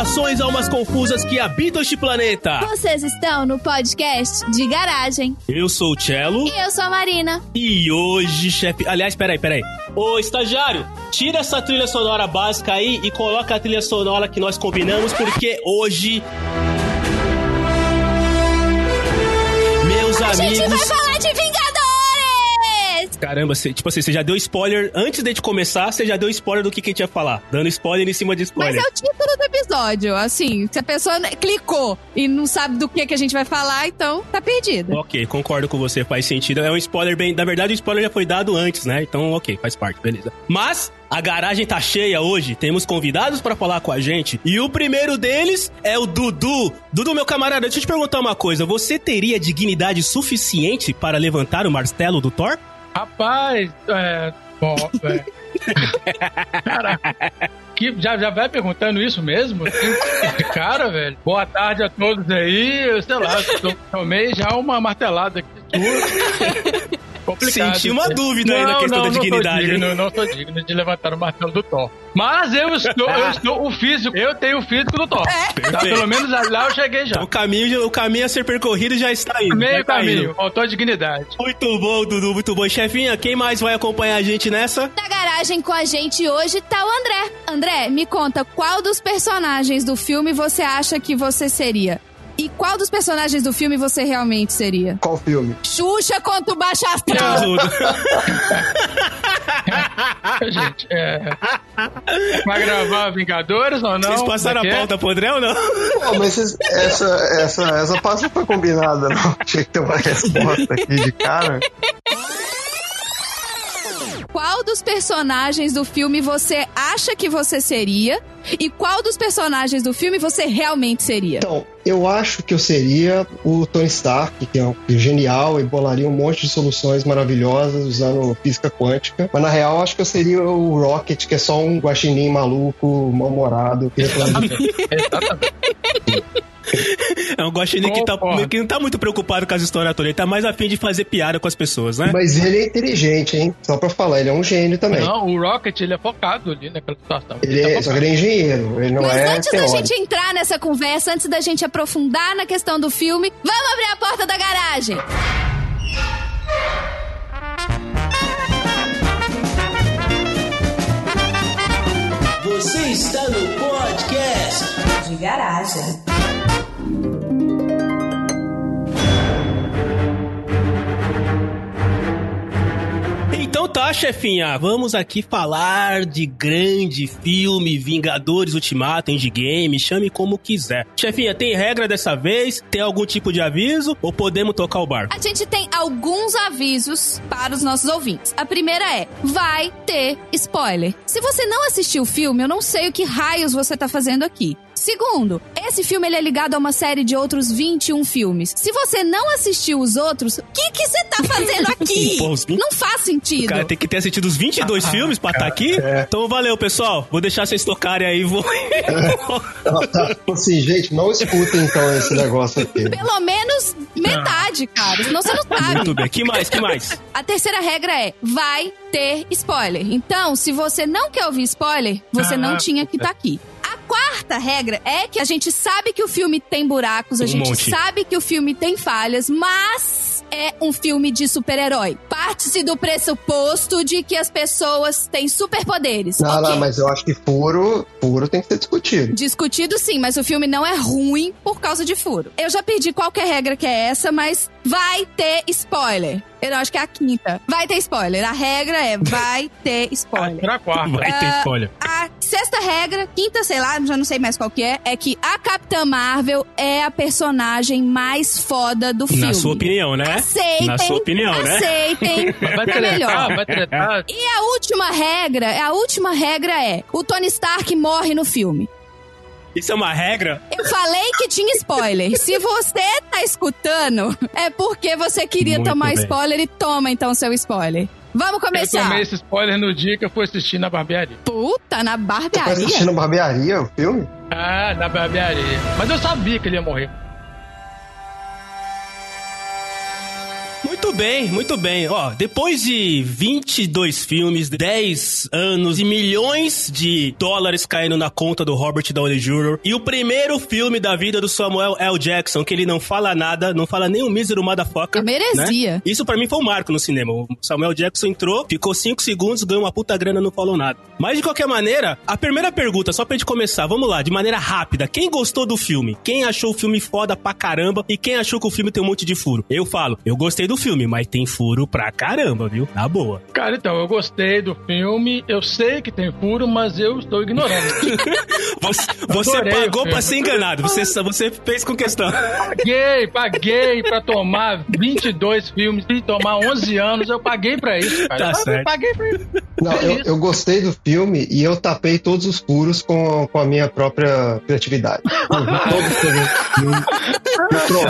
Saudações almas confusas que habitam este planeta. Vocês estão no podcast de garagem. Eu sou o Cello. E eu sou a Marina. E hoje, chefe. Aliás, peraí, peraí. Ô, estagiário, tira essa trilha sonora básica aí e coloca a trilha sonora que nós combinamos, porque hoje. Meus a amigos. A gente vai falar de Vingadores! Caramba, você, tipo assim, você já deu spoiler. Antes de começar, você já deu spoiler do que, que a gente ia falar. Dando spoiler em cima de spoiler. Mas é o título do episódio. Assim, se a pessoa clicou e não sabe do que, que a gente vai falar, então tá perdido. Ok, concordo com você, faz sentido. É um spoiler bem. Na verdade, o spoiler já foi dado antes, né? Então, ok, faz parte, beleza. Mas. A garagem tá cheia hoje, temos convidados para falar com a gente. E o primeiro deles é o Dudu. Dudu, meu camarada, deixa eu te perguntar uma coisa. Você teria dignidade suficiente para levantar o martelo do Thor? Rapaz, é. Bom, é. Caraca. Que, já, já vai perguntando isso mesmo? Cara, velho. Boa tarde a todos aí. Eu sei lá, tomei já uma martelada aqui. Complicado. Senti uma dúvida não, aí na questão não, da dignidade. Não, digno, não sou digno de levantar o martelo do Thor. Mas eu estou, eu estou o físico, eu tenho o físico do Thor. É. Tá, pelo menos lá eu cheguei já. O caminho, o caminho a ser percorrido já está indo. Meio tá caminho, faltou dignidade. Muito bom, Dudu, muito bom. Chefinha, quem mais vai acompanhar a gente nessa? Na garagem com a gente hoje tá o André. André, me conta, qual dos personagens do filme você acha que você seria? E qual dos personagens do filme você realmente seria? Qual filme? Xuxa contra o Baixo Astral. Gente, é... Vai gravar Vingadores ou não? Vocês passaram a pauta pro André ou não? Pô, mas essa, essa, essa pauta foi combinada, não? Tinha que ter uma resposta aqui de cara. Qual dos personagens do filme você acha que você seria? E qual dos personagens do filme você realmente seria? Então, eu acho que eu seria o Tony Stark, que é genial e bolaria um monte de soluções maravilhosas usando física quântica. Mas na real, acho que eu seria o Rocket, que é só um guaxinim maluco, mal-humorado, que de É um guaxinim que, tá, que não tá muito preocupado com as histórias todas. Ele tá mais afim de fazer piada com as pessoas, né? Mas ele é inteligente, hein? Só pra falar, ele é um gênio também. Não, o Rocket, ele é focado ali naquela situação. Ele, ele é, tá só que ele é engenheiro, ele não Mas é antes teórico. da gente entrar nessa conversa, antes da gente aprofundar na questão do filme, vamos abrir a porta da garagem. Você está no podcast de garagem. Então tá, chefinha, vamos aqui falar de grande filme Vingadores Ultimato, Endgame, chame como quiser. Chefinha, tem regra dessa vez? Tem algum tipo de aviso? Ou podemos tocar o barco? A gente tem alguns avisos para os nossos ouvintes. A primeira é, vai ter spoiler. Se você não assistiu o filme, eu não sei o que raios você tá fazendo aqui. Segundo, esse filme ele é ligado a uma série de outros 21 filmes. Se você não assistiu os outros, o que que você tá fazendo aqui? não faz sentido. O cara tem que ter assistido os 22 ah, filmes pra estar tá aqui? É. Então valeu, pessoal. Vou deixar vocês tocarem aí. Vou... tá, assim, gente, não escutem então esse negócio aqui. Pelo menos metade, cara. Senão você não sabe. Muito bem. Que mais? Que mais? A terceira regra é, vai ter spoiler. Então, se você não quer ouvir spoiler, você ah, não tinha que estar tá aqui quarta regra é que a gente sabe que o filme tem buracos, a um gente monte. sabe que o filme tem falhas, mas é um filme de super-herói. Parte-se do pressuposto de que as pessoas têm superpoderes. Não, okay. não, mas eu acho que furo, furo tem que ser discutido. Discutido sim, mas o filme não é ruim por causa de furo. Eu já perdi qualquer regra que é essa, mas vai ter spoiler. Eu acho que é a quinta. Vai ter spoiler. A regra é vai ter spoiler. a quarta. Vai ter spoiler. Uh, a sexta regra, quinta, sei lá, já não sei mais qual que é, é que a Capitã Marvel é a personagem mais foda do filme. Na sua opinião, né? Aceitem. Na sua opinião, aceitem, né? Aceitem. Vai tretar, melhor. vai tretar. E a última regra, a última regra é, o Tony Stark morre no filme. Isso é uma regra? Eu falei que tinha spoiler. Se você tá escutando, é porque você queria Muito tomar bem. spoiler e toma então seu spoiler. Vamos começar. Eu tomei esse spoiler no dia que eu fui assistir na barbearia. Puta, na barbearia? Você foi assistir na barbearia o filme? Ah, na barbearia. Mas eu sabia que ele ia morrer. Muito bem, muito bem. Ó, depois de 22 filmes, 10 anos e milhões de dólares caindo na conta do Robert Downey Jr. e o primeiro filme da vida do Samuel L. Jackson, que ele não fala nada, não fala nem o mísero motherfucker. Merecia. Né? Isso para mim foi um marco no cinema. O Samuel Jackson entrou, ficou 5 segundos, ganhou uma puta grana, não falou nada. Mas de qualquer maneira, a primeira pergunta, só pra gente começar, vamos lá, de maneira rápida. Quem gostou do filme? Quem achou o filme foda pra caramba? E quem achou que o filme tem um monte de furo? Eu falo, eu gostei do filme, mas tem furo pra caramba, viu? Na boa. Cara, então, eu gostei do filme, eu sei que tem furo, mas eu estou ignorando. você, você pagou pra ser enganado, você, você fez com questão. Paguei, paguei pra tomar 22 filmes e tomar 11 anos, eu paguei pra isso, cara. Tá eu certo. paguei pra isso. Não, eu, eu, gostei do filme e eu tapei todos os furos com, com a minha própria criatividade.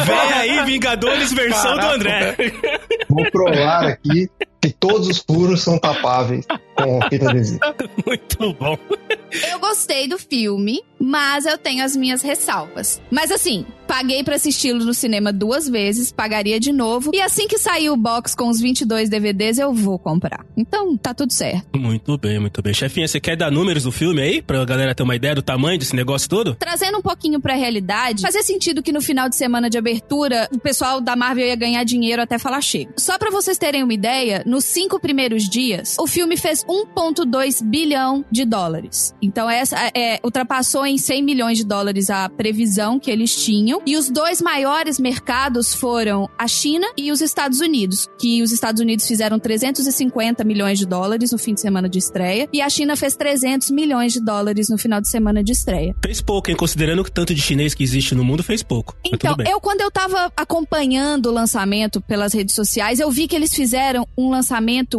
Vem aí, Vingadores versão Caraca, do André. Vou provar aqui que todos os furos são tapáveis com fita adesiva. Muito bom. Eu gostei do filme, mas eu tenho as minhas ressalvas. Mas assim, paguei para assisti-lo no cinema duas vezes, pagaria de novo. E assim que sair o box com os 22 DVDs, eu vou comprar. Então, tá tudo certo. Muito bem, muito bem. Chefinha, você quer dar números do filme aí? Pra galera ter uma ideia do tamanho desse negócio todo? Trazendo um pouquinho pra realidade, fazia sentido que no final de semana de abertura, o pessoal da Marvel ia ganhar dinheiro até falar chega. Só para vocês terem uma ideia, nos cinco primeiros dias, o filme fez 1,2 bilhão de dólares. Então, essa é, ultrapassou em 100 milhões de dólares a previsão que eles tinham. E os dois maiores mercados foram a China e os Estados Unidos, que os Estados Unidos fizeram 350 milhões de dólares no fim de semana de estreia e a China fez 300 milhões de dólares no final de semana de estreia. Fez pouco, hein? Considerando que tanto de chinês que existe no mundo, fez pouco. Então, eu quando eu tava acompanhando o lançamento pelas redes sociais, eu vi que eles fizeram um lançamento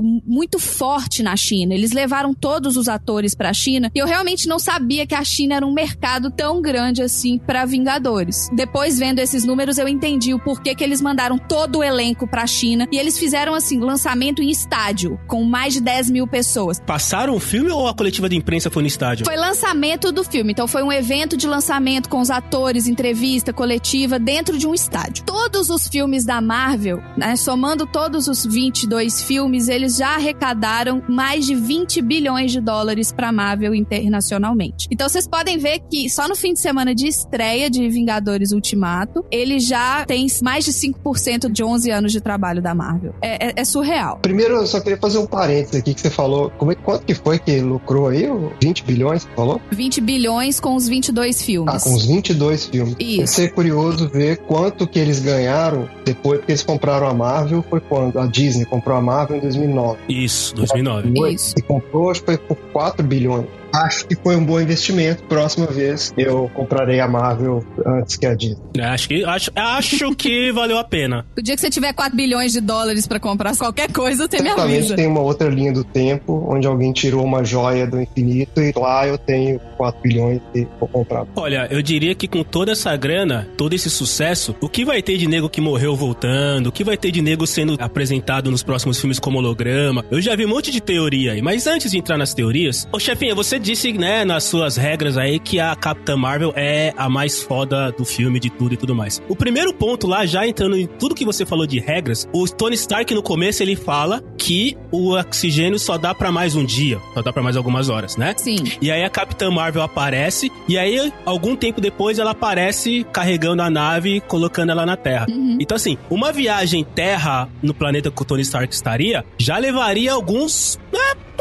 muito forte na China. Eles levaram todos os atores pra China e eu realmente não sabia que a China era um mercado tão grande assim para Vingadores. Depois, vendo esses números, eu entendi o porquê que eles mandaram todo o elenco pra China e eles fizeram assim, lançamento em estádio, com mais de 10 mil pessoas. Passaram o filme ou a coletiva de imprensa foi no estádio? Foi lançamento do filme, então foi um evento de lançamento com os atores, entrevista coletiva dentro de um estádio. Todos os filmes da Marvel, né, somando todos os 22 filmes, eles já arrecadaram mais de 20 bilhões de dólares para Marvel internacionalmente. Então vocês podem ver que só no fim de semana de estreia de Vingadores Ultimato, ele já tem mais de 5% de 11 anos de trabalho da Marvel. É, é, é, surreal. Primeiro, eu só queria fazer um parênteses aqui que você falou. Como é, quanto que foi que lucrou aí? 20 bilhões, você falou? 20 bilhões com os 22 filmes. Ah, com os 22 filmes. Isso. Vai ser curioso ver quanto que eles ganharam depois que eles compraram a Marvel. Foi quando? A Disney comprou a Marvel em 2009. Isso, 2009. Isso. E comprou, acho que foi por 4 bilhões. Acho que foi um bom investimento. Próxima vez eu comprarei a Marvel antes que a Disney. Acho que, acho, acho que valeu a pena. O dia que você tiver 4 bilhões de dólares para comprar qualquer coisa, você me avisa. tem uma outra linha do tempo onde alguém tirou uma joia do infinito e lá eu tenho 4 bilhões e vou comprar. Olha, eu diria que com toda essa grana, todo esse sucesso, o que vai ter de nego que morreu voltando, o que vai ter de nego sendo apresentado nos próximos filmes como holograma? Eu já vi um monte de teoria aí, mas antes de entrar nas teorias, ô chefinha, você disse, né, nas suas regras aí que a Capitã Marvel é a mais foda do filme, de tudo e tudo mais. O primeiro ponto lá, já entrando em tudo que você falou de regras, o Tony Stark no começo ele fala que o oxigênio só dá para mais um dia, só dá para mais algumas horas, né? Sim. E aí a Capitã Marvel aparece, e aí, algum tempo depois, ela aparece carregando a nave e colocando ela na Terra. Uhum. Então, assim, uma viagem Terra no planeta que o Tony Stark estaria, já levaria alguns.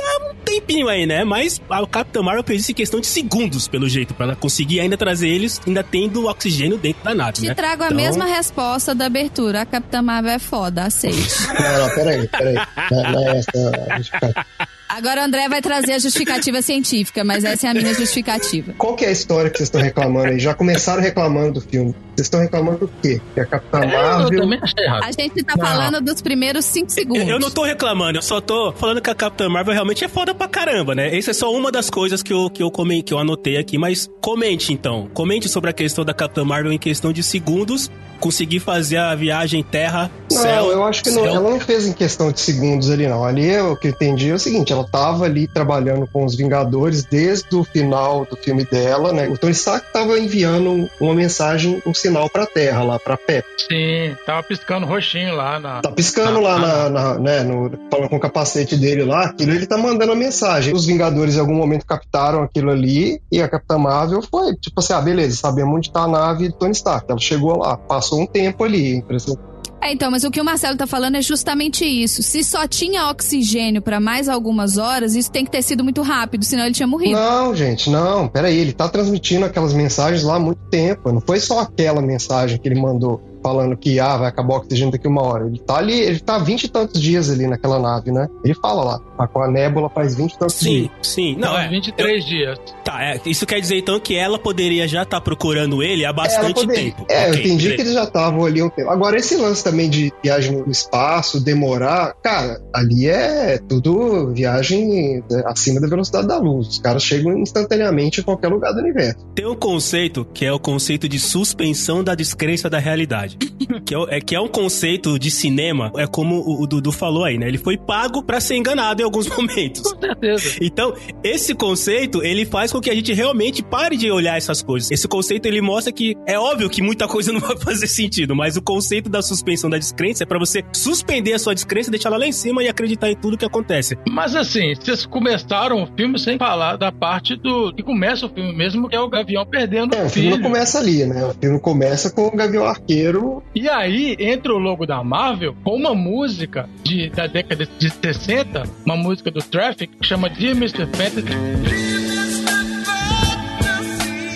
É, um tempinho aí, né? Mas a Capitã Marvel fez isso em questão de segundos, pelo jeito, pra ela conseguir ainda trazer eles, ainda tendo oxigênio dentro da nave, Te né? trago a Então- mesma resposta da abertura. A Capitã Marvel é foda, aceite. Não, não, peraí, peraí. Não, não é essa a justificativa. Agora o André vai trazer a justificativa científica, mas essa é a minha justificativa. Qual que é a história que vocês estão reclamando aí? Já começaram reclamando do filme. Vocês estão reclamando do quê? Que a Capitã Eu Marvel. também achei errado. A gente tá Não. falando dos primeiros 5 segundos. Eu não tô reclamando, eu só tô falando que a Capitã Marvel realmente é foda pra caramba, né? Essa é só uma das coisas que eu, que eu, comen- que eu anotei aqui, mas comente então. Comente sobre a questão da Capitã Marvel em questão de segundos, conseguir fazer a viagem terra, Não, céu. eu acho que não, ela não fez em questão de segundos ali, não. Ali é o que eu entendi é o seguinte: ela ela tava ali trabalhando com os Vingadores desde o final do filme dela, né? O Tony Stark tava enviando uma mensagem, um sinal pra Terra, lá pra Pep. Sim, tava piscando roxinho lá na. Tá piscando lá na, na, né, no, falando com o capacete dele lá, aquilo ele tá mandando a mensagem. Os Vingadores em algum momento captaram aquilo ali e a Capitã Marvel foi, tipo assim, ah, beleza, sabemos onde tá a nave do Tony Stark. Ela chegou lá, passou um tempo ali, impressão é, então, mas o que o Marcelo tá falando é justamente isso. Se só tinha oxigênio para mais algumas horas, isso tem que ter sido muito rápido, senão ele tinha morrido. Não, gente, não. Peraí, ele tá transmitindo aquelas mensagens lá há muito tempo. Não foi só aquela mensagem que ele mandou falando que ah, vai acabar o oxigênio daqui uma hora. Ele tá ali, ele tá 20 e tantos dias ali naquela nave, né? Ele fala lá, tá com a nébula faz 20 e tantos sim, dias. Sim, sim. Não, é 23 eu... dias. Tá, é, isso quer dizer então que ela poderia já estar tá procurando ele há bastante tempo. É, okay, eu entendi que eles já estavam ali há um tempo. Agora, esse lance também de viagem no espaço, demorar, cara, ali é tudo viagem acima da velocidade da luz. Os caras chegam instantaneamente em qualquer lugar do universo. Tem um conceito que é o conceito de suspensão da descrença da realidade. que é, é, que é um conceito de cinema, é como o, o Dudu falou aí, né? Ele foi pago para ser enganado alguns momentos. Com certeza. Então, esse conceito, ele faz com que a gente realmente pare de olhar essas coisas. Esse conceito, ele mostra que é óbvio que muita coisa não vai fazer sentido, mas o conceito da suspensão da descrença é para você suspender a sua descrença, deixar ela lá em cima e acreditar em tudo que acontece. Mas assim, vocês começaram o filme sem falar da parte do que começa o filme mesmo, que é o Gavião perdendo é, o filho. O filme não começa ali, né? O filme começa com o Gavião Arqueiro. E aí entra o logo da Marvel com uma música de, da década de 60, uma música do Traffic, que chama Dear Mr. Fantasy.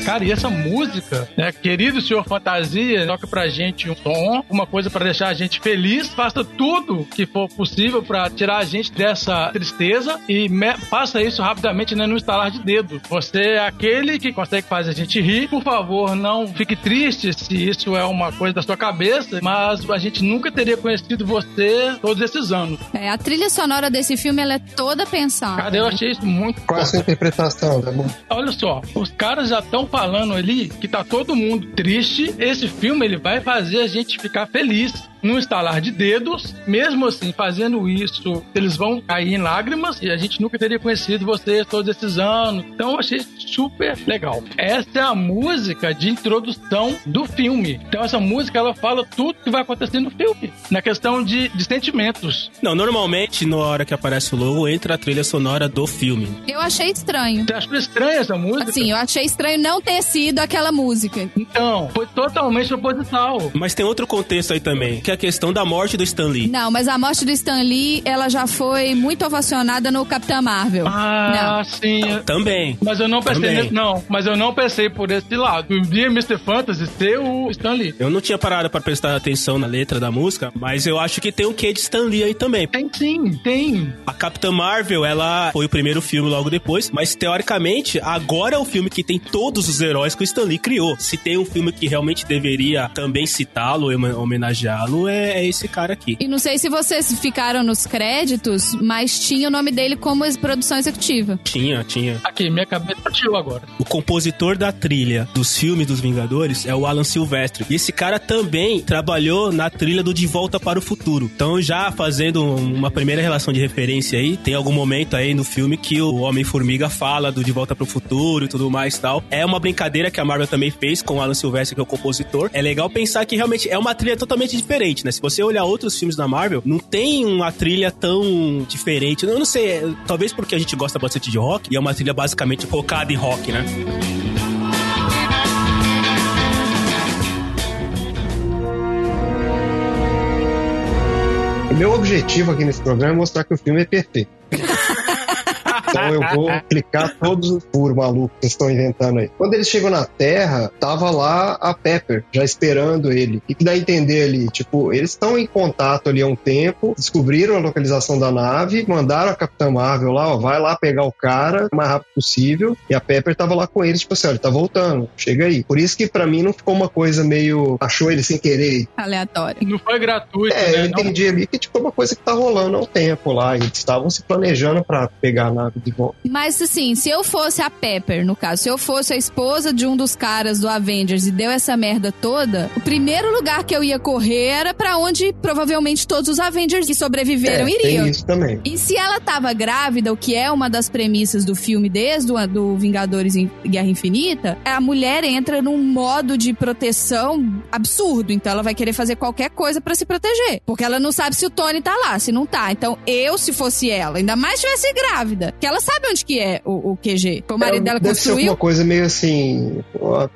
Cara, e essa música, né? Querido Senhor Fantasia, toca pra gente um som, uma coisa para deixar a gente feliz, faça tudo que for possível para tirar a gente dessa tristeza e faça isso rapidamente, né? No instalar de dedo. Você é aquele que consegue fazer a gente rir. Por favor, não fique triste se isso é uma coisa da sua cabeça, mas a gente nunca teria conhecido você todos esses anos. É, a trilha sonora desse filme, ela é toda pensada. Cara, eu achei isso muito... Qual é a sua interpretação, tá bom? Olha só, os caras já estão falando ali que tá todo mundo triste, esse filme ele vai fazer a gente ficar feliz num estalar de dedos. Mesmo assim, fazendo isso, eles vão cair em lágrimas e a gente nunca teria conhecido vocês todos esses anos. Então eu achei super legal. Essa é a música de introdução do filme. Então essa música ela fala tudo que vai acontecer no filme, na questão de, de sentimentos. Não, normalmente na hora que aparece o logo entra a trilha sonora do filme. Eu achei estranho. Você achou estranha essa música? Sim, eu achei estranho não ter sido aquela música. Então, foi totalmente proposital. Mas tem outro contexto aí também, que é a questão da morte do Stan Lee. Não, mas a morte do Stan Lee, ela já foi muito ovacionada no Capitão Marvel. Ah, não. sim. Também. Mas eu não pensei nesse, não, mas eu não pensei por esse lado. Dia Mr. Fantasy ser o Stan Lee. Eu não tinha parado para prestar atenção na letra da música, mas eu acho que tem um quê de Stan Lee aí também. Tem sim, tem. A Capitã Marvel, ela foi o primeiro filme logo depois, mas teoricamente, agora é o filme que tem todos os heróis que o Stan Lee criou. Se tem um filme que realmente deveria também citá-lo, homenageá-lo, é, é esse cara aqui. E não sei se vocês ficaram nos créditos, mas tinha o nome dele como produção executiva. Tinha, tinha. Aqui, minha cabeça partiu agora. O compositor da trilha dos filmes dos Vingadores é o Alan Silvestre. E esse cara também trabalhou na trilha do De Volta para o Futuro. Então, já fazendo uma primeira relação de referência aí, tem algum momento aí no filme que o Homem-Formiga fala do De Volta para o Futuro e tudo mais e tal. É uma brincadeira que a Marvel também fez com o Alan Silvestre, que é o compositor. É legal pensar que realmente é uma trilha totalmente diferente, né? Se você olhar outros filmes da Marvel, não tem uma trilha tão diferente. Eu não sei, talvez porque a gente gosta bastante de rock e é uma trilha basicamente focada em rock, né? O meu objetivo aqui nesse programa é mostrar que o filme é perfeito. Então eu vou clicar todos os furos malucos que estão inventando aí. Quando eles chegam na Terra, tava lá a Pepper, já esperando ele. O que dá a entender ali? Tipo, eles estão em contato ali há um tempo, descobriram a localização da nave, mandaram a Capitã Marvel lá, ó, vai lá pegar o cara o mais rápido possível. E a Pepper tava lá com eles, tipo assim, ó, ele tá voltando, chega aí. Por isso que para mim não ficou uma coisa meio. achou ele sem querer. Aleatório. Não foi gratuito. É, né? eu entendi não... ali que tipo é uma coisa que tá rolando há um tempo lá. Eles estavam se planejando para pegar a nave de volta. Mas assim, se eu fosse a Pepper, no caso, se eu fosse a esposa de um dos caras do Avengers e deu essa merda toda, o primeiro lugar que eu ia correr era para onde provavelmente todos os Avengers que sobreviveram é, iriam. Tem isso também. E se ela tava grávida, o que é uma das premissas do filme desde o do Vingadores em Guerra Infinita, a mulher entra num modo de proteção absurdo. Então ela vai querer fazer qualquer coisa para se proteger. Porque ela não sabe se o Tony tá lá, se não tá. Então eu, se fosse ela, ainda mais se tivesse grávida, que ela sabe onde que é o, o QG. O marido é, dela deve construiu. Ser uma coisa meio assim: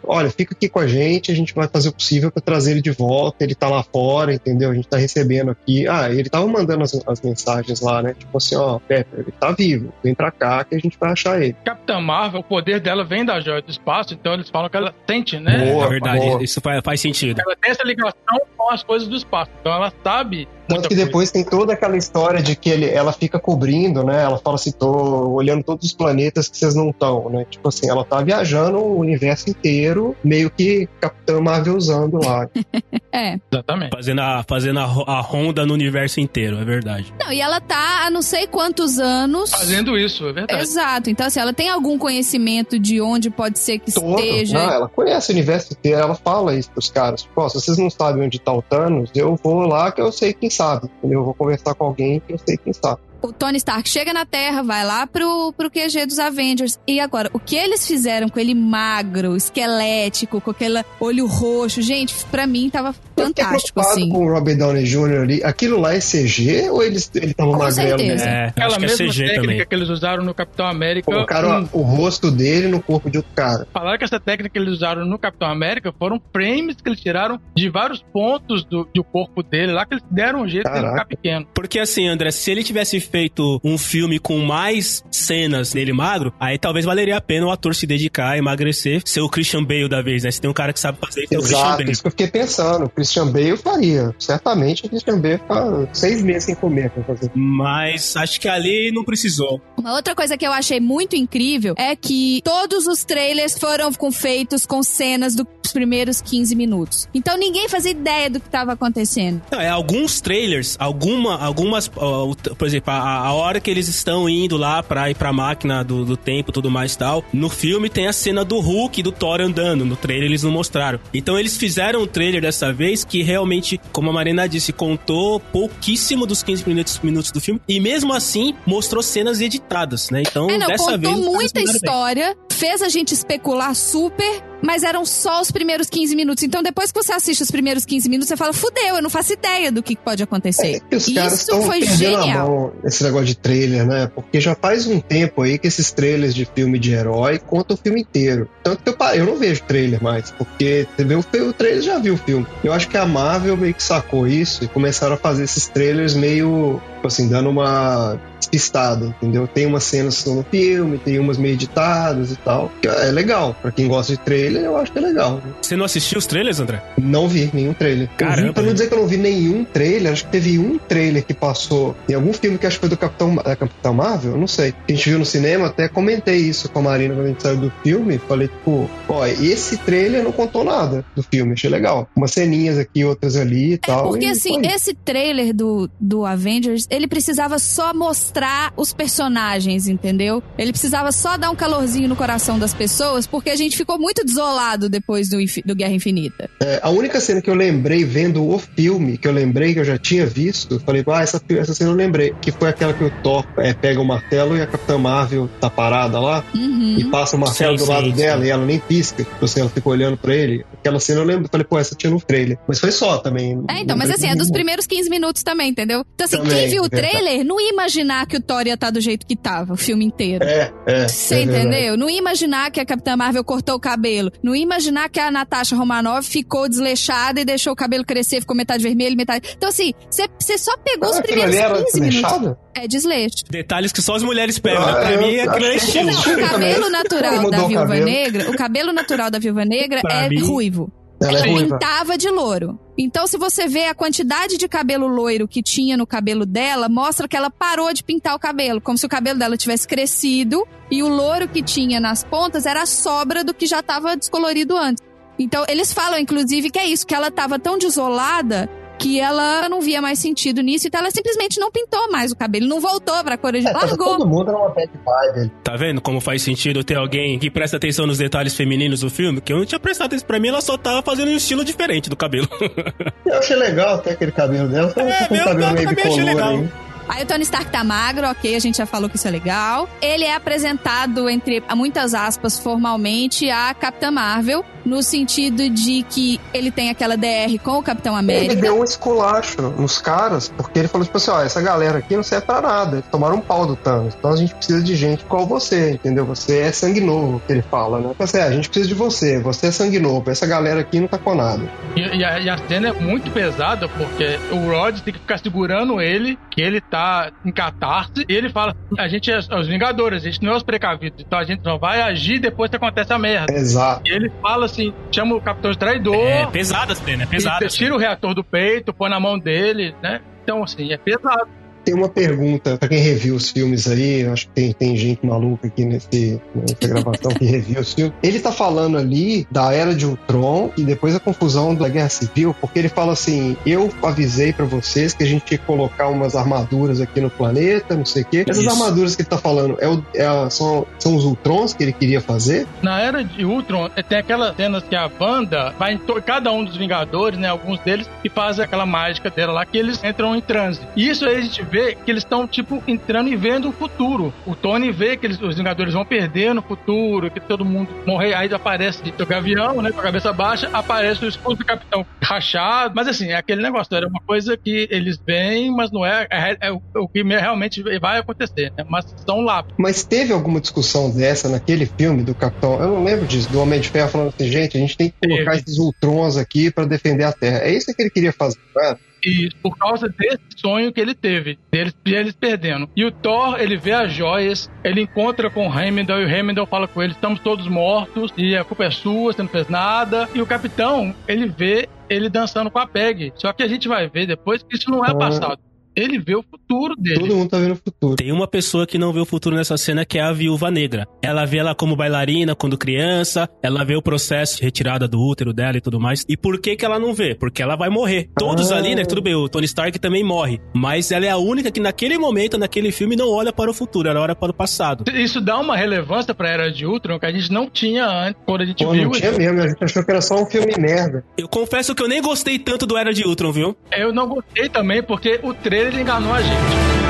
olha, fica aqui com a gente, a gente vai fazer o possível para trazer ele de volta. Ele tá lá fora, entendeu? A gente tá recebendo aqui. Ah, ele tava mandando as, as mensagens lá, né? Tipo assim, ó, Pepper, ele tá vivo, vem pra cá que a gente vai achar ele. Capitã Marvel, o poder dela vem da joia do espaço, então eles falam que ela sente, né? Boa, é verdade, boa. isso faz, faz sentido. Ela tem essa ligação com as coisas do espaço, então ela sabe tanto que depois tem toda aquela história de que ele, ela fica cobrindo, né? Ela fala assim, tô olhando todos os planetas que vocês não estão, né? Tipo assim, ela tá viajando o universo inteiro, meio que Capitã Marvel usando lá. é. Exatamente. Fazendo, a, fazendo a, a ronda no universo inteiro, é verdade. Não, e ela tá há não sei quantos anos... Fazendo isso, é verdade. Exato. Então, assim, ela tem algum conhecimento de onde pode ser que Todo. esteja... Não, ela conhece o universo inteiro, ela fala isso pros caras. Tipo, se vocês não sabem onde tá o Thanos, eu vou lá que eu sei quem sabe. Eu vou conversar com alguém que eu sei quem sabe o Tony Stark chega na Terra, vai lá pro, pro QG dos Avengers. E agora, o que eles fizeram com ele magro, esquelético, com aquele olho roxo, gente, pra mim tava fantástico, assim. com o Robert Downey Jr. ali, aquilo lá é CG ou eles estavam magrelo mesmo? É, Aquela é mesma CG técnica também. que eles usaram no Capitão América. Colocaram hum, o rosto dele no corpo de outro cara. Falaram que essa técnica que eles usaram no Capitão América foram frames que eles tiraram de vários pontos do, do corpo dele lá, que eles deram um jeito de ele ficar pequeno. Porque assim, André, se ele tivesse feito um filme com mais cenas dele magro, aí talvez valeria a pena o ator se dedicar, emagrecer, ser o Christian Bale da vez, né? Se tem um cara que sabe fazer isso, é o Christian Exato, Bale. isso que eu fiquei pensando. O Christian Bale faria. Certamente o Christian Bale fica seis meses sem comer pra fazer. Mas acho que ali não precisou. Uma outra coisa que eu achei muito incrível é que todos os trailers foram com, feitos com cenas dos primeiros 15 minutos. Então ninguém fazia ideia do que estava acontecendo. Não, é alguns trailers, alguma, algumas, ó, por exemplo, a, a hora que eles estão indo lá pra ir pra máquina do, do tempo e tudo mais e tal, no filme tem a cena do Hulk e do Thor andando. No trailer eles não mostraram. Então eles fizeram um trailer dessa vez que realmente, como a Marina disse, contou pouquíssimo dos 15 minutos, minutos do filme e mesmo assim mostrou cenas editadas, né? Então É, não, dessa contou vez. caras muita mandaram bem. história, fez a gente especular super, mas eram só os primeiros 15 minutos. Então depois que você assiste os primeiros 15 minutos, você fala, fudeu, eu não faço ideia do que pode acontecer. É os caras Isso foi genial. mão esse negócio de trailer, né? Porque já faz um tempo aí que esses trailers de filme de herói contam o filme inteiro. Tanto que eu, eu não vejo trailer mais, porque você vê o, o trailer já viu o filme. Eu acho que a Marvel meio que sacou isso e começaram a fazer esses trailers meio, assim, dando uma despistada, entendeu? Tem umas cenas que estão no filme, tem umas meio editadas e tal. Que É legal. Pra quem gosta de trailer, eu acho que é legal. né? Você não assistiu os trailers, André? Não vi nenhum trailer. Eu Caramba, vi, pra não né? dizer que eu não vi nenhum trailer, acho que teve um trailer que passou em algum filme que acho que foi do Capitão, da Capitão Marvel, eu não sei. Que a gente viu no cinema, até comentei isso com a Marina quando a gente saiu do filme. Falei, tipo, ó, esse trailer não contou nada do filme, achei legal. Umas ceninhas aqui, outras ali e tal. Porque e assim, foi. esse trailer do, do Avengers, ele precisava só mostrar os personagens, entendeu? Ele precisava só dar um calorzinho no coração das pessoas, porque a gente ficou muito desolado depois do, do Guerra Infinita. É, a única cena que eu lembrei vendo o filme, que eu lembrei que eu já tinha visto, eu falei, ah, essa, essa cena eu lembrei, que foi aquela que o Thor é, pega o martelo e a Capitã Marvel tá parada lá Uhum. e passa o martelo Sim, do lado sim, dela sim. e ela nem pisca. Assim, ela fica olhando pra ele. Aquela cena eu lembro, falei, pô, essa tinha no trailer. Mas foi só também. É, então, mas assim, é dos primeiros 15 minutos também, entendeu? Então, assim, Também, quem viu o verdade. trailer não ia imaginar que o Thor ia estar do jeito que tava, o filme inteiro. É, é. Você é verdade. entendeu? Não ia imaginar que a Capitã Marvel cortou o cabelo. Não ia imaginar que a Natasha Romanoff ficou desleixada e deixou o cabelo crescer, ficou metade vermelho, metade. Então, assim, você só pegou Ah, os aquilo primeiros ali era 15 minutos. É desleixo. Detalhes que só as mulheres pegam, né? Ah, Pra eu mim, aquilo é acho que estilo. Não, o cabelo natural da Viúva. Negra, o cabelo natural da Viúva Negra Pra é mim- ruivo. Ela é pintava de louro. Então, se você vê a quantidade de cabelo loiro que tinha no cabelo dela, mostra que ela parou de pintar o cabelo, como se o cabelo dela tivesse crescido e o louro que tinha nas pontas era a sobra do que já estava descolorido antes. Então, eles falam, inclusive, que é isso, que ela estava tão desolada que ela não via mais sentido nisso, então ela simplesmente não pintou mais o cabelo, não voltou pra cor original, É, largou. todo mundo era uma bad vibe. Tá vendo como faz sentido ter alguém que presta atenção nos detalhes femininos do filme? Que eu não tinha prestado isso pra mim, ela só tava fazendo um estilo diferente do cabelo. Eu achei legal até aquele cabelo dela. Só É, com meu, o cabelo meio também achei bicolor legal. aí. Aí o Tony Stark tá magro, ok, a gente já falou que isso é legal. Ele é apresentado, entre muitas aspas, formalmente, a Capitã Marvel, no sentido de que ele tem aquela DR com o Capitão Ele América. deu um esculacho nos caras, porque ele falou tipo assim, ó, essa galera aqui não serve pra nada. Eles tomaram um pau do Thanos. Então a gente precisa de gente igual você, entendeu? Você é sangue novo, que ele fala, né? Então, assim, é, a gente precisa de você, você é sangue novo. Essa galera aqui não tá com nada. E, e a, e a cena é muito pesada, porque o Rod tem que ficar segurando ele, que ele tá em catarse, e ele fala: a gente é os Vingadores, a gente não é os precavidos, então a gente só vai agir depois que acontece a merda. Exato. E ele fala assim: chama o Capitão de traidor, É, pesada a cena, é pesada. tira o reator do peito, põe na mão dele, né? Então, assim, é pesado. Tem uma pergunta pra quem review os filmes aí, eu acho que tem, tem gente maluca aqui nesse, nessa gravação que review os filmes. Ele tá falando ali da Era de Ultron e depois a confusão da Guerra Civil, porque ele fala assim: eu avisei pra vocês que a gente que colocar umas armaduras aqui no planeta, não sei o quê. Essas Isso. armaduras que ele tá falando é o- é a- são, são os Ultrons que ele queria fazer? Na era de Ultron, eh, tem aquelas cenas que a banda vai em cada um dos Vingadores, né? Alguns deles, e faz aquela mágica dela lá, que eles entram em transe. E isso aí a gente vê que eles estão, tipo, entrando e vendo o futuro. O Tony vê que eles- os Vingadores vão perder no futuro, que todo mundo morrer. Aí aparece o Gavião, né? Com a cabeça baixa, aparece o escudo do Capitão rachado. Mas assim, é aquele negócio, era uma coisa que eles veem, mas não é, é, é o, o que realmente vai acontecer, né? Mas estão lá. Mas teve alguma discussão dessa naquele filme do Capitão? Eu não lembro disso, do Homem de Ferro falando assim, gente, a gente tem que colocar esses Ultrons aqui pra defender a Terra. É isso que ele queria fazer, não é? E por causa desse sonho que ele teve, deles, de eles perdendo. E o Thor, ele vê as joias, ele encontra com o Heimdall e o Heimdall fala com ele: estamos todos mortos e a culpa é sua, você não fez nada. E o capitão, ele vê ele dançando com a Peg. Só que a gente vai ver depois que isso não é Ah. passado. Ele vê o futuro dele. Todo mundo tá vendo o futuro. Tem uma pessoa que não vê o futuro nessa cena, que é a viúva negra. Ela vê ela como bailarina quando criança, ela vê o processo de retirada do útero dela e tudo mais. E por que que ela não vê? Porque ela vai morrer. Todos Ah. ali, né? Tudo bem, o Tony Stark também morre. Mas ela é a única que naquele momento, naquele filme, não olha para o futuro, ela olha para o passado. Isso dá uma relevância pra Era de Ultron que a gente não tinha antes, quando a gente Pô, viu. não tinha mesmo, a gente achou que era só um filme merda. Eu confesso que eu nem gostei tanto do Era de Ultron, viu? Eu não gostei também, porque o trailer enganou a gente.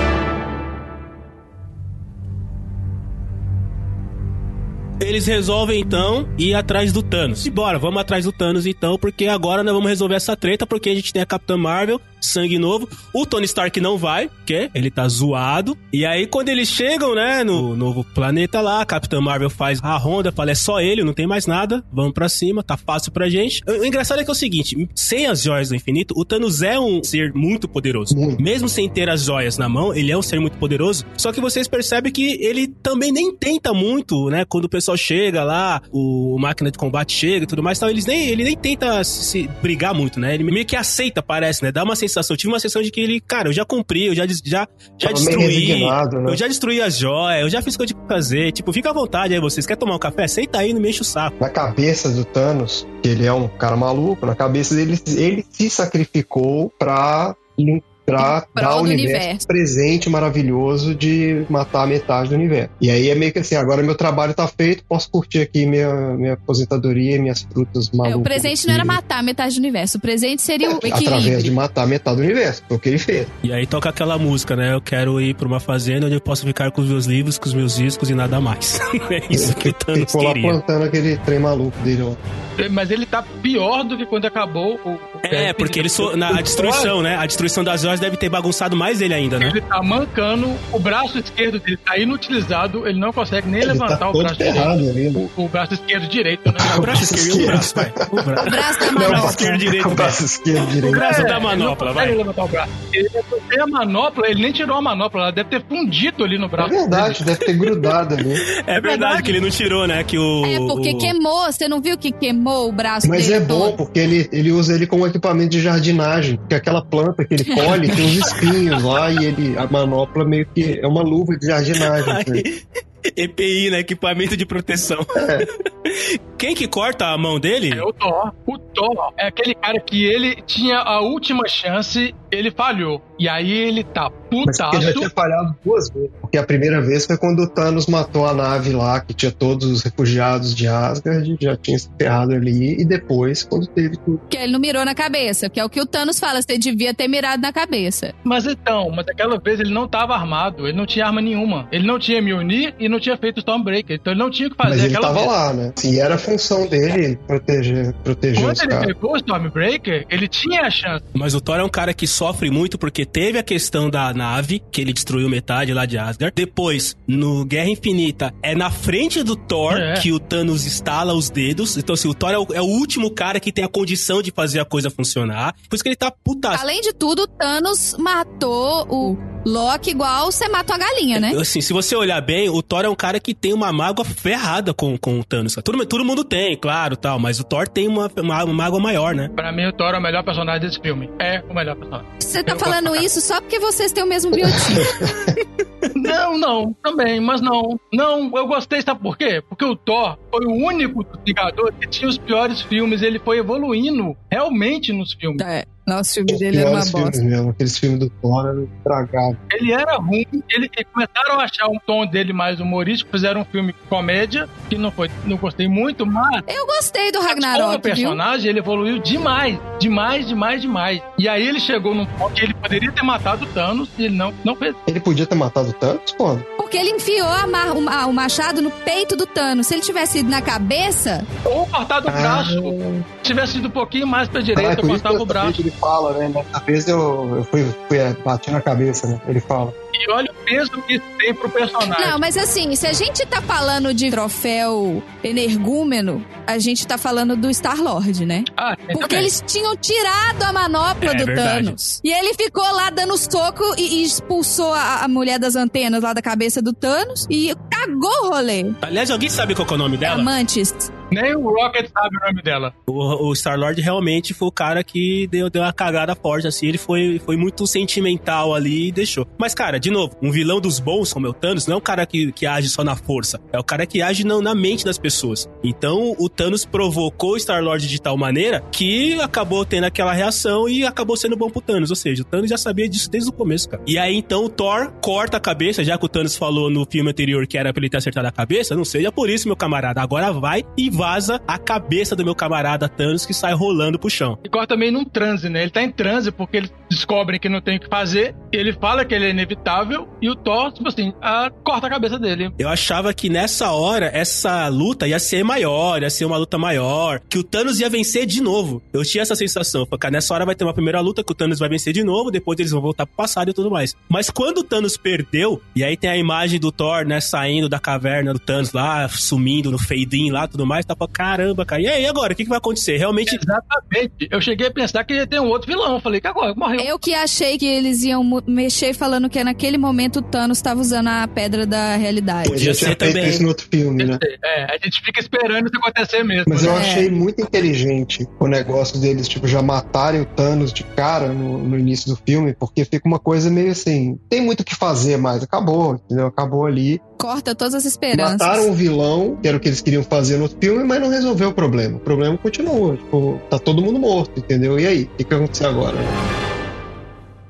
Eles resolvem então ir atrás do Thanos. E bora, vamos atrás do Thanos então, porque agora nós vamos resolver essa treta, porque a gente tem a Capitã Marvel, sangue novo. O Tony Stark não vai, porque ele tá zoado. E aí quando eles chegam, né, no novo planeta lá, a Capitã Marvel faz a ronda, fala, é só ele, não tem mais nada, vamos pra cima, tá fácil pra gente. O engraçado é que é o seguinte, sem as joias do infinito, o Thanos é um ser muito poderoso. Mesmo sem ter as joias na mão, ele é um ser muito poderoso. Só que vocês percebem que ele também nem tenta muito, né? Quando o pessoal chega lá, o máquina de combate chega e tudo mais, tal, eles nem, ele nem tenta se, se brigar muito, né? Ele meio que aceita, parece, né? Dá uma sensação. Eu tive uma sensação de que ele, cara, eu já cumpri, eu já, já, já destruí. né? Eu já destruí as joias, eu já fiz o que eu tinha que fazer. Tipo, fica à vontade aí, vocês. Quer tomar um café? Senta aí, não me enche o saco. Na cabeça do Thanos, que ele é um cara maluco, na cabeça dele, ele se sacrificou pra, pra dar do universo, universo. presente maravilhoso de matar a metade do universo. E aí é meio que assim, agora meu trabalho tá feito, posso curtir aqui minha, minha aposentadoria e minhas frutas É, malucas. o presente não era matar metade do universo. O presente seria o Através de equilíbrio. matar metade do universo. Foi o que ele fez. E aí toca aquela música, né? Eu quero ir pra uma fazenda onde eu posso ficar com os meus livros, com os meus discos e nada mais. é isso que o Thanos Ficou lá queria. plantando aquele trem maluco dele, ó. Mas ele tá pior do que quando acabou o. o É, porque ele so, na a destruição, né? A destruição das joias deve ter bagunçado mais ele ainda, né? Ele tá mancando, o braço esquerdo dele tá inutilizado, ele não consegue nem Ele levantar tá o braço direito. ali, né? O, o braço esquerdo direito, né? O braço esquerdo e o braço, vai. O braço. O braço da manopla. braço esquerdo e direito, O braço esquerdo O direito. braço da ele manopla, vai. levantar o braço. Ele tem a manopla, ele nem tirou a manopla, ela deve ter fundido ali no É braço. verdade, deve ter grudado ali. É verdade que ele não tirou, né? Que o. É, porque o- quemou. Você não viu que queimou o braço Mas dele é bom, todo? porque ele, ele usa ele como equipamento de jardinagem. Porque aquela planta que ele colhe tem uns espinhos lá e ele, a manopla meio que é uma luva de jardinagem. EPI, né? Equipamento de proteção. Quem que corta a mão dele? É o Thor. O Thor é aquele cara que ele tinha a última chance, ele falhou. E aí ele tá putaço. Mas ele já tinha falhado duas vezes. Porque a primeira vez foi quando o Thanos matou a nave lá, que tinha todos os refugiados de Asgard, já tinha se ferrado ali. E depois, quando teve tudo. Que ele não mirou na cabeça, que é o que o Thanos fala, você devia ter mirado na cabeça. Mas então, mas aquela vez ele não tava armado, ele não tinha arma nenhuma. Ele não tinha Mjolnir e não tinha feito Stormbreaker. Então ele não tinha o que fazer Mas ele aquela tava vez. lá, né? Sim, era a função dele proteger, proteger Quando os ele caras. pegou o Stormbreaker, ele tinha a chance. Mas o Thor é um cara que sofre muito porque teve a questão da nave, que ele destruiu metade lá de Asgard. Depois, no Guerra Infinita, é na frente do Thor É. que o Thanos estala os dedos. Então, assim, o Thor é o, é o último cara que tem a condição de fazer a coisa funcionar. Por isso que ele tá putaço. Além de tudo, o Thanos matou o Loki igual você mata uma galinha, né? Assim, se você olhar bem, o Thor é um cara que tem uma mágoa ferrada com, com o Thanos. Todo, todo mundo tem, claro, tal, mas o Thor tem uma, uma, uma mágoa maior, né? Pra mim, o Thor é o melhor personagem desse filme. É o melhor personagem. Você tá Eu falando isso só porque vocês têm o mesmo biotipo. Não, não, também, mas não. Não, eu gostei, sabe por quê? Porque o Thor foi o único dos Vingadores que tinha os piores filmes, ele foi evoluindo realmente nos filmes. é. Nossa, o filme Os dele era uma bosta. mesmo. Aqueles filmes do Thor eram estragados. Ele era ruim, ele, e começaram a achar um tom dele mais humorístico, fizeram um filme comédia, que não foi, não gostei muito, mas Eu gostei do como Ragnarok, viu? personagem ele evoluiu demais, demais, demais, demais. E aí ele chegou num ponto que ele poderia ter matado o Thanos e ele não, não fez. Ele podia ter matado o Thanos quando? Porque ele enfiou a o, ma- o machado no peito do Thanos. Se ele tivesse ido na cabeça, Ou cortado o braço, se tivesse ido um pouquinho mais pra Ah, é direita, isso que cortava o braço. ele fala, né? Dessa vez eu, eu fui, fui é, bati na cabeça, né? Ele fala. E olha o peso que isso tem pro personagem. Não, mas assim, se a gente tá falando de troféu energúmeno, a gente tá falando do Star-Lord, né? Ah, Porque também. eles tinham tirado a manopla É do verdade. Thanos. E ele ficou lá dando soco e, e expulsou a, a mulher das antenas lá da cabeça do Thanos e cagou o rolê. Aliás, alguém sabe qual é o nome dela? Amantes. Nem o Rocket sabe o nome dela. O, o Star-Lord realmente foi o cara que deu, deu uma cagada forte, assim. Ele foi, foi muito sentimental ali e deixou. Mas, cara, de novo, um vilão dos bons, como é o Thanos, não é um cara que, que age só na força. É o cara que age não, na mente das pessoas. Então, o Thanos provocou o Star-Lord de tal maneira que acabou tendo aquela reação e acabou sendo bom pro Thanos. Ou seja, o Thanos já sabia disso desde o começo, cara. E aí, então, o Thor corta a cabeça, já que o Thanos falou no filme anterior que era pra ele ter acertado a cabeça. Não seja por isso, meu camarada. Agora vai e vaza a cabeça do meu camarada Thanos que sai rolando pro chão. E corta meio num transe, né? Ele tá em transe porque eles descobrem que não tem o que fazer. Ele fala que ele é inevitável. E o Thor, tipo assim, ah, corta a cabeça dele. Eu achava que nessa hora, essa luta ia ser maior, ia ser uma luta maior, que o Thanos ia vencer de novo. Eu tinha essa sensação. Falei, cara, nessa hora vai ter uma primeira luta que o Thanos vai vencer de novo, depois eles vão voltar pro passado e tudo mais. Mas quando o Thanos perdeu, e aí tem a imagem do Thor, né, saindo da caverna do Thanos lá, sumindo no fade-in lá tudo mais, tá falando, caramba, cara, e aí agora, o que, que vai acontecer? Realmente Exatamente. Eu cheguei a pensar que ia ter um outro vilão. Eu falei que agora morreu. Eu que achei que eles iam mexer falando que naquele momento o Thanos tava usando a pedra da realidade. Podia ser também. isso no outro filme, né? É, a gente fica esperando isso acontecer mesmo. Mas eu É. achei muito inteligente o negócio deles, tipo, já matarem o Thanos de cara no, no início do filme, porque fica uma coisa meio assim, tem muito o que fazer mais, acabou, entendeu? Acabou ali. Corta todas as esperanças. Mataram o vilão, que era o que eles queriam fazer no filme, mas não resolveu o problema. O problema continua, tipo, tá todo mundo morto, entendeu? E aí, o que, que vai acontecer agora?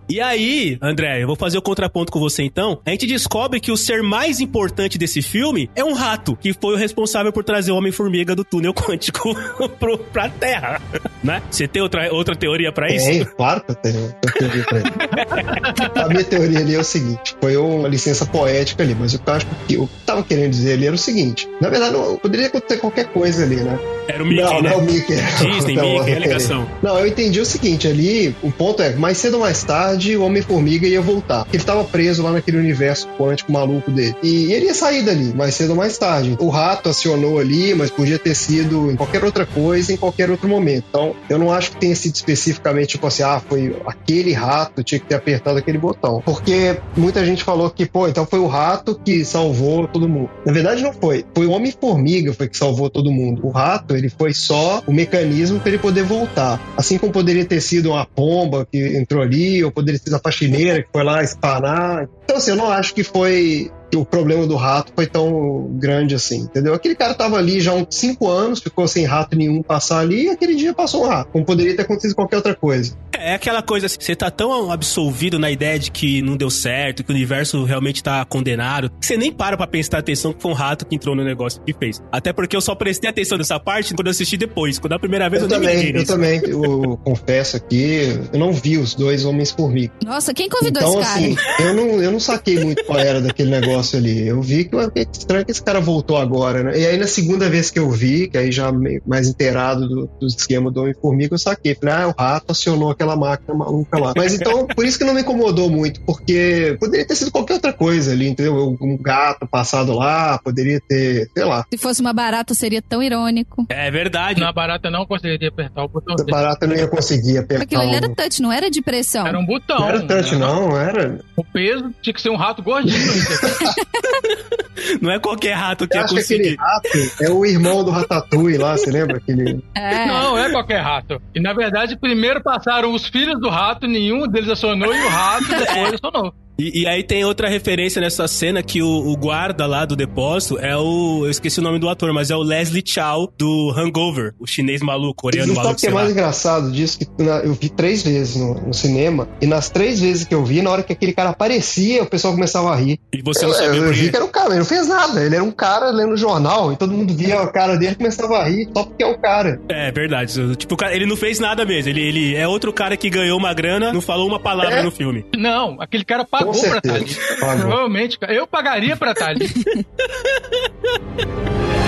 E aí, André, eu vou fazer o contraponto com você então. A gente descobre que o ser mais importante desse filme é um rato, que foi o responsável por trazer o Homem-Formiga do túnel quântico pro, pra Terra, né? Você tem outra, outra teoria pra isso? Tem, claro que eu tenho, tenho pra ele. A minha teoria ali é o seguinte: foi uma licença poética ali, mas o que eu acho que eu tava querendo dizer ali era o seguinte: na verdade, não, poderia acontecer qualquer coisa ali, né? Era o Mickey, não, né? não é o Mickey. Disney, Não, Mickey, é a ligação. Não, eu entendi o seguinte, ali, o ponto é, mais cedo ou mais tarde, o Homem-Formiga ia voltar. Ele tava preso lá naquele universo quântico maluco dele. E ele ia sair dali, mais cedo ou mais tarde. O rato acionou ali, mas podia ter sido em qualquer outra coisa, em qualquer outro momento. Então, eu não acho que tenha sido especificamente, tipo assim, ah, foi aquele rato, tinha que ter apertado aquele botão. Porque muita gente falou que, pô, então foi o rato que salvou todo mundo. Na verdade, não foi. Foi o Homem-Formiga foi que salvou todo mundo. O rato, ele foi só o mecanismo para ele poder voltar. Assim como poderia ter sido uma pomba que entrou ali, ou poderia ser a faxineira que foi lá espanar. Então, assim, eu não acho que foi que o problema do rato foi tão grande assim, entendeu? Aquele cara tava ali já há uns cinco anos, ficou sem rato nenhum passar ali, e aquele dia passou um rato. Como poderia ter acontecido qualquer outra coisa. É aquela coisa assim, você tá tão absolvido na ideia de que não deu certo, que o universo realmente tá condenado, que você nem para pra prestar atenção que foi um rato que entrou no negócio que fez. Até porque eu só prestei atenção nessa parte quando eu assisti depois. Quando a primeira vez eu, eu também, nem me Eu também, eu confesso aqui, eu não vi os dois Homens-Formiga. Nossa, quem convidou então, esse cara? Assim, eu não, eu não saquei muito qual era daquele negócio ali. Eu vi que é estranho que esse cara voltou agora, né? E aí na segunda vez que eu vi, que aí já mais inteirado do, do esquema do Homem-Formiga, eu saquei. Falei, ah, o rato acionou aquela máquina maluca lá. Mas então, por isso que não me incomodou muito, porque poderia ter sido qualquer outra coisa ali, entendeu? Um gato passado lá, poderia ter, sei lá. Se fosse uma barata, seria tão irônico. É verdade. Na barata não conseguiria apertar o botão. A barata não ia conseguir apertar. Aquilo ali era touch, não era de pressão. Era um botão. Não era touch, não, era. O peso tinha que ser um rato gordinho. não é qualquer rato que eu ia acho conseguir. Que aquele rato é o irmão do Ratatouille lá, você lembra? Aquele... É. Não, é qualquer rato. E na verdade, primeiro passaram os filhos do rato, nenhum deles acionou e o rato depois acionou. E, e, aí tem outra referência nessa cena que o, o, guarda lá do depósito é o. Eu esqueci o nome do ator, mas é o Leslie Chow do Hangover, o chinês maluco, coreano maluco. Sabe o que é mais engraçado disso? Que eu vi três vezes no, no, cinema, e nas três vezes que eu vi, na hora que aquele cara aparecia, o pessoal começava a rir. E você não sabia eu, eu vi que era um cara, ele não fez nada. Ele era um cara lendo jornal, e todo mundo via a cara dele e começava a rir, só porque é o cara. É verdade. Tipo, ele não fez nada mesmo. Ele, ele é outro cara que ganhou uma grana, não falou uma palavra é. no filme. Não, aquele cara pagou pagou pra estar ali. Provavelmente, eu pagaria pra estar ali.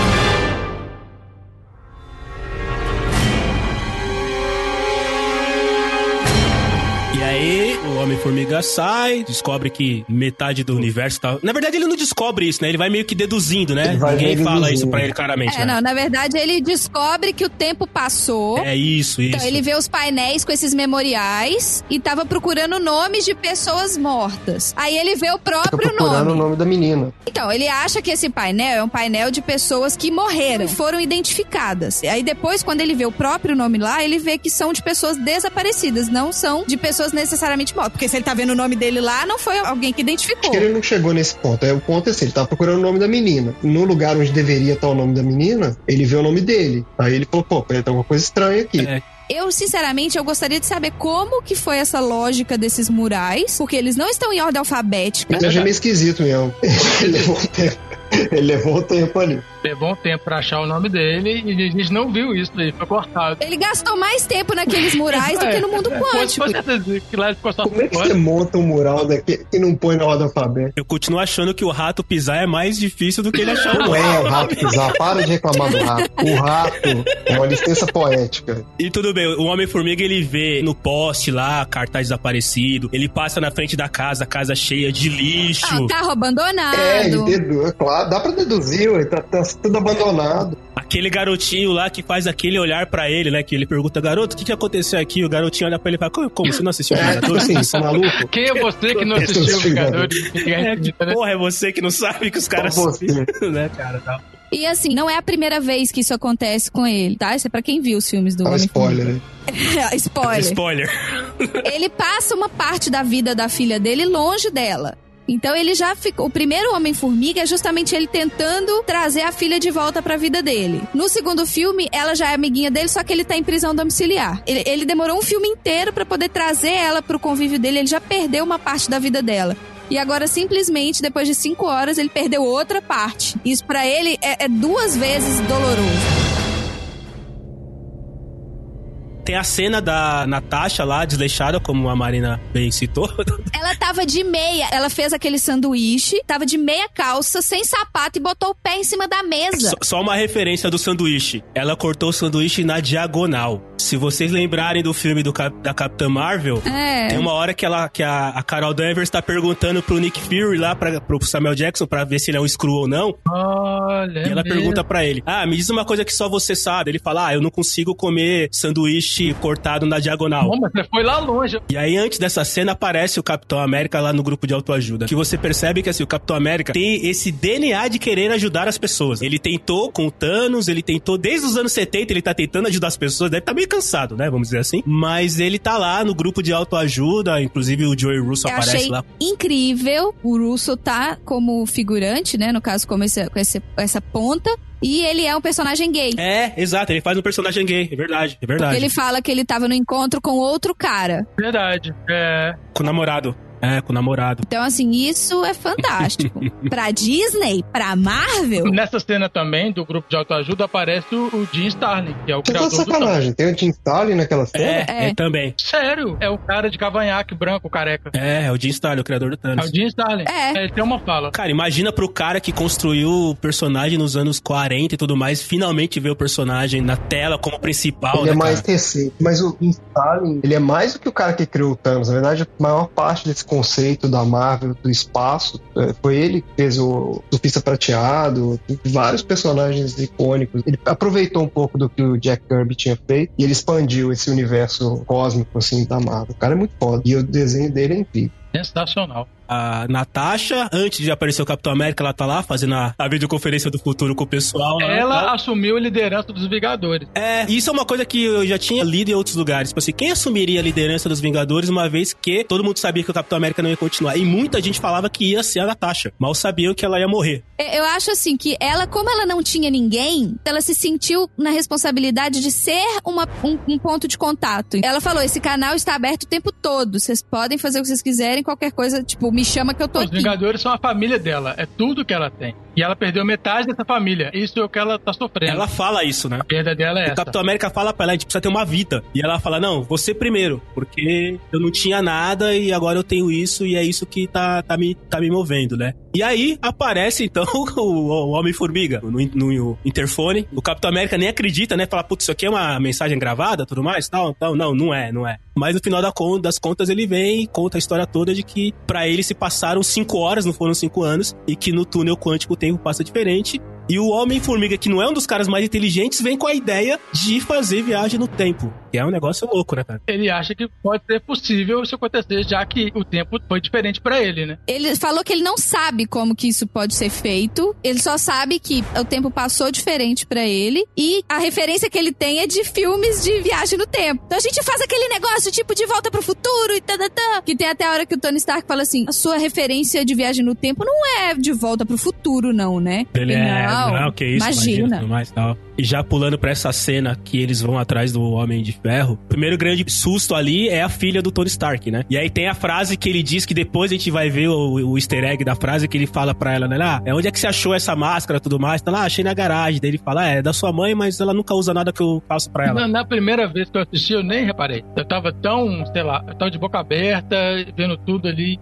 E aí, o Homem-Formiga sai, descobre que metade do universo tá. Na verdade, ele não descobre isso, né? Ele vai meio que deduzindo, né? Ninguém fala isso pra ele claramente. É, né? não, na verdade, ele descobre que o tempo passou. É isso, isso. Então, ele vê os painéis com esses memoriais e tava procurando nomes de pessoas mortas. Aí ele vê o próprio Tô procurando nome. o nome da menina. Então, ele acha que esse painel é um painel de pessoas que morreram e foram identificadas. Aí depois, quando ele vê o próprio nome lá, ele vê que são de pessoas desaparecidas, não são de pessoas pessoas necessariamente mortas. Porque se ele tá vendo o nome dele lá, não foi alguém que identificou. Ele não chegou nesse ponto. É, o ponto é assim, ele tá procurando o nome da menina. No lugar onde deveria estar o nome da menina, ele vê o nome dele. Aí ele falou, pô, tem alguma coisa estranha aqui. É. Eu, sinceramente, eu gostaria de saber como que foi essa lógica desses murais, porque eles não estão em ordem alfabética. Mas é meio esquisito mesmo. Ele levou um tempo. Ele levou um tempo ali. Levou um tempo pra achar o nome dele e a gente não viu isso aí, foi cortado. Ele gastou mais tempo naqueles murais do que no mundo quântico. Como é que você monta um mural daqui e não põe na ordem alfabética? Eu continuo achando que o rato pisar é mais difícil do que ele achar o. Não é o rato pisar, para de reclamar do rato. O rato é uma licença poética. E tudo bem, o Homem-Formiga ele vê no poste lá, cartaz desaparecido, ele passa na frente da casa, casa cheia de lixo. Ah, o carro abandonado. É, ele é claro, dá pra deduzir, ué, tá, tá tudo abandonado. Aquele garotinho lá que faz aquele olhar pra ele, né? Que ele pergunta, garoto, o que, que aconteceu aqui? O garotinho olha pra ele e fala, como, como? Você não assistiu é, tipo assim, você é maluco? Quem é você que não assistiu o Vingadores? É, que porra é você que não sabe que os caras... né, cara, tá... E assim, não é a primeira vez que isso acontece com ele, tá? Isso é pra quem viu os filmes do ah, Homem spoiler, né? spoiler. spoiler. ele passa uma parte da vida da filha dele longe dela. Então ele já ficou. O primeiro Homem-Formiga é justamente ele tentando trazer a filha de volta pra vida dele. No segundo filme, ela já é amiguinha dele, só que ele tá em prisão domiciliar. Ele, ele demorou um filme inteiro para poder trazer ela pro convívio dele, ele já perdeu uma parte da vida dela. E agora, simplesmente, depois de cinco horas, ele perdeu outra parte. Isso para ele é, é duas vezes doloroso. Tem a cena da Natasha lá, desleixada, como a Marina bem citou. Ela tava de meia, ela fez aquele sanduíche, tava de meia calça, sem sapato e botou o pé em cima da mesa. Só, só uma referência do sanduíche. Ela cortou o sanduíche na diagonal. Se vocês lembrarem do filme do, da Capitã Marvel, é. tem uma hora que, ela, que a, a Carol Danvers tá perguntando pro Nick Fury lá, pra, pro Samuel Jackson, pra ver se ele é um screw ou não. Olha. E ela mesmo. pergunta pra ele: Ah, me diz uma coisa que só você sabe. Ele fala: Ah, eu não consigo comer sanduíche sanduíche cortado na diagonal. Bom, mas você foi lá longe. E aí, antes dessa cena, aparece o Capitão América lá no grupo de autoajuda. Que você percebe que assim, o Capitão América tem esse DNA de querer ajudar as pessoas. Ele tentou com o Thanos, ele tentou desde os anos 70, ele tá tentando ajudar as pessoas. Deve estar tá meio cansado, né? Vamos dizer assim. Mas ele tá lá no grupo de autoajuda, inclusive o Joey Russo Eu aparece achei lá. incrível. O Russo tá como figurante, né? No caso, como esse, com esse, essa ponta. E ele é um personagem gay. É, exato, ele faz um personagem gay, é verdade, é verdade. Porque ele fala que ele tava no encontro com outro cara. Verdade. É. Com o namorado. É, com o namorado. Então, assim, isso é fantástico. pra Disney, pra Marvel. Nessa cena também do grupo de autoajuda aparece o, o Jim Starlin, que é o Você tá criador do Thanos. sacanagem. Tem o Jim Starlin naquela cena? É, É. é, também. Sério? É o cara de cavanhaque branco, careca. É, é o Jim Starlin, o criador do É Thanos. o Jim Starlin. É. Ele tem uma fala. Cara, imagina pro cara que construiu o personagem nos anos 40 e tudo mais, finalmente ver o personagem na tela como principal, Ele né, é mais cara? recente. Mas o Jim Starlin, ele é mais do que o cara que criou o Thanos. Na verdade, a maior parte desse conceito da Marvel, do espaço, é, foi ele que fez o Surfista Prateado, vários personagens icônicos. Ele aproveitou um pouco do que o Jack Kirby tinha feito e ele expandiu esse universo cósmico, assim, da Marvel. O cara é muito foda. E o desenho dele é incrível. Sensacional. A Natasha, antes de aparecer o Capitão América, ela tá lá fazendo a, a videoconferência do futuro com o pessoal. lá, Ela assumiu a liderança dos Vingadores. É, isso é uma coisa que eu já tinha lido em outros lugares. Tipo assim, quem assumiria a liderança dos Vingadores uma vez que todo mundo sabia que o Capitão América não ia continuar? E muita gente falava que ia ser a Natasha. Mal sabiam que ela ia morrer. Eu acho assim que ela, como ela não tinha ninguém, ela se sentiu na responsabilidade de ser uma- um, um ponto de contato. Ela falou: esse canal está aberto o tempo todo. Vocês podem fazer o que vocês quiserem, qualquer coisa, tipo, me chama que eu tô Os aqui. Vingadores são a família dela. É tudo que ela tem. E ela perdeu metade dessa família. Isso é o que ela tá sofrendo. Ela fala isso, né? A perda dela é O essa. Capitão América fala pra ela, a gente precisa ter uma vida. E ela fala, não, você primeiro, porque eu não tinha nada e agora eu tenho isso e é isso que tá, tá, me, tá me movendo, né? E aí aparece, então, o, o Homem-Formiga no, no interfone. O Capitão América nem acredita, né? Fala, putz, isso aqui é uma mensagem gravada, tudo mais, tal, tal. Não, não é, não é. Mas no final das contas ele vem e conta a história toda de que pra ele se passaram cinco horas, não foram cinco anos, e que no túnel quântico o tempo passa diferente. E o Homem-Formiga, que não é um dos caras mais inteligentes, vem com a ideia de fazer viagem no tempo. Que é um negócio louco, né, cara? Ele acha que pode ser possível isso acontecer, já que o tempo foi diferente pra ele, né? Ele falou que ele não sabe como que isso pode ser feito. Ele só sabe que o tempo passou diferente pra ele. E a referência que ele tem é de filmes de viagem no tempo. Então a gente faz aquele negócio tipo de volta pro futuro e tatatã. Que tem até a hora que o Tony Stark fala assim: a sua referência de viagem no tempo não é de volta pro futuro, não, né? Ele é, não, não, que isso, imagina. tudo mais, tal. E já pulando pra essa cena que eles vão atrás do Homem de Ferro, o primeiro grande susto ali é a filha do Tony Stark, né? E aí tem a frase que ele diz que depois a gente vai ver o, o easter egg da frase que ele fala pra ela, né? Ah, é onde é que você achou essa máscara e tudo mais? Tá lá, achei na garagem. Daí ele fala, ah, é da sua mãe, mas ela nunca usa nada que eu faço pra ela. Na, na primeira vez que eu assisti, eu nem reparei. Eu tava tão, sei lá, tava de boca aberta, vendo tudo ali,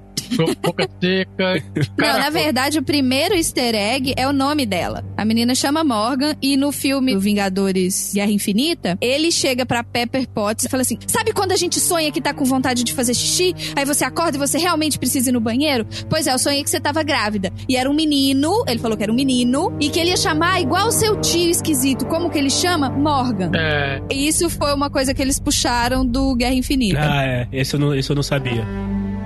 boca seca. Não, na verdade, o primeiro easter egg é o nome dela. A menina chama Morgan e no filme o Vingadores Guerra Infinita, ele chega pra Pepper Potts e fala assim: Sabe quando a gente sonha que tá com vontade de fazer xixi? Aí você acorda e você realmente precisa ir no banheiro? Pois é, eu sonhei que você tava grávida. E era um menino, ele falou que era um menino, e que ele ia chamar igual o seu tio esquisito. Como que ele chama? Morgan. É, E isso foi uma coisa que eles puxaram do Guerra Infinita. Ah, é. Esse eu não, esse eu não sabia.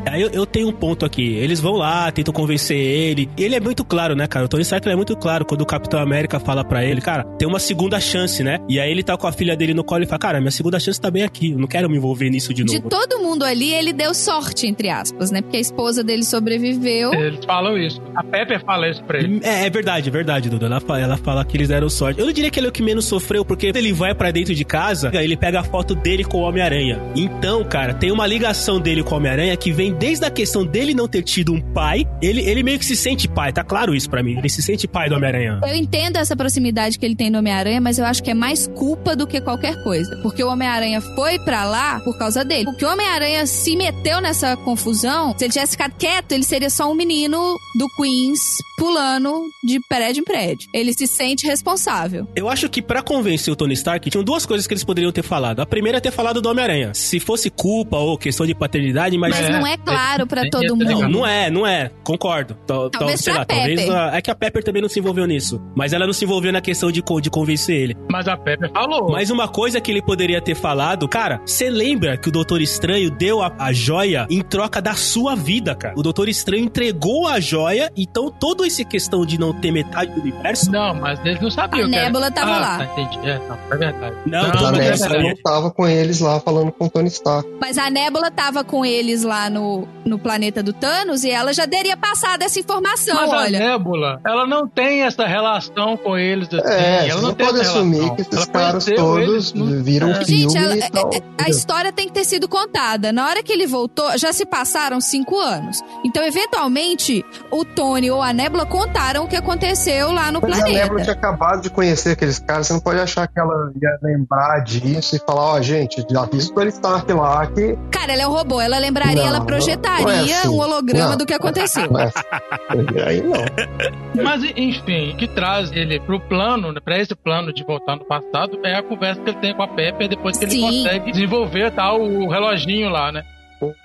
Aí eu, eu tenho um ponto aqui. Eles vão lá, tentam convencer ele. E ele é muito claro, né, cara? O Tony Stark ele é muito claro quando o Capitão América fala pra ele, cara, tem uma segunda chance, né? E aí ele tá com a filha dele no colo e fala, cara, minha segunda chance tá bem aqui. Eu não quero me envolver nisso de De novo. todo mundo ali, ele deu sorte, entre aspas, né? Porque a esposa dele sobreviveu. eles falam isso. A Pepper fala isso pra ele. É, é verdade, é verdade, Duda. Ela fala, ela fala que eles deram sorte. Eu não diria que ele é o que menos sofreu, porque ele vai pra dentro de casa, ele pega a foto dele com o Homem-Aranha. Então, cara, tem uma ligação dele com o Homem-Aranha que vem desde a questão dele não ter tido um pai. Ele, ele meio que se sente pai, tá claro isso pra mim. Ele se sente pai do Homem-Aranha. Eu entendo essa proximidade que ele tem no Homem-Aranha, mas eu acho que é mais culpa do que qualquer coisa. Porque o Homem-Aranha foi pra lá por causa dele. Porque o Homem-Aranha se meteu nessa confusão, se ele tivesse ficado quieto, ele seria só um menino do Queens pulando de prédio em prédio. Ele se sente responsável. Eu acho que pra convencer o Tony Stark, tinham duas coisas que eles poderiam ter falado. A primeira é ter falado do Homem-Aranha. Se fosse culpa ou questão de paternidade, mas. Mas É. não é claro para todo mundo. Não, não é, não é. Concordo. Talvez sei lá, talvez a, é que a Pepper também não se envolveu nisso. Mas ela não se envolveu na questão de, de convencer ele. Mas a Pepper falou. Mas uma coisa que ele poderia ter falado, cara, você lembra que o Doutor Estranho deu a, a joia em troca da sua vida, cara? O Doutor Estranho entregou a joia, então toda essa questão de não ter metade do universo. Não, mas eles não sabiam. A Nebula era... tava ah, lá. Tá, entendi. É, não, é verdade. Não, não, a Nebula não tava com eles lá falando com o Tony Stark. Mas a Nebula tava com eles lá no, no planeta do Thanos e ela já teria passado essa informação, mas olha. a Nebula, ela não tem essa relação com eles assim. É, ela não, não pode assumir relação. que esses ela caras todos viram é. filme Gente, ela, é, é, a história tem que ter sido contada. Na hora que ele voltou, já se passaram cinco anos. Então, eventualmente, o Tony ou a Nebula contaram o que aconteceu lá no mas planeta. a Nebula tinha acabado de conhecer aqueles caras, você não pode achar que ela ia lembrar disso e falar, ó, oh, gente, já fiz o Tony Stark lá que... Cara, ela é um robô, ela lembraria, não, ela projetaria é assim. um holograma não, do que aconteceu. Não é assim. Aí não. Mas, enfim, o que traz ele pro plano, né, pra esse plano de voltar no passado, é a conversa que ele tem com a Pepper depois que Sim. ele consegue desenvolver tal, tá, o reloginho lá, né?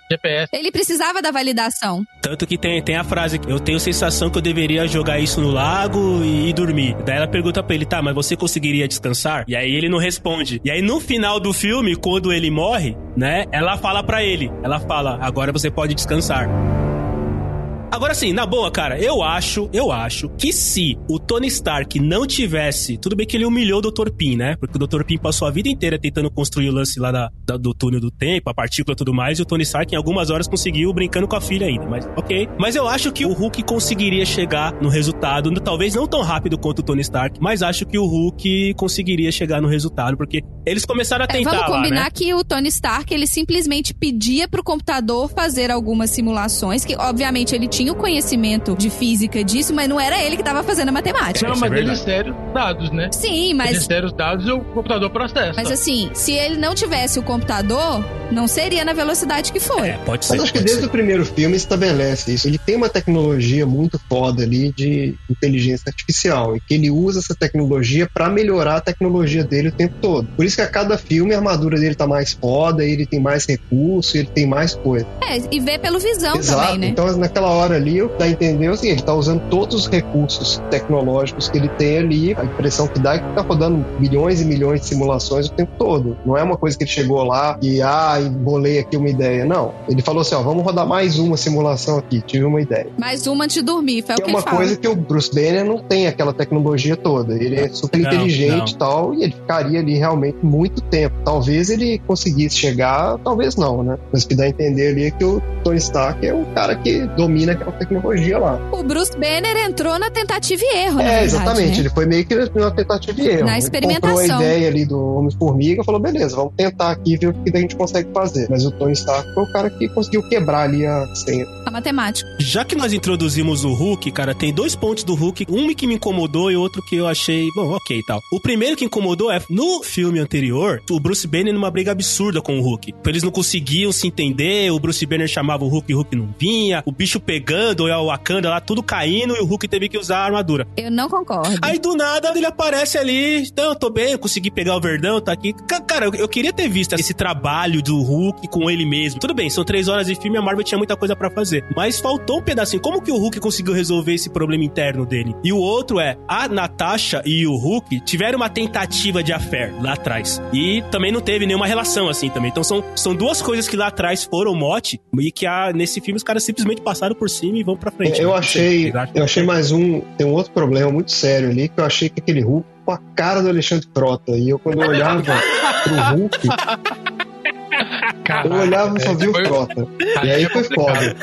GPS. Ele precisava da validação. Tanto que tem, tem a frase: Eu tenho sensação que eu deveria jogar isso no lago e, e dormir. Daí ela pergunta pra ele: Tá, mas você conseguiria descansar? E aí ele não responde. E aí no final do filme, quando ele morre, né? Ela fala para ele: Ela fala, agora você pode descansar. Agora sim, na boa, cara, eu acho, eu acho que se o Tony Stark não tivesse. Tudo bem que ele humilhou o Dr. Pym, né? Porque o Dr. Pym passou a vida inteira tentando construir o lance lá da, da, do túnel do tempo, a partícula e tudo mais, e o Tony Stark em algumas horas conseguiu brincando com a filha ainda. Mas ok. Mas eu acho que o Hulk conseguiria chegar no resultado, talvez não tão rápido quanto o Tony Stark, mas acho que o Hulk conseguiria chegar no resultado, porque eles começaram a tentar. É, vamos combinar lá, né? que o Tony Stark ele simplesmente pedia pro computador fazer algumas simulações, que obviamente ele tinha o conhecimento de física disso, mas não era ele que estava fazendo a matemática. Não, mas é ele insere os dados, né? Sim, mas. Ele insere os dados e o computador processa. Mas assim, se ele não tivesse o computador, não seria na velocidade que foi. É, pode ser. Mas acho que desde ser. o primeiro filme estabelece isso. Ele tem uma tecnologia muito foda ali de inteligência artificial e que ele usa essa tecnologia para melhorar a tecnologia dele o tempo todo. Por isso que a cada filme a armadura dele tá mais foda, ele tem mais recurso, ele tem mais coisa. É, e vê pelo visão Exato. também, né? Então naquela hora ali dá a entender assim, ele tá usando todos os recursos tecnológicos que ele tem ali. A impressão que dá é que tá rodando milhões e milhões de simulações o tempo todo. Não é uma coisa que ele chegou lá e, ah, bolei aqui uma ideia. Não. Ele falou assim, ó, vamos rodar mais uma simulação aqui. Tive uma ideia. Mais uma antes de dormir, foi que o que é uma coisa que o Bruce Banner não tem aquela tecnologia toda. Ele é super não, inteligente e tal, e ele ficaria ali realmente muito tempo. Talvez ele conseguisse chegar, talvez não, né? Mas o que dá a entender ali é que o Tony Stark é um cara que domina aquela tecnologia lá. O Bruce Banner entrou na tentativa e erro, É, exatamente. Né? Ele foi meio que na tentativa e erro. Na experimentação. Ele a ideia ali do Homem-Formiga e falou, beleza, vamos tentar aqui ver o que a gente consegue fazer. Mas o Tony Stark foi o cara que conseguiu quebrar ali a senha. A matemática. Já que nós introduzimos o Hulk, cara, tem dois pontos do Hulk, um que me incomodou e outro que eu achei, bom, ok e tal. O primeiro que incomodou é, no filme anterior, o Bruce Banner numa briga absurda com o Hulk. Eles não conseguiam se entender, o Bruce Banner chamava o Hulk e o Hulk não vinha, o bicho o Wakanda lá, tudo caindo e o Hulk teve que usar a armadura. Eu não concordo. Aí do nada ele aparece ali, então eu tô bem, eu consegui pegar o Verdão, tá aqui. Cara, eu, eu queria ter visto esse trabalho do Hulk com ele mesmo. Tudo bem, são três horas de filme, a Marvel tinha muita coisa para fazer. Mas faltou um pedacinho. Como que o Hulk conseguiu resolver esse problema interno dele? E o outro é, a Natasha e o Hulk tiveram uma tentativa de affair lá atrás. E também não teve nenhuma relação assim também. Então são, são duas coisas que lá atrás foram mote e que a, nesse filme os caras simplesmente passaram por cima e vão pra frente. Eu né? achei, eu achei mais um, tem um outro problema muito sério ali, que eu achei que aquele Hulk com a cara do Alexandre Frota. E eu quando eu olhava pro Hulk, Caraca, eu olhava e só via o Frota. E aí foi foda.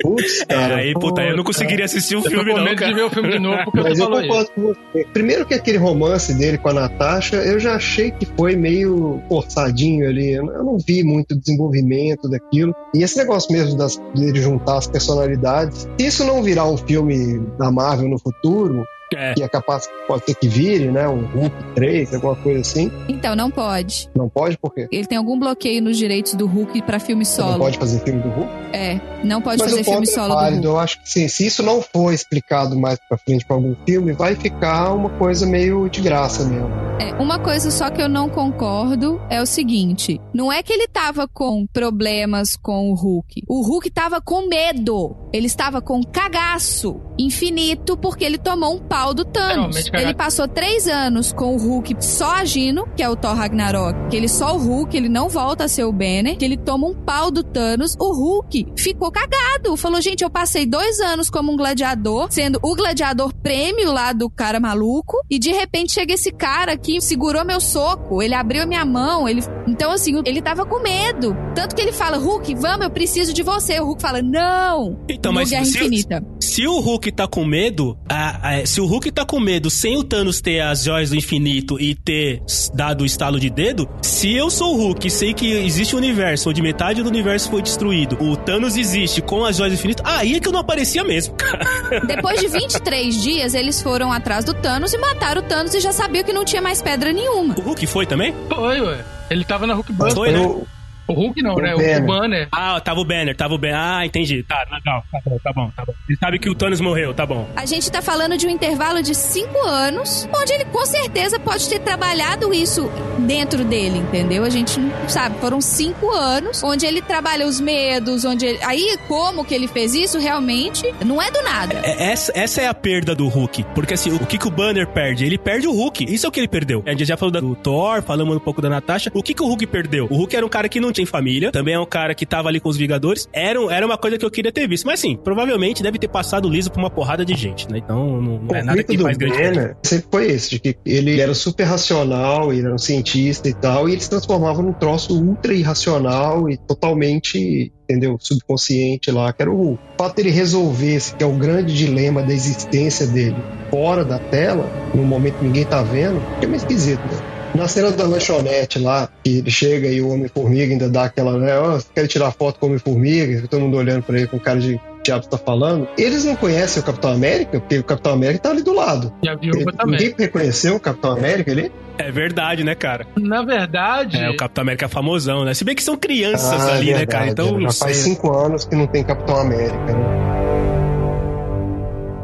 Putz, cara. É, aí, puta, eu não conseguiria assistir o filme, não. de ver o filme de novo, porque Mas eu concordo com você. Primeiro que aquele romance dele com a Natasha, eu já achei que foi meio forçadinho ali. Eu não vi muito desenvolvimento daquilo. E esse negócio mesmo das, de juntar as personalidades, se isso não virar um filme da Marvel no futuro, é. que é capaz, pode ser que vire, né? Um Hulk 3, alguma coisa assim. Então, não pode. Não pode por quê? Ele tem algum bloqueio nos direitos do Hulk para filme solo. Não pode fazer filme do Hulk? É, não pode Mas fazer filme é solo válido. Eu acho que sim, se isso não for explicado mais pra frente pra algum filme, vai ficar uma coisa meio de graça mesmo. É, uma coisa só que eu não concordo é o seguinte: não é que ele tava com problemas com o Hulk. O Hulk tava com medo. Ele estava com cagaço infinito porque ele tomou um pau do Thanos. Ele passou três anos com o Hulk só agindo, que é o Thor Ragnarok, que ele só o Hulk, ele não volta a ser o Banner, que ele toma um pau do Thanos. O Hulk ficou cagado. Falou, gente, eu passei dois anos como um gladiador, sendo o gladiador prêmio lá do cara maluco, e de repente chega esse cara que segurou meu soco, ele abriu minha mão, ele. Então, assim, ele tava com medo. Tanto que ele fala, Hulk, vamos, eu preciso de você. O Hulk fala, não. Então, mas Guerra se, Infinita. se o Hulk tá com medo, a, a, se o Hulk tá com medo sem o Thanos ter as joias do infinito e ter dado o estalo de dedo, se eu sou o Hulk e sei que existe um universo onde metade do universo foi destruído, o Thanos existe com as joias do infinito, aí é que eu não aparecia mesmo. Depois de 23 dias, eles foram atrás do Thanos e mataram o Thanos e já sabiam que não tinha mais pedra nenhuma. O Hulk foi também? Foi, ué. Ele tava na Hulk Buster. Foi, né? O Hulk não, o né? Banner. O Banner. Ah, tava o Banner, tava o Banner. Ah, entendi. Tá, legal. Tá bom, tá bom, tá bom. Ele sabe que o Thanos morreu, tá bom. A gente tá falando de um intervalo de cinco anos, onde ele com certeza pode ter trabalhado isso dentro dele, entendeu? A gente não sabe. Foram cinco anos onde ele trabalha os medos, onde ele... Aí, como que ele fez isso, realmente, não é do nada. É, essa, essa é a perda do Hulk. Porque assim, o que, que o Banner perde? Ele perde o Hulk. Isso é o que ele perdeu. A gente já falou do Thor, falamos um pouco da Natasha. O que, que o Hulk perdeu? O Hulk era um cara que não tinha família, também é um cara que tava ali com os Vingadores. Era, era uma coisa que eu queria ter visto. Mas sim, provavelmente deve ter passado liso por uma porrada de gente, né? Então não, não é nada que faz grande Banner sempre foi esse, de que ele era super racional, ele era um cientista e tal, e ele se transformava num troço ultra irracional e totalmente entendeu? Subconsciente lá, que era o Hulk. O fato dele resolver esse, que é o grande dilema da existência dele, fora da tela, no momento que ninguém tá vendo, é meio esquisito, né? Na cena da lanchonete lá, que ele chega e o Homem-Formiga ainda dá aquela, né? Oh, quer tirar foto com o Homem-Formiga? Todo mundo olhando pra ele com cara de diabo está falando. Eles não conhecem o Capitão América, porque o Capitão América tá ali do lado. E a viúva também. Ninguém reconheceu o Capitão América ali? É verdade, né, cara? Na verdade. É, o Capitão América é famosão, né? Se bem que são crianças ah, ali, verdade, né, cara? Então. Já faz cinco anos que não tem Capitão América, né?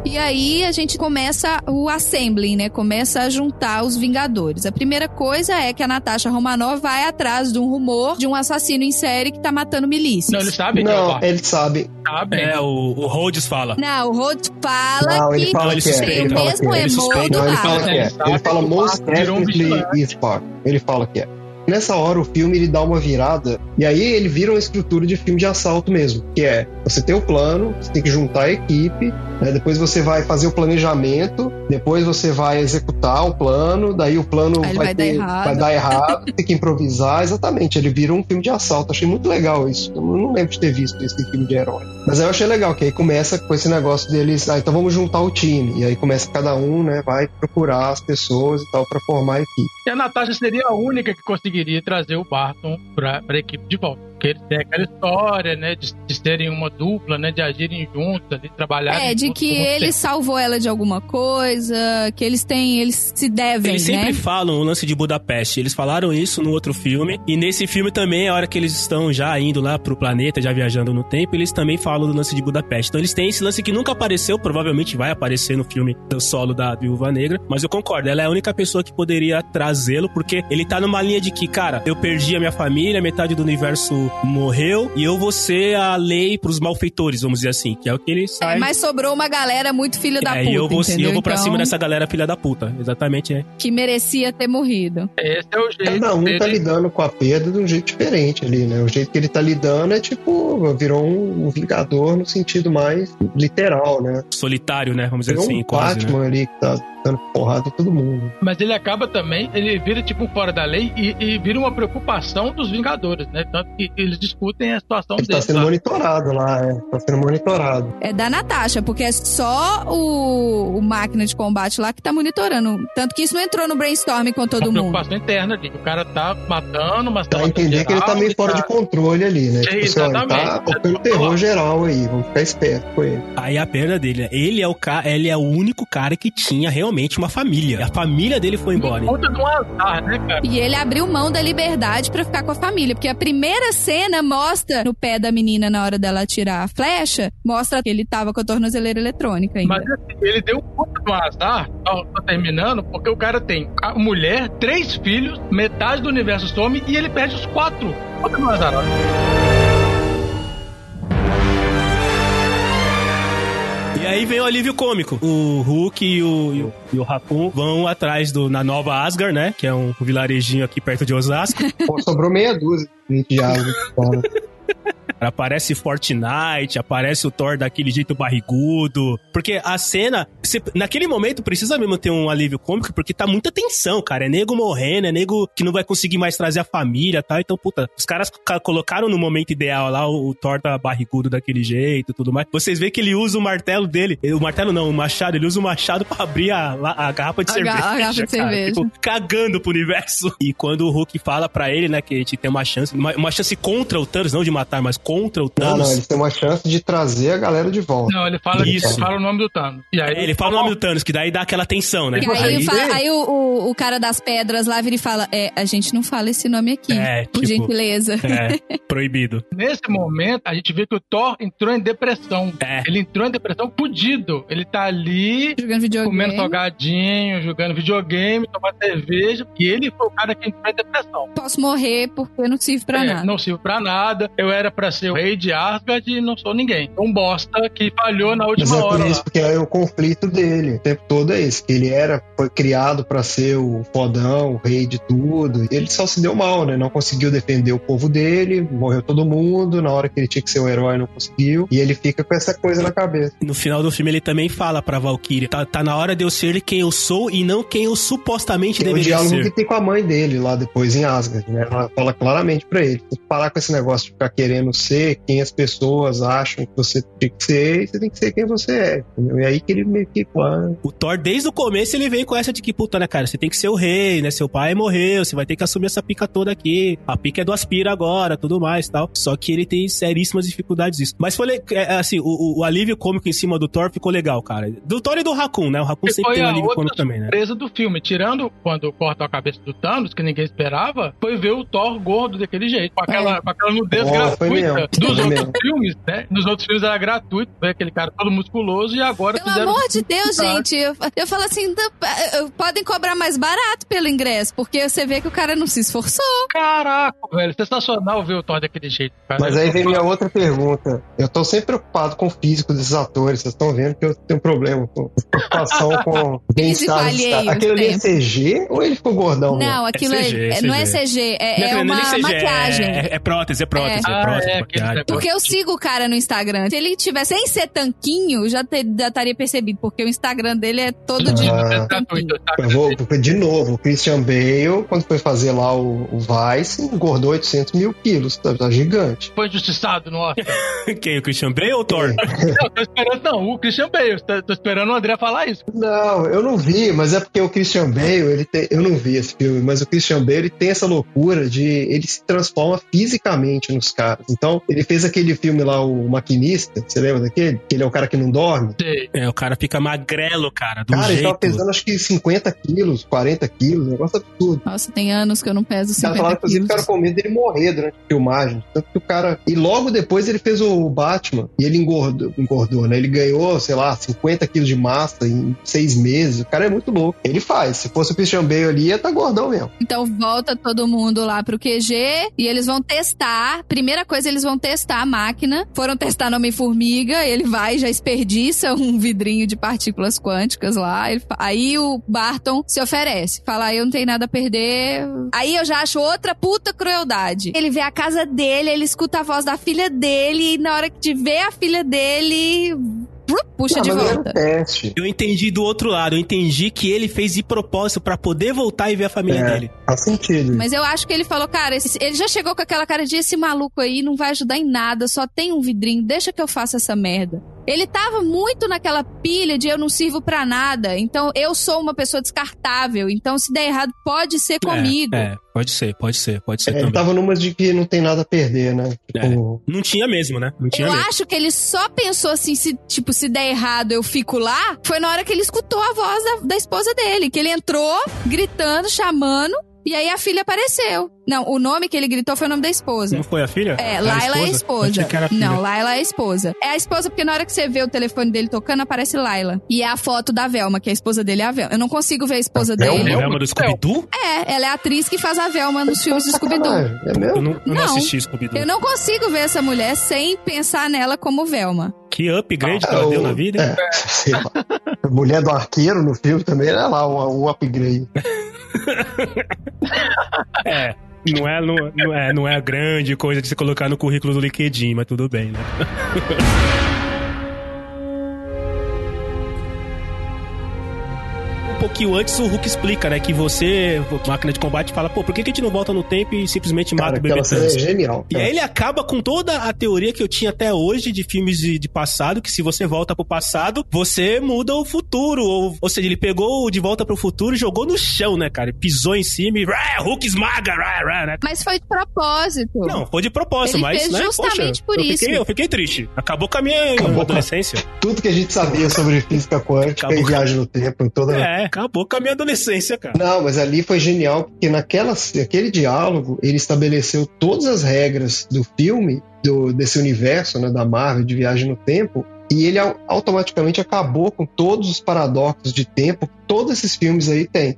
E aí a gente começa o assembling, né? Começa a juntar os Vingadores. A primeira coisa é que a Natasha Romanoff vai atrás de um rumor de um assassino em série que tá matando milícias. Não, ele sabe? Não, ele sabe. Sabe. É, o, o Rhodes fala. Não, o Rhodes fala não, ele que fala que é. mesmo emo do lado. Ele fala que é. Ele fala most definitely. Ele fala que é. Nessa hora o filme ele dá uma virada e aí ele vira uma estrutura de filme de assalto mesmo, que é você tem o plano, você tem que juntar a equipe, né? depois você vai fazer o planejamento, depois você vai executar o plano, daí o plano vai, vai, ter, dar vai, dar errado, tem que improvisar, exatamente. Ele vira um filme de assalto. Achei muito legal isso. Eu não lembro de ter visto esse filme de herói. Mas eu achei legal, que aí começa com esse negócio deles, ah, então vamos juntar o time. E aí começa cada um, né, vai procurar as pessoas e tal para formar a equipe. E a Natasha seria a única que conseguiria trazer o Barton pra, pra equipe de volta. Porque eles têm aquela história, né, de, de serem uma dupla, né, de agirem juntos, de trabalharem É, de que ele tempo. salvou ela de alguma coisa, que eles têm, eles se devem, Eles sempre né? falam o lance de Budapeste, eles falaram isso no outro filme, e nesse filme também, a hora que eles estão já indo lá pro planeta, já viajando no tempo, eles também falam do lance de Budapeste. Então eles têm esse lance que nunca apareceu, provavelmente vai aparecer no filme do solo da Viúva Negra, mas eu concordo, ela é a única pessoa que poderia trazê-lo, porque ele tá numa linha de que, cara, eu perdi a minha família, metade do universo morreu e eu vou ser a lei pros malfeitores, vamos dizer assim, que é o que ele é, sai. É, mas sobrou uma galera muito filha da é, puta, e eu vou, entendeu? eu vou pra então, cima dessa galera filha da puta, exatamente, é. Que merecia ter morrido. Esse é o jeito Cada um dele. tá lidando com a perda de um jeito diferente ali, né? O jeito que ele tá lidando é tipo, virou um, um vingador no sentido mais literal, né? Solitário, né? Vamos dizer virou assim, um quase, Batman né? ali que tá dando porrada em todo mundo. Mas ele acaba também, ele vira tipo um fora da lei e, e vira uma preocupação dos Vingadores, né? Tanto que eles discutem a situação ele dele. Tá sendo lá. monitorado lá, é. Tá sendo monitorado. É da Natasha, porque é só o, o máquina de combate lá que tá monitorando. Tanto que isso não entrou no brainstorm com todo uma mundo. preocupação interna ali. O cara tá matando, mas Dá a entender que ele tá meio fora de controle ali, né? É, Tipo assim, ó, ele tá exatamente. tocando terror geral aí. Vamos ficar esperto com ele. Aí a perda dele, né? Ele é o cara, ele é o único cara que tinha realmente uma família. A família dele foi embora. Conta de um azar, né, cara? E ele abriu mão da liberdade pra ficar com a família. Porque a primeira cena mostra no pé da menina na hora dela atirar a flecha, mostra que ele tava com a tornozeleira eletrônica ainda. Mas assim, ele deu conta de um azar, ó, tô terminando, porque o cara tem a mulher, três filhos, metade do universo some e ele perde os quatro. Conta de um azar, ó. E aí vem o alívio cômico. O Hulk e o, e o, e o Raccoon vão atrás do na Nova Asgard, né? Que é um vilarejinho aqui perto de Osasco. Pô, sobrou meia dúzia de asa. Aparece Fortnite, aparece o Thor daquele jeito barrigudo. Porque a cena, você- naquele momento, precisa mesmo ter um alívio cômico, porque tá muita tensão, cara. É nego morrendo, é nego que não vai conseguir mais trazer a família e tal. Então, puta, os caras ca- colocaram no momento ideal lá o, o Thor tá barrigudo daquele jeito e tudo mais. Vocês veem que ele usa o martelo dele. O martelo não, o machado. Ele usa o machado pra abrir a, la- a garrafa de A ga- cerveja. a garrafa de cara. cerveja. Tipo, cagando pro universo. E quando o Hulk fala pra ele, né, que a gente tem uma chance, uma, uma chance contra o Thanos, não de matar, mas contra o Não, Thanos. não, eles têm uma chance de trazer a galera de volta. Não, ele fala, Isso. ele fala o nome do Thanos. E aí ele fala o nome do Thanos, que daí dá aquela tensão, né? E aí, fa- aí o, o, o cara das pedras lá vira e fala: É, a gente não fala esse nome aqui. É, por tipo, gentileza. É, proibido. Nesse momento, a gente vê que o Thor entrou em depressão. É. Ele entrou em depressão pudido. Ele tá ali Jogando videogame. comendo salgadinho, jogando videogame, tomando cerveja. E ele foi o cara que entrou em depressão. Posso morrer porque não serve pra É, nada. Não sirvo pra nada. Eu era pra ser o rei de Asgard e não sou ninguém. Um bosta que falhou na Mas última é por hora. isso, lá. porque é o conflito dele. O tempo todo é esse. Que ele era, foi criado pra ser o fodão, o rei de tudo. Ele só se deu mal, né? Não conseguiu defender o povo dele, morreu todo mundo. Na hora que ele tinha que ser o herói, não conseguiu. E ele fica com essa coisa na cabeça. No final do filme ele também fala pra Valkyrie, tá, tá na hora de eu ser quem eu sou e não quem eu supostamente Tem o deveria diálogo ser. que tem com a mãe dele lá depois em Asgard, né? Ela fala claramente pra ele: tem que parar com esse negócio de ficar querendo ser quem as pessoas acham que você tem que ser, e você tem que ser quem você é. entendeu? E aí que ele meio que. ah, O Thor, desde o começo, ele vem com essa de que, puta, né, cara, você tem que ser o rei, né? Seu pai morreu, você vai ter que assumir essa pica toda aqui. A pica é do Aspira agora, tudo mais tal. Só que ele tem seríssimas dificuldades disso. Mas foi, le- é, assim, o, o alívio cômico em cima do Thor ficou legal, cara. Do Thor e do Raccoon, né? O Raccoon sempre tem um alívio outra cômico também, né? surpresa do filme. Tirando quando cortam a cabeça do Thanos, que ninguém esperava, foi ver o Thor gordo daquele jeito. Com aquela, com aquela nudez Oh, foi gratuita Foi outros filmes, né? Nos outros filmes era gratuito, ver aquele cara todo musculoso e agora Pelo fizeram. amor de Deus, gente. Eu, eu falo assim: "Da- eh, podem cobrar mais barato pelo ingresso, porque você vê que o cara não se esforçou. Caraca, velho, sensacional ver o Thor daquele jeito. Cara. Mas aí vem minha outra pergunta. Eu tô sempre preocupado com o físico desses atores. Vocês estão vendo que eu tenho um problema com preocupação com bem-estar. falhei desses caras. o Aquele ali é. CG ou ele ficou gordão? Não, aquilo é CG, é- não é CG, é, é Não, não uma nem CG, maquiagem. É, é prótese, é prótese, é, Ah, prótese, é, maquiagem. aquele Porque eu sigo o cara no Instagram. Se ele tivesse sem ser tanquinho, já, estaria percebido, porque o Instagram dele é todo de Ah. Gratuito, tá? Eu vou, porque, de novo, o Christian Bale, quando foi fazer lá o, o Vice, engordou 800 mil quilos. Tá, tá gigante. Foi injustiçado no Oscar. Quem? O Christian Bale ou o Thor? não, tô esperando, não, o Christian Bale. Tô, tô esperando o André falar isso. Não, eu não vi, mas é porque o Christian Bale, ele tem, eu não vi esse filme, mas o Christian Bale ele tem essa loucura de ele se transforma fisicamente nos caras. Então, ele fez aquele filme lá, o Maquinista, você lembra daquele? Que ele é o cara que não dorme. É, o cara fica magrelo, cara, do Cara, ele jeito. tava pesando acho que 50 quilos, 40 quilos, um negócio absurdo. Nossa, tem anos que eu não peso Os caras 50 falaram, quilos. que o cara com medo dele morrer durante a filmagem. Tanto que o cara. E logo depois ele fez o Batman e ele engordou, engordou né? Ele ganhou, sei lá, 50 quilos de massa em seis meses. O cara é muito louco. Ele faz. Se fosse o Christian Bale ali, ia estar gordão mesmo. Então volta todo mundo lá pro QG e eles vão testar. Primeira coisa, eles vão testar a máquina. Foram testar no Homem-Formiga, ele vai, já esperdiça um vidrinho de partículas quânticas lá. Ele aí o Barton se oferece. Fala, eu não tenho nada a perder. Aí eu já acho outra puta crueldade. Ele vê a casa dele, ele escuta a voz da filha dele, e na hora de ver a filha dele, puxa de volta. Eu entendi do outro lado, eu entendi que ele fez de propósito para poder voltar e ver a família é, dele. Faz sentido. Mas eu acho que ele falou, cara, esse, ele já chegou com aquela cara de esse maluco aí não vai ajudar em nada, só tem um vidrinho, deixa que eu faça essa merda. Ele tava muito naquela pilha de eu não sirvo para nada, então eu sou uma pessoa descartável, então se der errado pode ser é, comigo. É, é pode ser, pode ser, pode ser é, também. Ele tava numa de que não tem nada a perder, né? Tipo... É. Não tinha mesmo, né? Não tinha eu mesmo. acho que ele só pensou assim, se, tipo, se der errado eu fico lá, foi na hora que ele escutou a voz da, da esposa dele, que ele entrou gritando, chamando, e aí a filha apareceu. Não, o nome que ele gritou foi o nome da esposa. Não foi a filha? É, Laila é a esposa. Não, Laila é a esposa. É a esposa porque na hora que você vê o telefone dele tocando, aparece Laila. E é a foto da Velma, que a esposa dele é a Velma. Eu não consigo ver a esposa a dele. A Velma do Scooby-Doo? É, ela é a atriz que faz a Velma nos filmes do Scooby-Doo. É mesmo? Eu não, eu não, não assisti Scooby-Doo. Eu não consigo ver essa mulher sem pensar nela como Velma. Que upgrade ah, que ela o, deu na vida, hein? É, mulher do arqueiro no filme também era lá o, o upgrade. é. Não é, não, não, é, não é grande coisa de se colocar no currículo do LinkedIn, mas tudo bem, né? pouquinho antes, o Hulk explica, né? Que você, máquina de combate, fala, pô, por que, que a gente não volta no tempo e simplesmente cara, mata o bebê Thanos? É genial. E aí ele acaba com toda a teoria que eu tinha até hoje de filmes de, de passado, que se você volta pro passado, você muda o futuro. Ou, ou seja, ele pegou de volta pro futuro e jogou no chão, né, cara? Pisou em cima e rá, Hulk esmaga, rá, rá, né? Mas foi de propósito. Não, foi de propósito, ele mas, fez né, justamente poxa, por eu isso. Fiquei, eu fiquei triste. Acabou com a minha acabou adolescência. Tudo que a gente sabia sobre física quântica acabou e viagem no tempo, em toda... É, acabou com a minha adolescência cara. Não, mas ali foi genial, porque naquela, naquele diálogo ele estabeleceu todas as regras do filme, do, desse universo, né, da Marvel, de viagem no tempo, e ele automaticamente acabou com todos os paradoxos de tempo que todos esses filmes aí têm.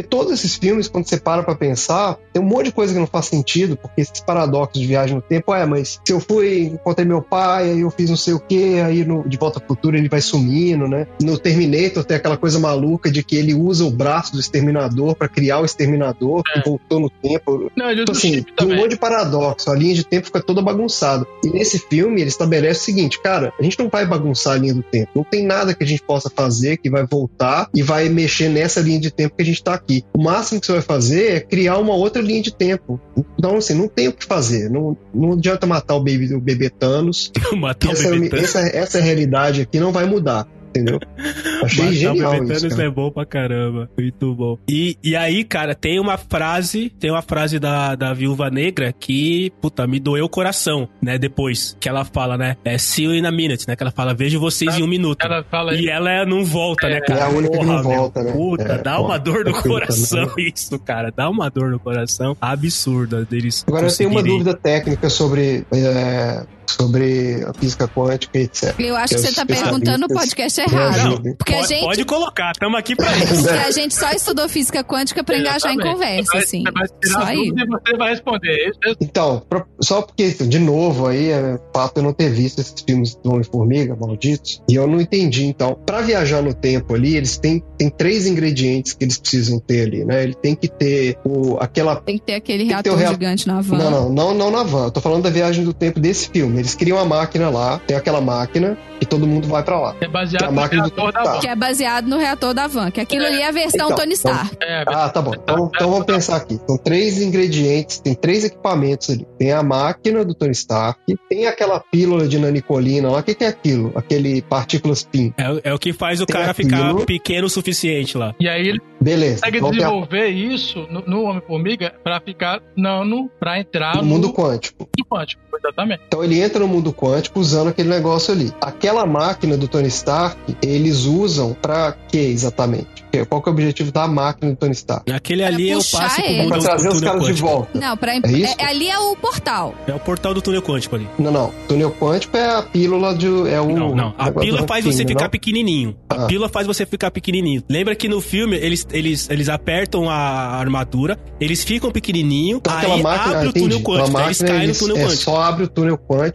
Porque todos esses filmes, quando você para pra pensar, tem um monte de coisa que não faz sentido, porque esses paradoxos de viagem no tempo, é, mas se eu fui, encontrei meu pai, aí eu fiz não sei o que, aí no, de volta ao futuro ele vai sumindo, né? No Terminator tem aquela coisa maluca de que ele usa o braço do exterminador para criar o exterminador, é. que voltou no tempo. Não, então, assim, tem um monte de paradoxo, a linha de tempo fica toda bagunçada. E nesse filme ele estabelece o seguinte, cara, a gente não vai bagunçar a linha do tempo, não tem nada que a gente possa fazer que vai voltar e vai mexer nessa linha de tempo que a gente tá aqui. O máximo que você vai fazer é criar uma outra linha de tempo. Então, assim, não tem o que fazer. Não, não adianta matar o bebê, o bebê Thanos. matar essa, o bebê Thanos. Essa, essa realidade aqui não vai mudar entendeu? Achei Mas genial isso, cara. é bom pra caramba, muito bom. E, e aí, cara, tem uma frase, tem uma frase da, da Viúva Negra que, puta, me doeu o coração, né, depois, que ela fala, né, é see you in a minute, né, que ela fala, vejo vocês em um minuto. Ela fala e ela não volta, né, é, né, cara? É a única Porra, que não volta, né? Puta, é, dá uma dor no coração isso, cara, dá uma dor no coração absurda deles Agora eu tenho uma dúvida técnica sobre é, sobre a física quântica e etc. Eu acho que, que você está perguntando no podcast errado. Não, porque pode, a gente... pode colocar, estamos aqui para isso. Porque a gente só estudou física quântica para engajar em conversa, assim. Você vai só aí. Você vai responder. É então, só porque, de novo, aí é fato eu não ter visto esses filmes do Homem-Formiga, malditos, e eu não entendi. Então, para viajar no tempo ali, eles têm, têm três ingredientes que eles precisam ter ali, né? Ele tem que ter o, aquela... Tem que ter aquele reator ter gigante na van. Não, não, não, não na van. Eu tô falando da viagem do tempo desse filme. Eles criam a máquina lá, tem aquela máquina e todo mundo vai para lá. É baseado é no reator da van. Que é baseado no reator da van, que aquilo é. ali é a versão então, Tony então, Stark. Então, é, ah, tá bom. Então, então vamos pensar aqui. São três ingredientes, tem três equipamentos ali. Tem a máquina do Tony Stark, tem aquela pílula de nanicolina lá. O que, que é aquilo? Aquele partículas PIN. É, é o que faz o tem cara aquilo. ficar pequeno o suficiente lá. E aí ele Beleza. consegue desenvolver a... isso no, no Homem-Formiga para ficar nano, para entrar no, no mundo quântico. No quântico, exatamente. Então ele entra no mundo quântico usando aquele negócio ali. Aquela máquina do Tony Stark, eles usam para quê exatamente? Qual que é o objetivo da máquina do Tony Stark? Aquele ali é o passe pro mundo Pra trazer os caras quântico. de volta. Não, pra, é isso? É, ali é o portal. É o portal do túnel quântico ali. Não, não. O túnel quântico é a pílula de. É o, não, não. A pílula faz você ficar não? pequenininho. A ah. pílula faz você ficar pequenininho. Lembra que no filme eles, eles, eles apertam a armadura, eles ficam pequenininho, então, aí máquina, abre o túnel quântico. Aí eles caem no túnel é quântico. Só abre o túnel quântico.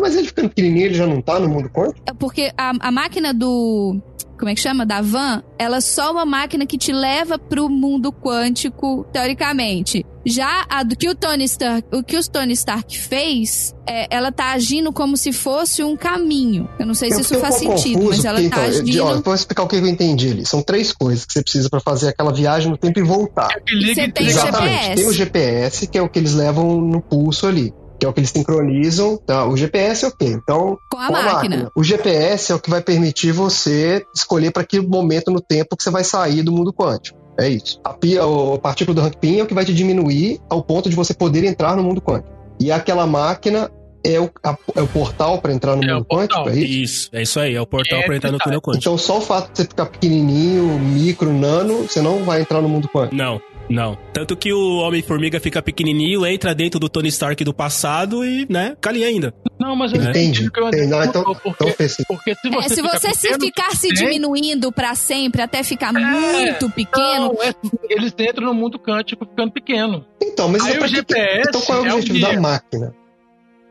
Mas ele ficando pequenininho, ele já não tá no mundo quântico? É porque a, a máquina do como é que chama? Da van, ela é só uma máquina que te leva pro mundo quântico, teoricamente. Já a do que o Tony Stark, o que o Tony Stark fez, é, ela tá agindo como se fosse um caminho. Eu não sei se eu isso faz sentido, mas ela porque, tá então, agindo. Ó, vou explicar o que eu entendi ali. São três coisas que você precisa para fazer aquela viagem no tempo e voltar. É você tem Exatamente. GPS. Tem o GPS, que é o que eles levam no pulso ali que é o que eles sincronizam. Tá? O GPS é o quê? Então, com a, com a máquina. máquina. O GPS é o que vai permitir você escolher para que momento no tempo que você vai sair do mundo quântico. É isso. A, pia, a partícula do rank pin é o que vai te diminuir ao ponto de você poder entrar no mundo quântico. E aquela máquina é o, a, é o portal para entrar no é mundo quântico, é isso? Isso, é isso aí, é o portal é para entrar no túnel quântico. Então só o fato de você ficar pequenininho, micro, nano, você não vai entrar no mundo quântico. Não, não. Tanto que o Homem-Formiga fica pequenininho, entra dentro do Tony Stark do passado e, né, calinha ainda. Não, mas eu né? entendi. Que eu entendi. Não, então, porque, então porque se você, é, se, você pequeno, se ficar se diminuindo para sempre até ficar é, muito pequeno. Não, é, eles entram no mundo quântico ficando pequeno. Então, mas Aí o GPS. Então qual é o objetivo é o da máquina?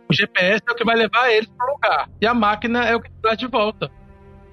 O GPS é o que vai levar eles para o lugar. E a máquina é o que traz de volta.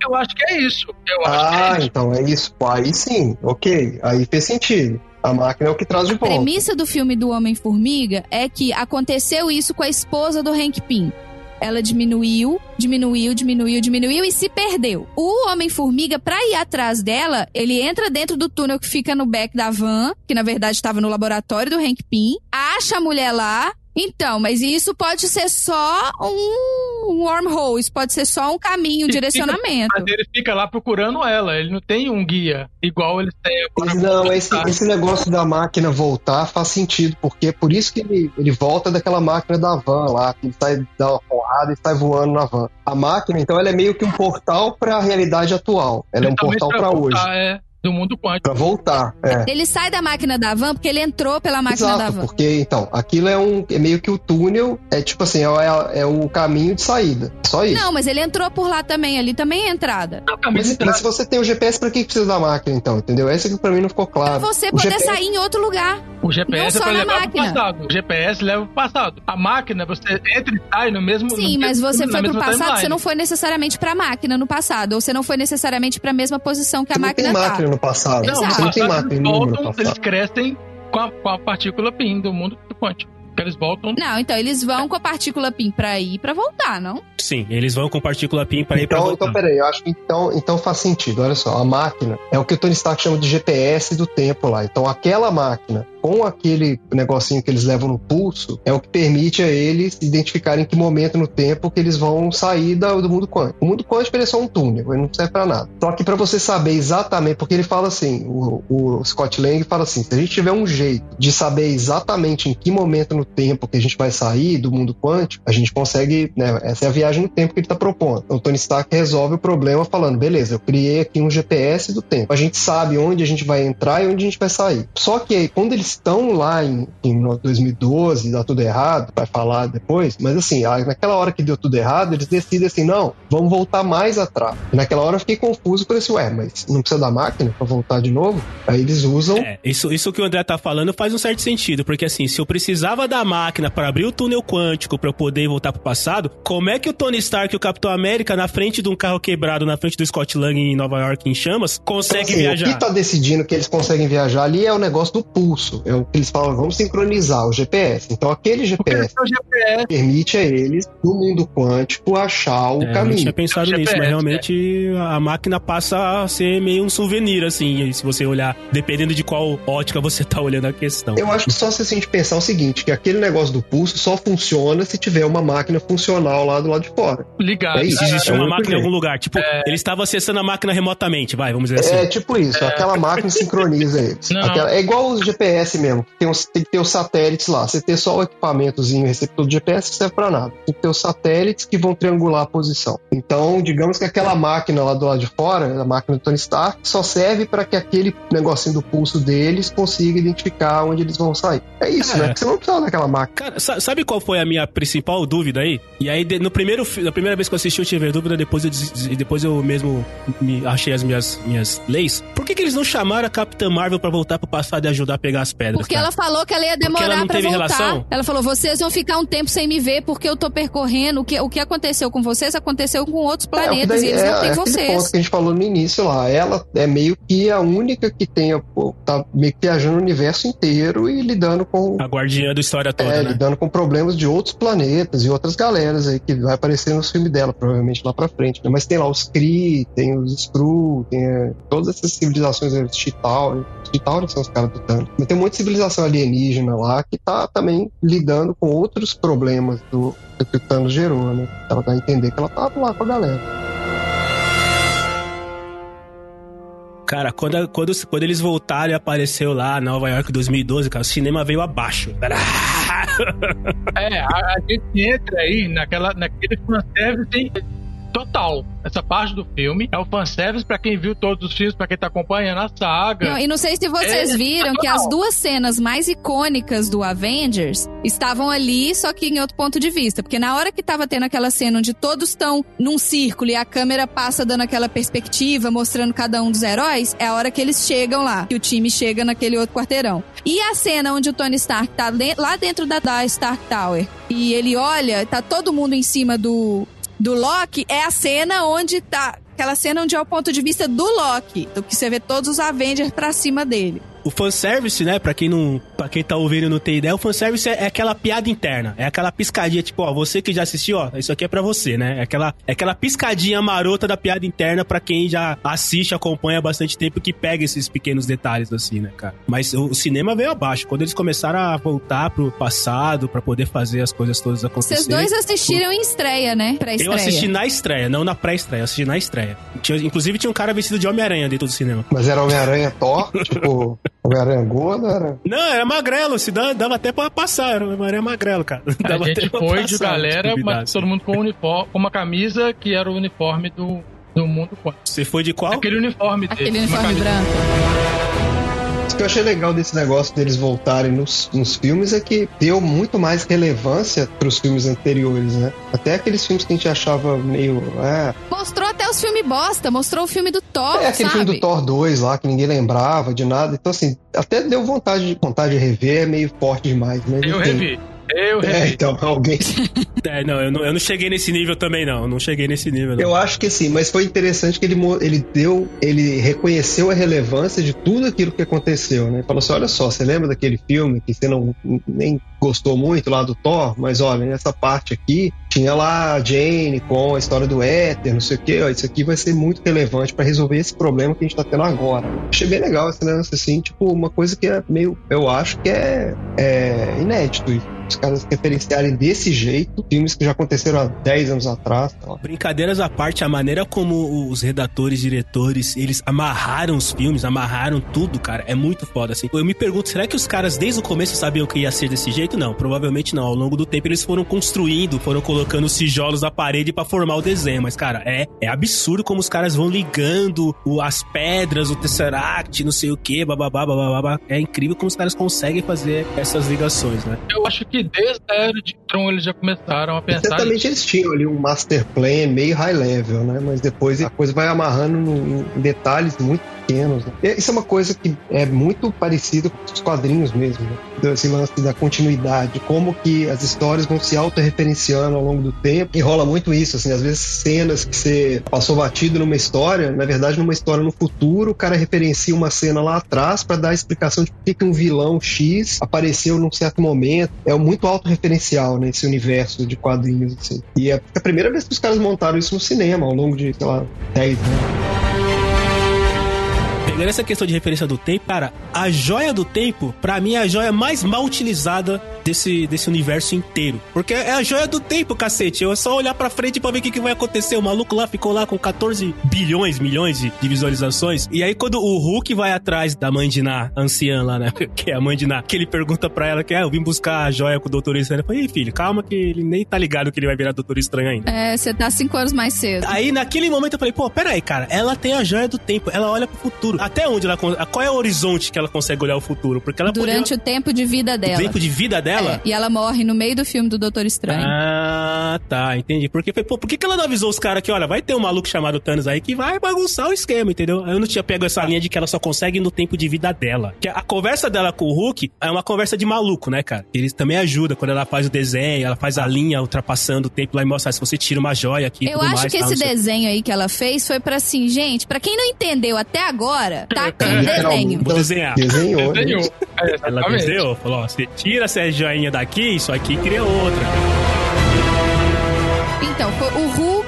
Eu acho que é isso. Eu ah, é isso. então é isso. Aí sim, ok. Aí fez sentido. A máquina é o que traz de volta. A premissa do filme do Homem-Formiga é que aconteceu isso com a esposa do Hank Pym. Ela diminuiu, diminuiu, diminuiu, diminuiu e se perdeu. O Homem-Formiga, pra ir atrás dela, ele entra dentro do túnel que fica no back da van, que na verdade estava no laboratório do Hank Pym, acha a mulher lá, então, mas isso pode ser só um wormhole, isso pode ser só um caminho, um ele direcionamento. Fica, mas ele fica lá procurando ela, ele não tem um guia igual eles têm. Não, esse, esse, negócio da máquina voltar faz sentido, porque é por isso que ele, ele volta daquela máquina da van lá, que ele sai dá uma porrada e sai voando na van. A máquina, então, ela é meio que um portal para a realidade atual. Ela é um portal para hoje. É do mundo quântico. Pra voltar, é. Ele sai da máquina da van porque ele entrou pela máquina Exato, da van. porque, então, aquilo é um é meio que o túnel, é tipo assim, é, é o caminho de saída. Só isso. Não, mas ele entrou por lá também, ali também é entrada. Não, mas, mas, se você tem o GPS, pra que precisa da máquina, então, entendeu? Essa que pra mim não ficou claro. Pra você poder GPS... sair em outro lugar. O GPS não é pra levar máquina. pro passado. O GPS leva pro passado. A máquina, você entra e sai no mesmo... Sim, no mas mesmo, você foi pro passado, timeline. você não foi necessariamente pra máquina no passado, ou você não foi necessariamente pra mesma posição que você a máquina não tem tá. No passado. Não, você não tem máquina no voltam, Eles crescem com a, com a partícula PIN do mundo quântico. Eles voltam. Não, então eles vão com a partícula PIN pra ir e pra voltar, não? Sim, eles vão com partícula PIN pra ir então, pra voltar. Então, peraí, eu acho que então, então faz sentido. Olha só, a máquina é o que o Tony Stark chama de GPS do tempo lá. Então, aquela máquina com aquele negocinho que eles levam no pulso, é o que permite a eles identificarem em que momento no tempo que eles vão sair do mundo quântico. O mundo quântico é só um túnel, ele não serve para nada. Só que para você saber exatamente, porque ele fala assim, o, o, Scott Lang fala assim, se a gente tiver um jeito de saber exatamente em que momento no tempo que a gente vai sair do mundo quântico, a gente consegue, né, essa é a viagem no tempo que ele está propondo. Então, o Tony Stark resolve o problema falando, beleza, eu criei aqui um GPS do tempo. A gente sabe onde a gente vai entrar e onde a gente vai sair. Só que aí, quando eles estão lá em, em 2012, dá tudo errado, vai falar depois, mas assim, naquela hora que deu tudo errado, eles decidem assim, não, vamos voltar mais atrás. Naquela hora eu fiquei confuso, falei assim, ué, mas não precisa da máquina para voltar de novo? Aí eles usam... É, isso, isso que o André tá falando faz um certo sentido, porque assim, se eu precisava da máquina para abrir o túnel quântico para eu poder voltar pro passado, como é que o Tony Stark e o Capitão América, na frente de um carro quebrado, na frente do Scott Lang em Nova York em chamas, conseguem então, assim, viajar? O que tá decidindo que eles conseguem viajar ali é o negócio do pulso. É o que eles falam, vamos sincronizar o GPS. Então aquele GPS, GPS. permite a eles, no mundo quântico, achar o é, caminho. Eu tinha pensado nisso, mas realmente é. a máquina passa a ser meio um souvenir, assim, se você olhar, dependendo de qual ótica você tá olhando a questão. Eu acho que só se a gente pensar o seguinte, que aquele negócio do pulso só funciona se tiver uma máquina funcional lá do lado de fora. Ligado. É isso. Se existir é uma máquina em algum lugar. Tipo, é... ele estava acessando a máquina remotamente, vai, vamos dizer assim. É tipo isso, aquela máquina sincroniza eles. Aquela, é igual os GPS mesmo, tem os, tem que ter os satélites lá. Você ter só o equipamentozinho receptor de GPS não serve para nada. Tem que ter os satélites que vão triangular a posição. Então, digamos que aquela máquina lá do lado de fora, a máquina do Tony Stark, só serve para que aquele negocinho do pulso deles consiga identificar onde eles vão sair. É isso, né? Porque você não precisa daquela máquina. Cara, sabe qual foi a minha principal dúvida aí? E aí, no primeiro, na primeira vez que eu assisti, eu tive dúvida, depois eu, depois eu mesmo me achei as minhas, minhas leis. Por que, que eles não chamaram a Capitã Marvel para voltar pro passado e ajudar a pegar as, pedras. Porque cara. ela falou que ela ia demorar ela não pra teve voltar. relação? Ela falou: vocês vão ficar um tempo sem me ver porque eu tô percorrendo. O que, o que aconteceu com vocês aconteceu com outros É, planetas daí e eles é, não têm é vocês. ponto que a gente falou no início lá. Ela é meio que a única que tem, pô, tá meio que viajando o universo inteiro e lidando com. A guardiã da história toda, é, né? lidando com problemas de outros planetas e outras galeras aí que vai aparecer nos filmes dela, provavelmente lá pra frente. Né? Mas tem lá os Kree, tem os Skrull, tem é, todas essas civilizações, os Chitauri. Chitauri são os caras do Thanos. Mas tem civilização alienígena lá que tá também lidando com outros problemas do que o Thanos gerou, né? Ela dá a entender que ela tava lá com a galera. Cara, quando, quando, quando eles voltaram e apareceu lá, Nova York 2012, cara, o cinema veio abaixo. É, a, a gente entra aí naquela, naquele fanservice total. Essa parte do filme é o fanservice pra quem viu todos os filmes, pra quem tá acompanhando a saga. Não, e não sei se vocês É, viram que as duas cenas mais icônicas do Avengers estavam ali, só que em outro ponto de vista. Porque na hora que tava tendo aquela cena onde todos estão num círculo e a câmera passa dando aquela perspectiva, mostrando cada um dos heróis, é a hora que eles chegam lá, que o time chega naquele outro quarteirão. E a cena onde o Tony Stark tá lá dentro da, da Stark Tower e ele olha, tá todo mundo em cima do, do Loki, é a cena onde tá. Aquela cena onde é o ponto de vista do Loki, do que você vê todos os Avengers pra cima dele. O fanservice, né, pra quem não. para quem tá ouvindo e não tem ideia, o fanservice é, é aquela piada interna. É aquela piscadinha, tipo, ó, você que já assistiu, ó, isso aqui é pra você, né? É aquela, é aquela piscadinha marota da piada interna pra quem já assiste, acompanha há bastante tempo que pega esses pequenos detalhes, assim, né, cara? Mas o, o cinema veio abaixo. Quando eles começaram a voltar pro passado pra poder fazer as coisas todas acontecerem. Vocês dois assistiram em estreia, né? Pra Eu estreia. assisti na estreia, não na pré-estreia, eu assisti na estreia. Tinha- inclusive tinha um cara vestido de Homem-Aranha dentro do cinema. Mas era Homem-Aranha Thor, tipo, Homem-Aranha gordo, era. Não, era magrelo, se dá- dava até pra passar, era Homem-Aranha magrelo, cara. A Dava gente até foi de galera, mas assim. todo mundo com, uniforme, com uma camisa que era o uniforme do, do mundo quântico. Você foi de qual? Aquele uniforme dele. Aquele uniforme branco. O que eu achei legal desse negócio deles voltarem nos, nos filmes é que deu muito mais relevância pros filmes anteriores, né? Até aqueles filmes que a gente achava meio. É, Mostrou até os filmes bosta, mostrou o filme do Thor, é aquele sabe? filme do Thor 2 lá, que ninguém lembrava de nada. Então, assim, até deu vontade de, vontade de rever, é meio forte demais, né? Eu revi. Eu É, então, alguém. É, não eu, não, eu não cheguei nesse nível também, não. Eu não cheguei nesse nível, não. Eu acho que sim, mas foi interessante que ele, ele deu, ele reconheceu a relevância de tudo aquilo que aconteceu, né? Falou assim: olha só, você lembra daquele filme que você não nem gostou muito lá do Thor, mas olha, nessa parte aqui tinha lá a Jane com a história do éter, não sei o que, ó, isso aqui vai ser muito relevante pra resolver esse problema que a gente tá tendo agora. Achei bem legal esse lance assim, tipo, uma coisa que é meio, eu acho que é, é inédito isso. Os caras referenciarem desse jeito filmes que já aconteceram há 10 anos atrás. Ó. Brincadeiras à parte, a maneira como os redatores, diretores, eles amarraram os filmes, amarraram tudo, cara, é muito foda, assim. Eu me pergunto, será que os caras desde o começo sabiam que ia ser desse jeito? Não, provavelmente não. Ao longo do tempo eles foram construindo, foram colocando os tijolos da parede pra formar o desenho. Mas, cara, é, é absurdo como os caras vão ligando o- as pedras, o Tesseract, não sei o que, bababá, bababá. É incrível como os caras conseguem fazer essas ligações, né? Eu acho que desde a era de Tron eles já começaram a pensar Certamente eles tinham ali um master plan meio high level, né? Mas depois a coisa vai amarrando em detalhes muito pequenos. né? Isso é uma coisa que é muito parecida com os quadrinhos mesmo, né? Esse lance da continuidade, como que as histórias vão se autorreferenciando ao longo do tempo. E rola muito isso, assim, às vezes cenas que você passou batido numa história, na verdade numa história no futuro, o cara referencia uma cena lá atrás para dar a explicação de por que um vilão X apareceu num certo momento. É muito autorreferencial nesse universo de quadrinhos, assim. E é a primeira vez que os caras montaram isso no cinema, ao longo de, sei lá, 10 anos. Essa questão de referência do tempo, cara, a joia do tempo, pra mim, é a joia mais mal utilizada desse, desse universo inteiro. Porque é a joia do tempo, cacete. Eu é só olhar pra frente pra ver o que, que vai acontecer. O maluco lá ficou lá com 14 bilhões, milhões de, de visualizações. E aí, quando o Hulk vai atrás da mãe de Ná, anciã lá, né? Que é a mãe de Ná, que ele pergunta pra ela que é, eu vim buscar a joia com o Doutor Estranho. Ela fala, Ih, filho, calma que ele nem tá ligado que ele vai virar Doutor Estranho ainda. É, você tá cinco anos mais cedo. Aí, naquele momento, eu falei, pô, pera aí, cara, ela tem a joia do tempo, ela olha pro futuro. Até onde ela... Qual é o horizonte que ela consegue olhar o futuro? Porque ela Durante podia... o tempo de vida O dela. tempo de vida dela? Dela? É, e ela morre no meio do filme do Doutor Estranho. Ah, tá, entendi. Porque, pô, por que, que ela não avisou os caras que, olha, vai ter um maluco chamado Thanos aí que vai bagunçar o esquema, entendeu? Eu não tinha pego essa linha de que ela só consegue no tempo de vida dela. Que a conversa dela com o Hulk é uma conversa de maluco, né, cara? Eles também ajudam quando ela faz o desenho, ela faz a linha ultrapassando o tempo lá e mostra ah, se você tira uma joia aqui. Eu tudo acho mais, que tal, esse desenho aí que ela fez foi pra assim, gente, pra quem não entendeu até agora, tá aqui o Literalmente. desenho. Vou desenhar. Desenhou. Desenhou. É, Ela desenhou, falou, ó, você tira essa joinha daqui, isso aqui cria outra. Então, o Hulk,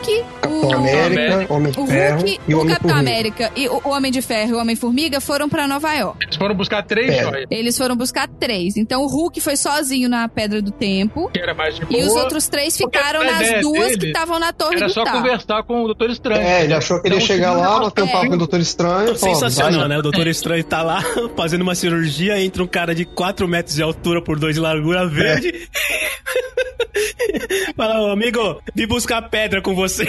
Capitão o, América, Homem o de Ferro Hulk, e o o Homem Capitão Formiga. América e o Homem de Ferro e o Homem-Formiga foram pra Nova York. Eles foram buscar três É. joias. Eles foram buscar três. Então o Hulk foi sozinho na Pedra do Tempo. Que era mais de E os boa. outros três ficaram nas duas dele que estavam na torre Era do só conversar com o Doutor Estranho. É, ele achou que ele ia Então, chegar lá, bater um papo com o Doutor Estranho Sensacional, né? O Doutor Estranho tá lá fazendo uma cirurgia, entra um cara de 4 metros de altura por 2 de largura verde. Fala, ô, amigo, vim buscar pedra com você.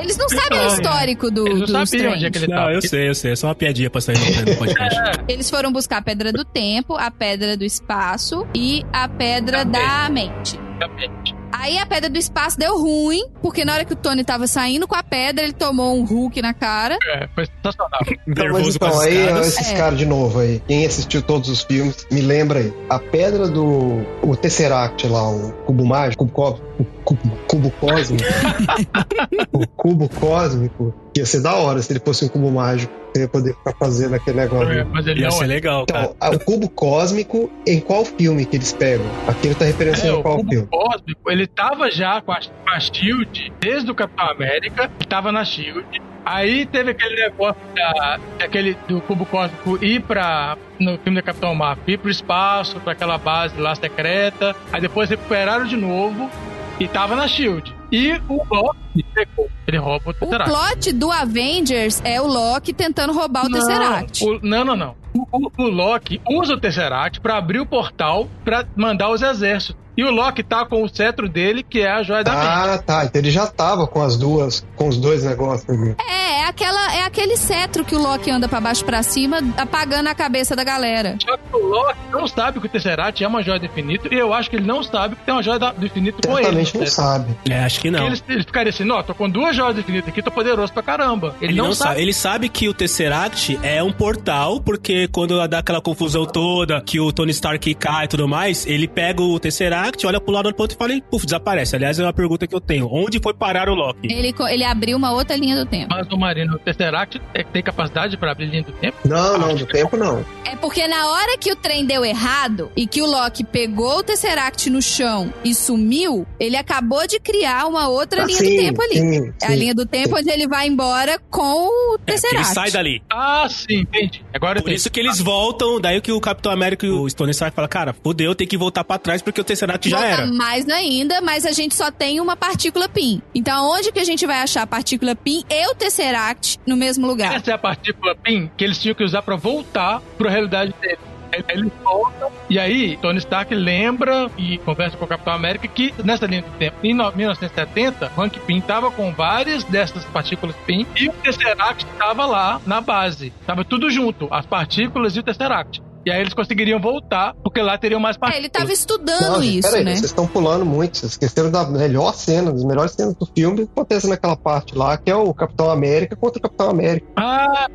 Eles não sabem o histórico do, Eles não do sabiam onde é que ele Não, tava. eu sei, eu sei. É só uma piadinha pra sair no, podcast. Eles foram buscar a Pedra do Tempo, a Pedra do Espaço e a Pedra da Mente. Exatamente. Aí a Pedra do Espaço deu ruim, porque na hora que o Tony tava saindo com a pedra, ele tomou um Hulk na cara. É, foi sensacional. Então, mas então, aí esses É. caras de novo aí, quem assistiu todos os filmes, me lembra aí. A pedra do o Tesseract lá, o cubo mágico, cubo, o cubo, cubo cósmico. o cubo cósmico, ia ser da hora se ele fosse um cubo mágico. Você ia poder ficar fazendo aquele negócio. É, mas ele Ia não ser é. legal, cara. Então, a- o cubo cósmico, em qual filme que eles pegam? Aqui ele tá É, referenciando o qual cubo filme? cósmico, ele tava já com a, com a Shield desde o Capitão América, tava na Shield. Aí teve aquele negócio da, daquele, do cubo cósmico ir pra. No filme da Capitão Marvel, ir pro espaço, pra aquela base lá secreta. Aí depois recuperaram de novo e tava na Shield. E o Loki pegou. Ele rouba o O Tesseract. plot do Avengers é o Loki tentando roubar o Tesseract. o- não, não, não. O, o- o Loki usa o Tesseract pra abrir o portal pra mandar os exércitos. E o Loki tá com o cetro dele, que é a joia da mente. Ah, tá. Então ele já tava com as duas, com os dois negócios ali. É, é, aquela, é aquele cetro que o Loki anda pra baixo e pra cima, apagando a cabeça da galera. Só que o Loki não sabe que o Tesseract é uma joia do infinito, e eu acho que ele não sabe que tem uma joia do infinito com ele. Certamente não né? sabe. É, acho que não. Ele, ele ficaria assim, não, tô com duas joias do infinito aqui, tô poderoso pra caramba. Ele, Ele não, não sabe. sabe. Ele sabe que o Tesseract é um portal, porque quando dá aquela confusão toda, que o Tony Stark cai e tudo mais, ele pega o Tesseract, olha pro lado do outro e fala e puf, desaparece. Aliás, é uma pergunta que eu tenho. Onde foi parar o Loki? Ele, ele abriu uma outra linha do tempo. Mas o Marino, o Tesseract é, tem capacidade pra abrir linha do tempo? Não, não, do tempo não. É porque na hora que o trem deu errado e que o Loki pegou o Tesseract no chão e sumiu, ele acabou de criar uma outra Ah, linha sim, do tempo ali. sim, É a sim. linha do tempo onde ele vai embora com o É, porque ele Tesseract. sai dali. Ah, sim, entendi. Agora eu Por isso que eles voltam, daí que o Capitão América e o Tony Stark falam, cara, fodeu, tem que voltar pra trás porque o Tesseract já Volta era. mais ainda, mas a gente só tem uma partícula PIN. Então, onde que a gente vai achar a partícula PIN e o Tesseract no mesmo lugar? Essa é a partícula PIN que eles tinham que usar pra voltar pra realidade dele. Aí Eles voltam, e aí Tony Stark lembra e conversa com o Capitão América que nessa linha do tempo, em no- 1970, o Hank Pym tava com várias dessas partículas PIN e o Tesseract estava lá na base. Tava tudo junto, as partículas e o Tesseract. E aí eles conseguiriam voltar, porque lá teriam mais É, partículas. ele tava estudando Não, gente, isso, peraí, né? vocês estão pulando muito. Vocês esqueceram da melhor cena, das melhores cenas do filme que acontece naquela parte lá, que é o Capitão América contra o Capitão América. Ah,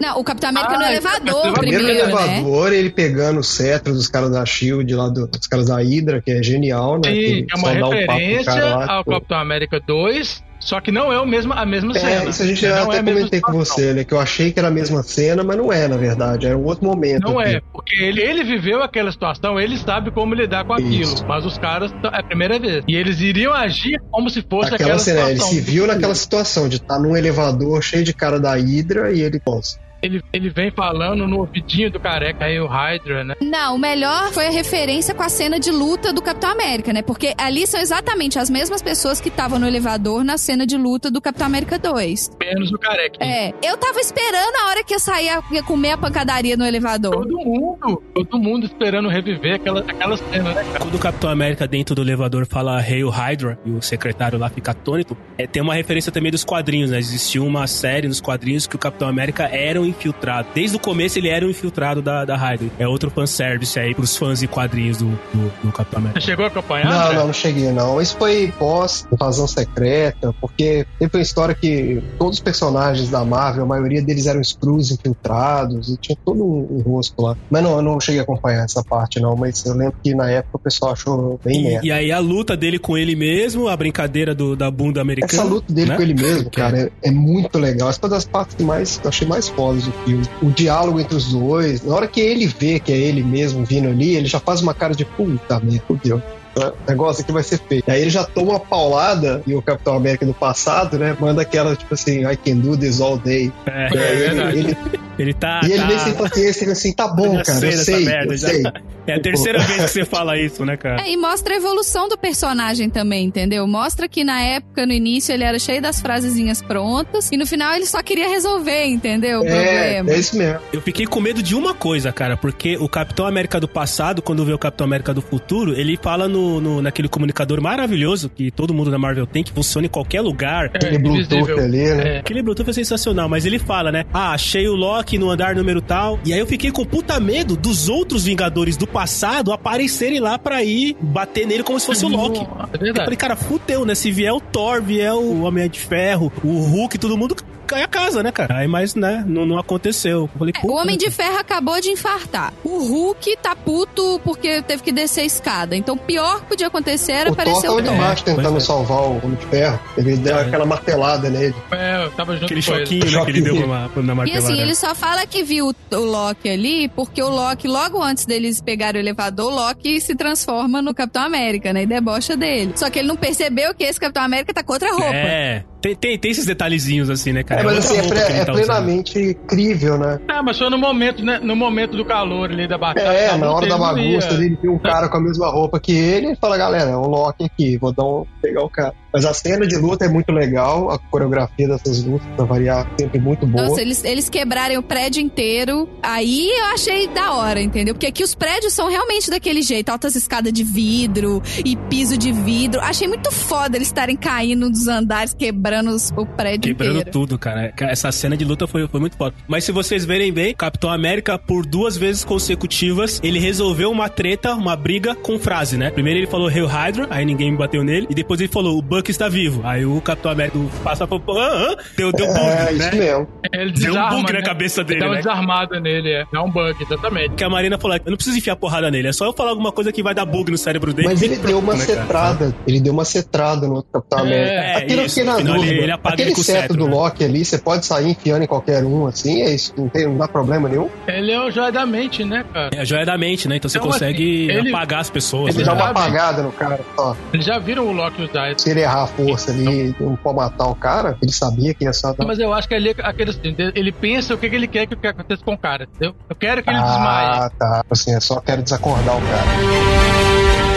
Não, o Capitão América no Ah, elevador no Primeiro primeiro, no né? elevador, ele pegando o cetro dos caras da Shield, lá do- dos caras da Hydra, que é genial, né? sim, que é uma um referência cara lá, ao tipo, Capitão América 2, só que não é o mesmo, a mesma cena. É, isso a gente já é até mesma comentei com você, né? Que eu achei que era a mesma cena, mas não é, na verdade. Era um outro momento. Não aqui. é, porque ele, ele viveu aquela situação, ele sabe como lidar com aquilo. Isso. Mas os caras é a primeira vez. E eles iriam agir como se fosse Aquela aquela cena, ele situação. se viu naquela situação de estar num elevador cheio de cara da Hydra e ele, pô, Ele, ele vem falando no ouvidinho do careca aí, o Hydra, né? Não, o melhor foi a referência com a cena de luta do Capitão América, né? Porque ali são exatamente as mesmas pessoas que estavam no elevador na cena de luta do Capitão América 2. Menos o careca. É, eu tava esperando a hora que ia sair, a- ia comer a pancadaria no elevador. Todo mundo, todo mundo esperando reviver aquela, aquela cena, né, cara? Quando o Capitão América dentro do elevador fala Hail Hydra e o secretário lá fica atônito, é, tem uma referência também dos quadrinhos, né? Existiu uma série nos quadrinhos que o Capitão América era um infiltrado. Desde o começo ele era um infiltrado da, da Hydra. É outro fanservice aí pros fãs de quadrinhos do, do, do Capitão América. Você chegou a acompanhar? Não, não, não cheguei não. Isso foi pós Invasão Secreta, porque teve uma história que todos os personagens da Marvel, a maioria deles eram Skrulls infiltrados e tinha todo um, um rosto lá. Mas não, eu não cheguei a acompanhar essa parte não, mas eu lembro que na época o pessoal achou bem merda. E, e aí a luta dele com ele mesmo, a brincadeira do, da bunda americana. Essa luta dele né? com ele mesmo, cara, é, é muito legal. Essa é uma das partes que mais, eu achei mais do filme. O diálogo entre os dois, na hora que ele vê que é ele mesmo vindo ali, ele já faz uma cara de puta merda, fudeu. O negócio aqui vai ser feito. Aí ele já toma uma paulada e o Capitão América do passado, né? Manda aquela, tipo assim, I can do this all day. É, aí ele, verdade. ele, ele tá. e ele tá... sem paciência, ele assim, tá bom, cara, sei eu sei, merda, eu já. sei. É a terceira vez que você fala isso, né, cara? É, e mostra a evolução do personagem também, entendeu? Mostra que na época, no início, ele era cheio das frasezinhas prontas e no final ele só queria resolver, entendeu? O É, problema. é isso mesmo. Eu fiquei com medo de uma coisa, cara, porque o Capitão América do passado, quando vê o Capitão América do futuro, ele fala no, no- naquele comunicador maravilhoso que todo mundo da Marvel tem, que funciona em qualquer lugar. É, Aquele Bluetooth invisível. ali, né? É. Aquele Bluetooth é sensacional, mas ele fala, né? Ah, achei o Loki no andar número tal. E aí eu fiquei com puta medo dos outros Vingadores do passado aparecerem lá pra ir bater nele como se fosse o Loki. É Eu verdade. falei, cara, fudeu, né? Se vier o Thor, vier o Homem de Ferro, o Hulk, todo mundo cai a casa, né, cara? Aí, mas, né, não, não aconteceu. Eu falei, É, o Homem né, de Ferro acabou de infartar. O Hulk tá puto porque teve que descer a escada. Então, o pior que podia acontecer era O Thor aparecer tava o Thor. embaixo tentando é. salvar o Homem de Ferro. Ele deu É. aquela martelada nele. É, eu tava junto Aquele com ele. choquinho, né, que ele deu na, na E martelada. assim, ele só fala que viu o, o Loki ali porque o Loki, logo antes deles pegarem o elevador, o Loki se transforma no Capitão América, né? E debocha dele. Só que ele não percebeu que esse Capitão América tá com outra roupa. É, tem, tem, tem esses detalhezinhos assim, né, cara? É, mas assim, é, é tá usando. plenamente crível, né? Ah, mas foi no momento, né? No momento do calor ali da batalha. É, na hora da bagunça, ele viu um cara com a mesma roupa que ele e fala, galera, é o Loki aqui, vou dar um, pegar o cara. Mas a cena de luta é muito legal, a coreografia dessas lutas, pra variar, sempre muito boa. Nossa, eles, eles quebrarem o prédio inteiro. Aí eu achei da hora, entendeu? Porque aqui os prédios são realmente daquele jeito. Altas escadas de vidro e piso de vidro. Achei muito foda eles estarem caindo dos andares, quebrando os- o prédio Quebrando inteiro. tudo, cara. Essa cena de luta foi, foi muito foda. Mas se vocês verem bem, Capitão América, por duas vezes consecutivas, ele resolveu uma treta, uma briga com frase, né? Primeiro ele falou Hail Hydra, aí ninguém bateu nele. E depois ele falou, o Buck está vivo. Aí o Capitão América passa pro... Ah, ah, deu, deu bug, é, né? isso mesmo. Ele Deu um bug na né? cabeça dele, Dá uma né? desarmada nele, é. Dá um bug, exatamente. Que a Marina falou, eu não preciso enfiar porrada nele, é só eu falar alguma coisa que vai dar bug no cérebro dele. Mas ele pronto, deu uma né, cara? cetrada, ele deu uma cetrada no Capitão É, América. é, Aquilo eu isso, fiquei na dúvida. ele- ele apaga Aquele ele cetro cetro, do né? Loki ali, você pode sair enfiando em qualquer um, assim, é isso, não, tem, não dá problema nenhum. Ele é o joia da mente, né, cara? É a joia da mente, né? Então você Então, consegue assim, ele- apagar as pessoas. ele né? dá uma apagada no cara, só. Eles já viram o Loki usar isso. Se ele errar a força ali, não pode matar o cara, ele sabia que ia só Mas eu acho que ali, aquele, ele pensa o que, que ele quer que, aconteça com o cara, entendeu? Eu quero que ele desmaie. Ah, tá. Assim, eu só quero desacordar o cara.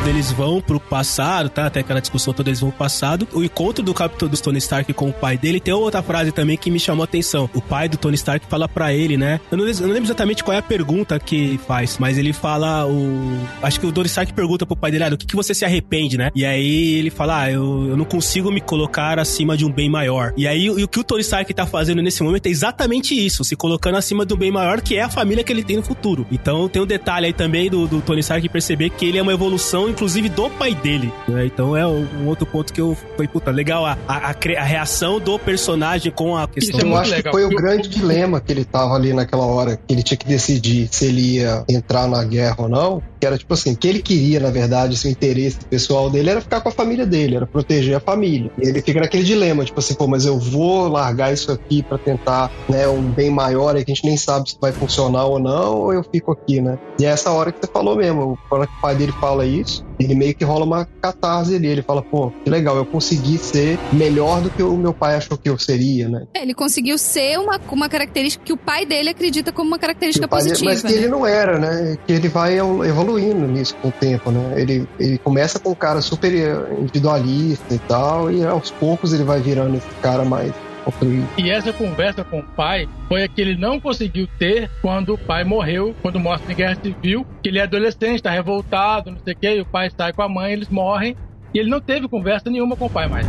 Quando eles vão pro passado, tá? Até aquela discussão toda, eles vão pro passado. O encontro do Capitão do Tony Stark com o pai dele tem outra frase também que me chamou a atenção. O pai do Tony Stark fala pra ele, né? Eu não, eu não lembro exatamente qual é a pergunta que faz, mas ele fala o. Acho que o Tony Stark pergunta pro pai dele, ah, do que, que você se arrepende, né? E aí ele fala, ah, eu, eu não consigo me colocar acima de um bem maior. E aí o, o que o Tony Stark tá fazendo nesse momento é exatamente isso, se colocando acima do bem maior, que é a família que ele tem no futuro. Então tem um detalhe aí também do, do Tony Stark perceber que ele é uma evolução, inclusive, do pai dele. né? Então é um, outro ponto que eu falei, puta, legal a, a, a reação do personagem com a questão. Isso é Eu acho legal. que foi o grande dilema que ele tava ali naquela hora, que ele tinha que decidir se ele ia entrar na guerra ou não. Que era tipo assim, o que ele queria, na verdade, esse interesse pessoal dele era ficar com a família dele, era proteger a família. E ele fica naquele dilema, tipo assim, pô, mas eu vou largar isso aqui pra tentar, né, um bem maior aí que a gente nem sabe se vai funcionar ou não, ou eu fico aqui, né? E é essa hora que você falou mesmo, quando o pai dele fala isso, ele meio que rola uma catarse ali, ele fala, pô, que legal, eu consegui ser melhor do que o meu pai achou que eu seria, né? É, Ele conseguiu ser uma, uma característica que o pai dele acredita como uma característica pai dele- positiva. mas que né? ele não era, né? Que ele vai evoluindo nisso com o tempo, né? Ele, ele começa com um cara super individualista e tal, e aos poucos ele vai virando esse cara mais. E essa conversa com o pai foi a que ele não conseguiu ter quando o pai morreu, quando mostra em Guerra Civil, que ele é adolescente, tá revoltado, não sei o quê, e o pai sai com a mãe, eles morrem, e ele não teve conversa nenhuma com o pai mais.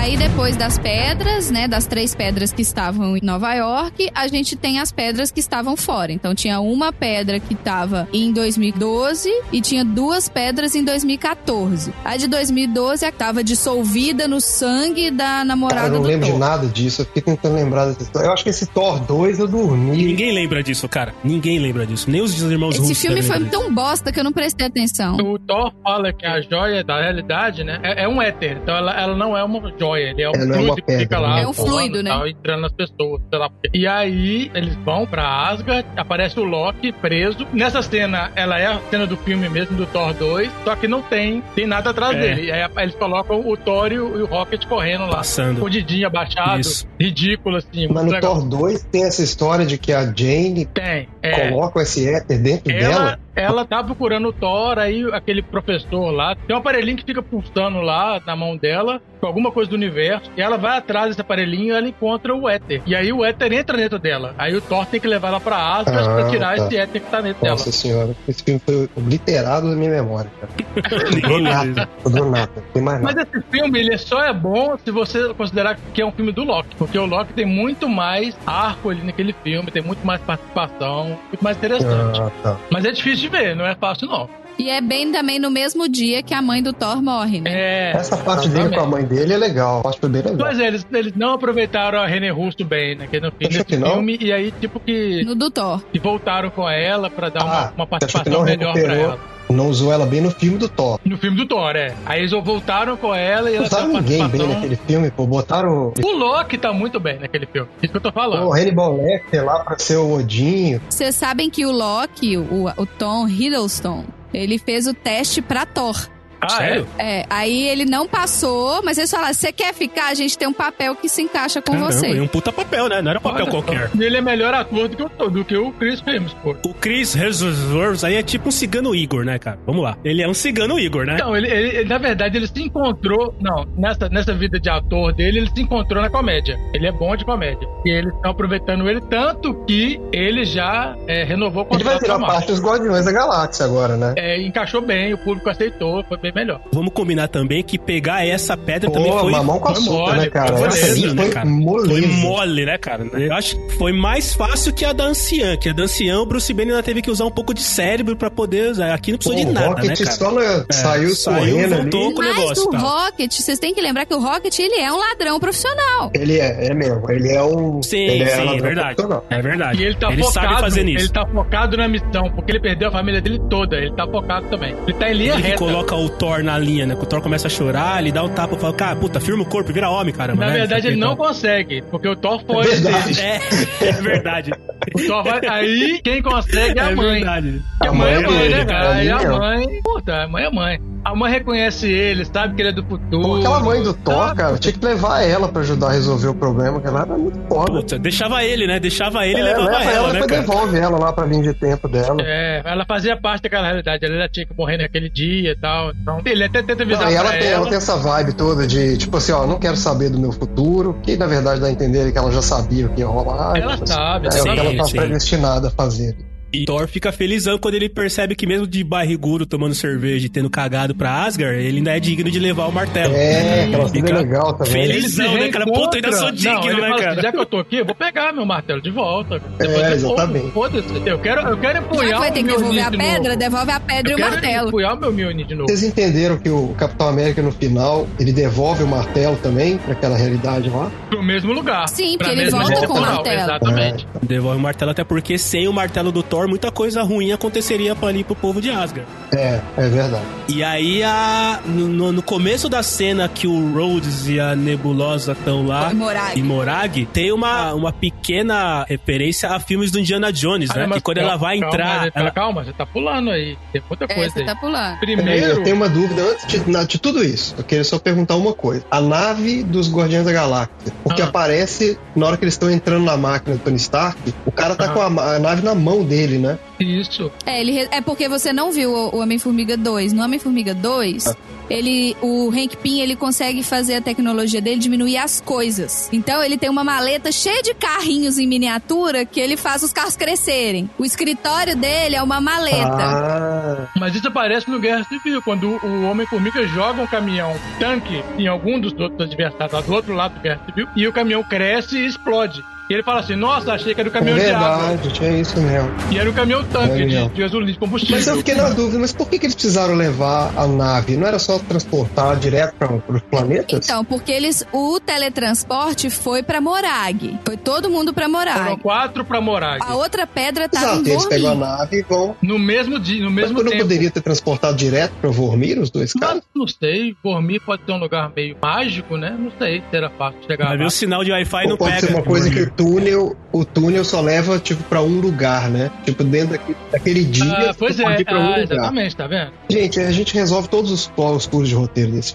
Aí depois das pedras, né, das três pedras que estavam em Nova York, a gente tem as pedras que estavam fora. Então tinha uma pedra que estava em 2012 e tinha duas pedras em 2014. A de 2012 estava dissolvida no sangue da namorada Cara, eu não do lembro Thor. de nada disso. Eu fiquei tentando lembrar dessa história. Eu acho que esse Thor 2 eu dormi. Ninguém lembra disso, cara. Ninguém lembra disso. Nem os irmãos Esse russos filme foi disso. tão bosta que eu não prestei atenção. O Thor fala que a joia da realidade, né, é, é um éter. Então ela, ela não é uma joia, ele é um Ela é uma fluido que fica lá. né? É um fluido, e né? tal, entrando nas pessoas, sei lá. E aí eles vão pra Asgard, aparece o Loki preso. Nessa cena, ela é a cena do filme mesmo, do Thor 2, só que não tem, tem nada atrás É. dele. E aí eles colocam o Thor e o, Rocket correndo lá. Passando. Com o dedinho abaixado, Isso. ridículo, assim. Mas no legal. Thor 2 tem essa história de que a Jane Tem. É, coloca esse éter dentro dela. Ela, tá procurando o Thor, aí aquele professor lá, tem um aparelhinho que fica pulsando lá na mão dela, com alguma coisa do universo, e ela vai atrás desse aparelhinho e ela encontra o éter. E aí o éter entra dentro dela. Aí o Thor tem que levar ela pra Asgard Ah, pra tirar tá. esse éter que tá dentro dela. Nossa senhora, esse filme foi obliterado da minha memória. Cara. Do nada, do nada, não tem mais Mas nada. esse filme, ele só é bom se você considerar que é um filme do Loki. Porque o Loki tem muito mais arco ali naquele filme, tem muito mais participação, muito mais interessante. Ah, tá. Mas é difícil de ver, não é fácil não. E é bem também no mesmo dia que a mãe do Thor morre, né? É. Essa parte dele com a mãe dele é legal. Acho bem legal. Pois é, eles, eles não aproveitaram a René Russo bem, né? Que no fim desse filme, e aí, tipo, que, No do Thor. que voltaram com ela pra dar uma, Ah, uma que participação melhor pra ela. Não usou ela bem no filme do Thor. No filme do Thor, é. Aí eles voltaram com ela e ela usaram ninguém bem naquele filme, pô. Botaram O Loki tá muito bem naquele filme. Isso que eu tô falando. o Hannibal Lecter lá pra ser o Odinho. Vocês sabem que o Loki, o, o Tom Hiddleston, ele fez o teste pra Thor. Ah, Sério? É, aí ele não passou, mas eles falaram: você quer ficar? A gente tem um papel que se encaixa com Caramba, você. e um puta papel, né? Não era é? papel Olha, qualquer. Ele é melhor ator do que o, do que o Chris Hemsworth. O Chris Hemsworth aí é tipo um cigano Igor, né, cara? Vamos lá. Ele é um cigano Igor, né? Então, ele, ele- ele, na verdade, ele se encontrou. Não, nessa, nessa vida de ator dele, ele se encontrou na comédia. Ele é bom de comédia. E eles estão aproveitando ele tanto que ele já é, renovou o Ele vai contrato virar com a Marvel. parte dos Guardiões da Galáxia agora, né? É, encaixou bem, o público aceitou, foi bem melhor. Vamos combinar também que pegar essa pedra também Pô, foi. mamão com foi açúcar, mole, né, cara? foi moleza, né, foi cara? Foi mole, né, cara? Eu acho que foi mais fácil que a da anciã. Que a da anciã, o Bruce Banner ainda teve que usar um pouco de cérebro pra poder usar. Aqui não Pô, precisou de o nada, Rocket né, cara? só na- saiu saiu, voltou. ali. com o Mas negócio, o tá. Rocket, vocês têm que lembrar que o Rocket, ele é um ladrão profissional. Ele é, é mesmo. Ele é um. Sim, ele é sim, é ladrão verdade. É verdade. E ele tá ele focado, sabe fazer ele nisso. tá focado na missão, porque ele perdeu a família dele toda, ele tá focado também. Ele tá em linha Ele reta. coloca o Thor na linha, né? Que o Thor começa a chorar, ele dá o tapa e fala, cara, puta, firma o corpo, vira homem, caramba. Na né? verdade, ele não Então- consegue, porque o Thor foi É. É, é verdade. O Thor vai... Aí, quem consegue é a é mãe. verdade. Porque a mãe é mãe, dele, né, cara? Aí a mesmo. mãe, puta, a mãe é mãe. A mãe reconhece ele, sabe que ele é do futuro. Pô, aquela mãe do Thor, Sabe? cara, tinha que levar ela pra ajudar a resolver o problema, que ela era muito foda. Puta, deixava ele, né? Deixava ele e É, levava leva ela, ela, né, depois cara? devolve ela lá pra linha de tempo dela. É, ela fazia parte daquela realidade. Ela tinha que morrer naquele dia e tal. Então, ele até tenta avisar Não, e pra ela tem, ela tem essa vibe toda de, tipo assim, ó, não quero saber do meu futuro, que na verdade dá a entender que ela já sabia o que ia rolar. Ela tipo assim, sabe, é o que ela tá sim. predestinada a fazer. E Thor fica felizão quando ele percebe que mesmo de barrigudo, tomando cerveja e tendo cagado pra Asgard, ele ainda é digno de levar o martelo. É, aquela cena Fica é legal também. Felizão, né, cara? Puta, ainda sou digno, Não, né, cara? assim, já que eu tô aqui, eu vou pegar meu martelo de volta. Depois É, eu exatamente. Foda-se. Eu quero, eu quero Já empunhar vai ter que devolver a pedra, devolve a pedra Eu e o quero martelo. empunhar o meu Mjolnir de novo. Vocês entenderam que o Capitão América no final, ele devolve o martelo também pra aquela realidade lá? Pro mesmo lugar. Sim, porque ele volta com o martelo. Exatamente. Devolve o martelo, até porque sem o martelo do Thor, muita coisa ruim aconteceria pra ali pro povo de Asgard. É, é verdade. E aí, a, no, no começo da cena que o Rhodes e a Nebulosa estão lá, E Morag. em Morag, tem uma, uma pequena referência a filmes do Indiana Jones, Ah, né? mas que quando calma, ela vai calma, entrar. mas- ela- Calma, você tá pulando aí. Tem muita É, coisa você aí. tá pulando. Primeiro, Eu tenho uma dúvida antes de, de tudo isso. Eu queria só perguntar uma coisa. A nave dos Guardiões da Galáxia, porque Ah. aparece na hora que eles estão entrando na máquina do Tony Stark, o cara tá Ah. com a, a nave na mão dele. Ele, né? Isso. É, ele, é porque você não viu o, o Homem-Formiga 2. No Homem-Formiga 2, ah. ele, o Hank Pym, ele consegue fazer a tecnologia dele diminuir as coisas. Então, ele tem uma maleta cheia de carrinhos em miniatura que ele faz os carros crescerem. O escritório dele é uma maleta. Ah. Mas isso aparece no Guerra Civil, quando o Homem-Formiga joga um caminhão tanque em algum dos outros adversários, do outro lado do Guerra Civil, e o caminhão cresce e explode. E ele fala assim: Nossa, achei que era o caminhão é verdade, de água. tinha isso mesmo. E era o caminhão tanque é de, de gasolina, de combustível. Mas eu fiquei na dúvida: mas por que, que eles precisaram levar a nave? Não era só transportar direto para os planetas? Então, porque eles. O teletransporte foi para Morag. Foi todo mundo para Morag. Foram quatro para Morag. A outra pedra tá Exato, em eles pegam a nave e vão. No mesmo dia, no mesmo mas tempo. não poderia ter transportado direto para Vormir, os dois caras? Não, sei. Vormir pode ser um lugar meio mágico, né? Não sei se era fácil chegar lá. o sinal de Wi-Fi não pode pega. Pode ser uma coisa que o túnel o túnel só leva, tipo, pra um lugar, né? Tipo, dentro daquele, daquele dia. Ah, pois é, um ah, lugar. exatamente, tá vendo? Gente, a gente resolve todos os, os furos de roteiro desse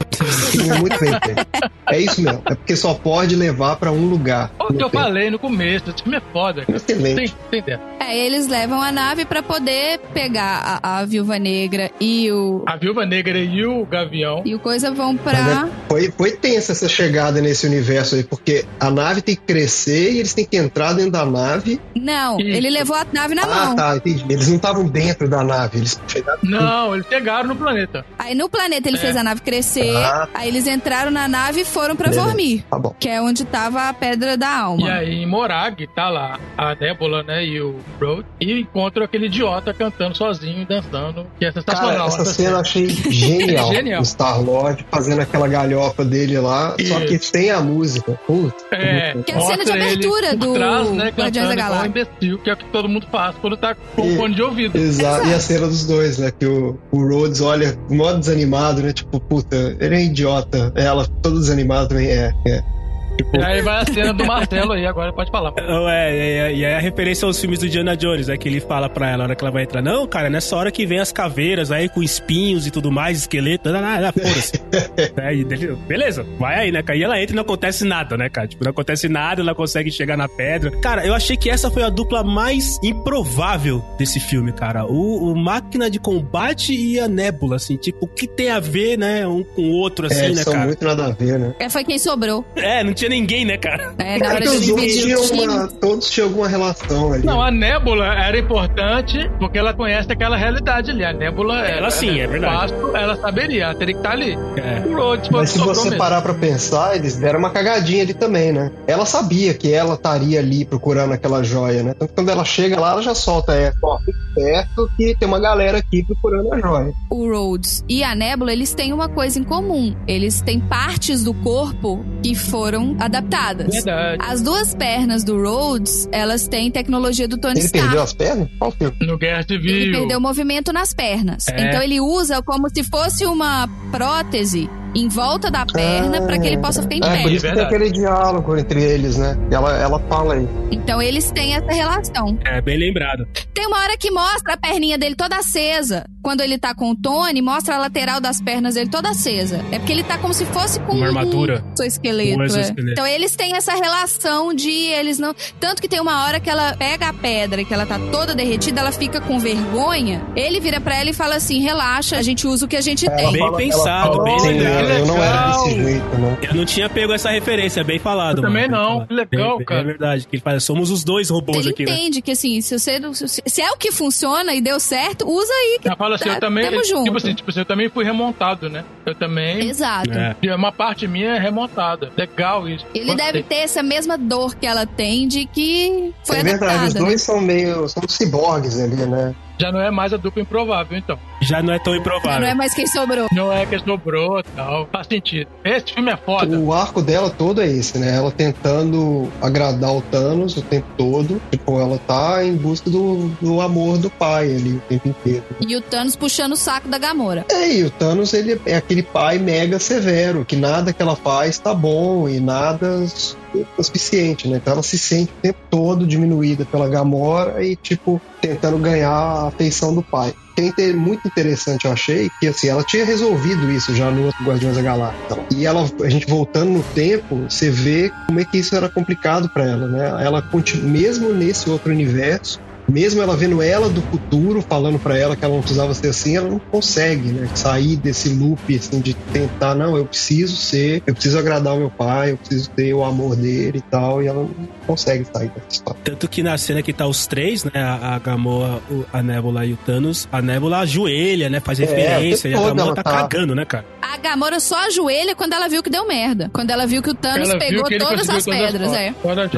filme. é muito bem feito. É isso mesmo. É porque só pode levar pra um lugar. O que eu tempo. falei no começo, esse filme é foda. Excelente. Tem, tem é, eles levam a nave pra poder pegar a, a Viúva Negra e o. A Viúva Negra e o Gavião. E o coisa vão pra. Foi, foi tensa essa chegada nesse universo aí, porque a nave tem que crescer e eles têm que entrar dentro da nave. Não, Isso. ele levou a nave na ah, mão. Ah, tá, entendi. Eles não estavam dentro da nave, eles chegaram. Não, eles chegaram no planeta. Aí no planeta ele é. fez a nave crescer, ah. aí eles entraram na nave e foram pra Vormir. Tá bom. Que é onde tava a pedra da alma. E aí em Morag tá lá a Nebula, né, e o Road, e encontram aquele idiota cantando sozinho e dançando, que é sensacional. Cara, essa cena eu achei genial. genial. O Star-Lord fazendo aquela galhofa dele lá, Isso. só que sem a música. Putz, é, que é a cena de abertura do trás, né, Guardiões da Galáxia. Um imbecil, que é o que todo mundo faz quando tá com e, fone de ouvido. Exato. exato. E a cena dos dois, né? Que o, o Rhodes olha modo desanimado, né? Tipo, puta, ele é idiota. Ela, todo desanimado também é. é. Tipo... E aí vai a cena do martelo aí, agora pode falar. É, é, é, e é a referência aos filmes do Diana Jones, é que ele fala pra ela na hora que ela vai entrar. Não, cara, nessa hora que vem as caveiras aí com espinhos e tudo mais, esqueleto, nada, foda-se. é, beleza, vai aí, né, cara? E ela entra e não acontece nada, né, cara? Tipo, não acontece nada, ela consegue chegar na pedra. Cara, eu achei que essa foi a dupla mais improvável desse filme, cara. O, o Máquina de Combate e a Nébula, assim, tipo, o que tem a ver, né, um com o outro, assim, é, né, são cara? muito nada a ver, né? É, foi quem sobrou. É, não tinha tinha ninguém, né, cara? É, na hora de dividir o time. Todos tinham alguma relação ali. Não, a Nébula era importante porque ela conhece aquela realidade ali. A Nébula... Ela, ela sim, é verdade. Fácil, ela saberia, ela teria que estar ali. É. Rhodes, Mas se você mesmo. parar pra pensar, eles deram uma cagadinha ali também, né? Ela sabia que ela estaria ali procurando aquela joia, né? Então quando ela chega lá, ela já solta, é, ó, perto que tem uma galera aqui procurando a joia. O Rhodes e a Nébula, eles têm uma coisa em comum. Eles têm partes do corpo que foram adaptadas. Verdade. As duas pernas do Rhodes, elas têm tecnologia do Tony ele Stark. Ele perdeu as pernas? Qual filme? No Guerra Civil. Ele perdeu movimento nas pernas. É. Então ele usa como se fosse uma prótese em volta da perna para que ele possa ficar em é, pé. Por isso que tem aquele diálogo entre eles, né? Ela, ela fala aí. Então eles têm essa relação. É, bem lembrado. Tem uma hora que mostra a perninha dele toda acesa. Quando ele tá com o Tony, mostra a lateral das pernas dele toda acesa. É porque ele tá como se fosse com uma armadura. Um esqueleto, um é. Então eles têm essa relação de eles não. Tanto que tem uma hora que ela pega a pedra e que ela tá toda derretida, ela fica com vergonha. Ele vira pra ela e fala assim: relaxa, a gente usa o que a gente é, tem. Bem pensado, bem lembrado legal. Eu não era desse jeito, né? Eu não tinha pego essa referência, bem falado. Eu também não, que legal, é, cara. É verdade, que ele fala, somos os dois robôs ele aqui, né? entende né? que assim, se, você, se é o que funciona e deu certo, usa aí. Que eu falo assim, tá, eu também, tipo junto. assim, tipo assim, eu também fui remontado, né? Eu também. Exato. É. Uma parte minha é remontada. Legal isso. Ele Gostei. deve ter essa mesma dor que ela tem de que foi é adaptada. verdade, os dois né? são meio. são ciborgues ali, né? Já não é mais a dupla improvável, então. Já não é tão improvável. Já não é mais quem sobrou. Não é quem sobrou tal. Faz sentido. Esse filme é foda. O arco dela todo é esse, né? Ela tentando agradar o Thanos o tempo todo. Tipo, ela tá em busca do, do amor do pai ali o tempo inteiro. E o Thanos puxando o saco da Gamora. É, e o Thanos, ele é aquele pai mega severo, que nada que ela faz tá bom e nada suficiente, né? Então ela se sente o tempo todo diminuída pela Gamora e, tipo, tentando ganhar a afeição do pai. Que é muito interessante, eu achei, que assim, ela tinha resolvido isso já no outro Guardiões da Galáxia. E ela, a gente voltando no tempo, você vê como é que isso era complicado para ela, né? Ela, mesmo nesse outro universo, Mesmo ela vendo ela do futuro, falando para ela que ela não precisava ser assim, ela não consegue, né? Sair desse loop, assim, de tentar, não, eu preciso ser, eu preciso agradar o meu pai, eu preciso ter o amor dele e tal, e ela não consegue sair dessa história. Tanto que na cena que tá os três, né, a, Gamora, a Nebula e o Thanos, a Nebula ajoelha, né, faz é, referência, é, e a Gamora tá, tá cagando, né, cara? A Gamora só ajoelha quando ela viu que deu merda. Quando ela viu que o Thanos ela pegou todas as pedras, é.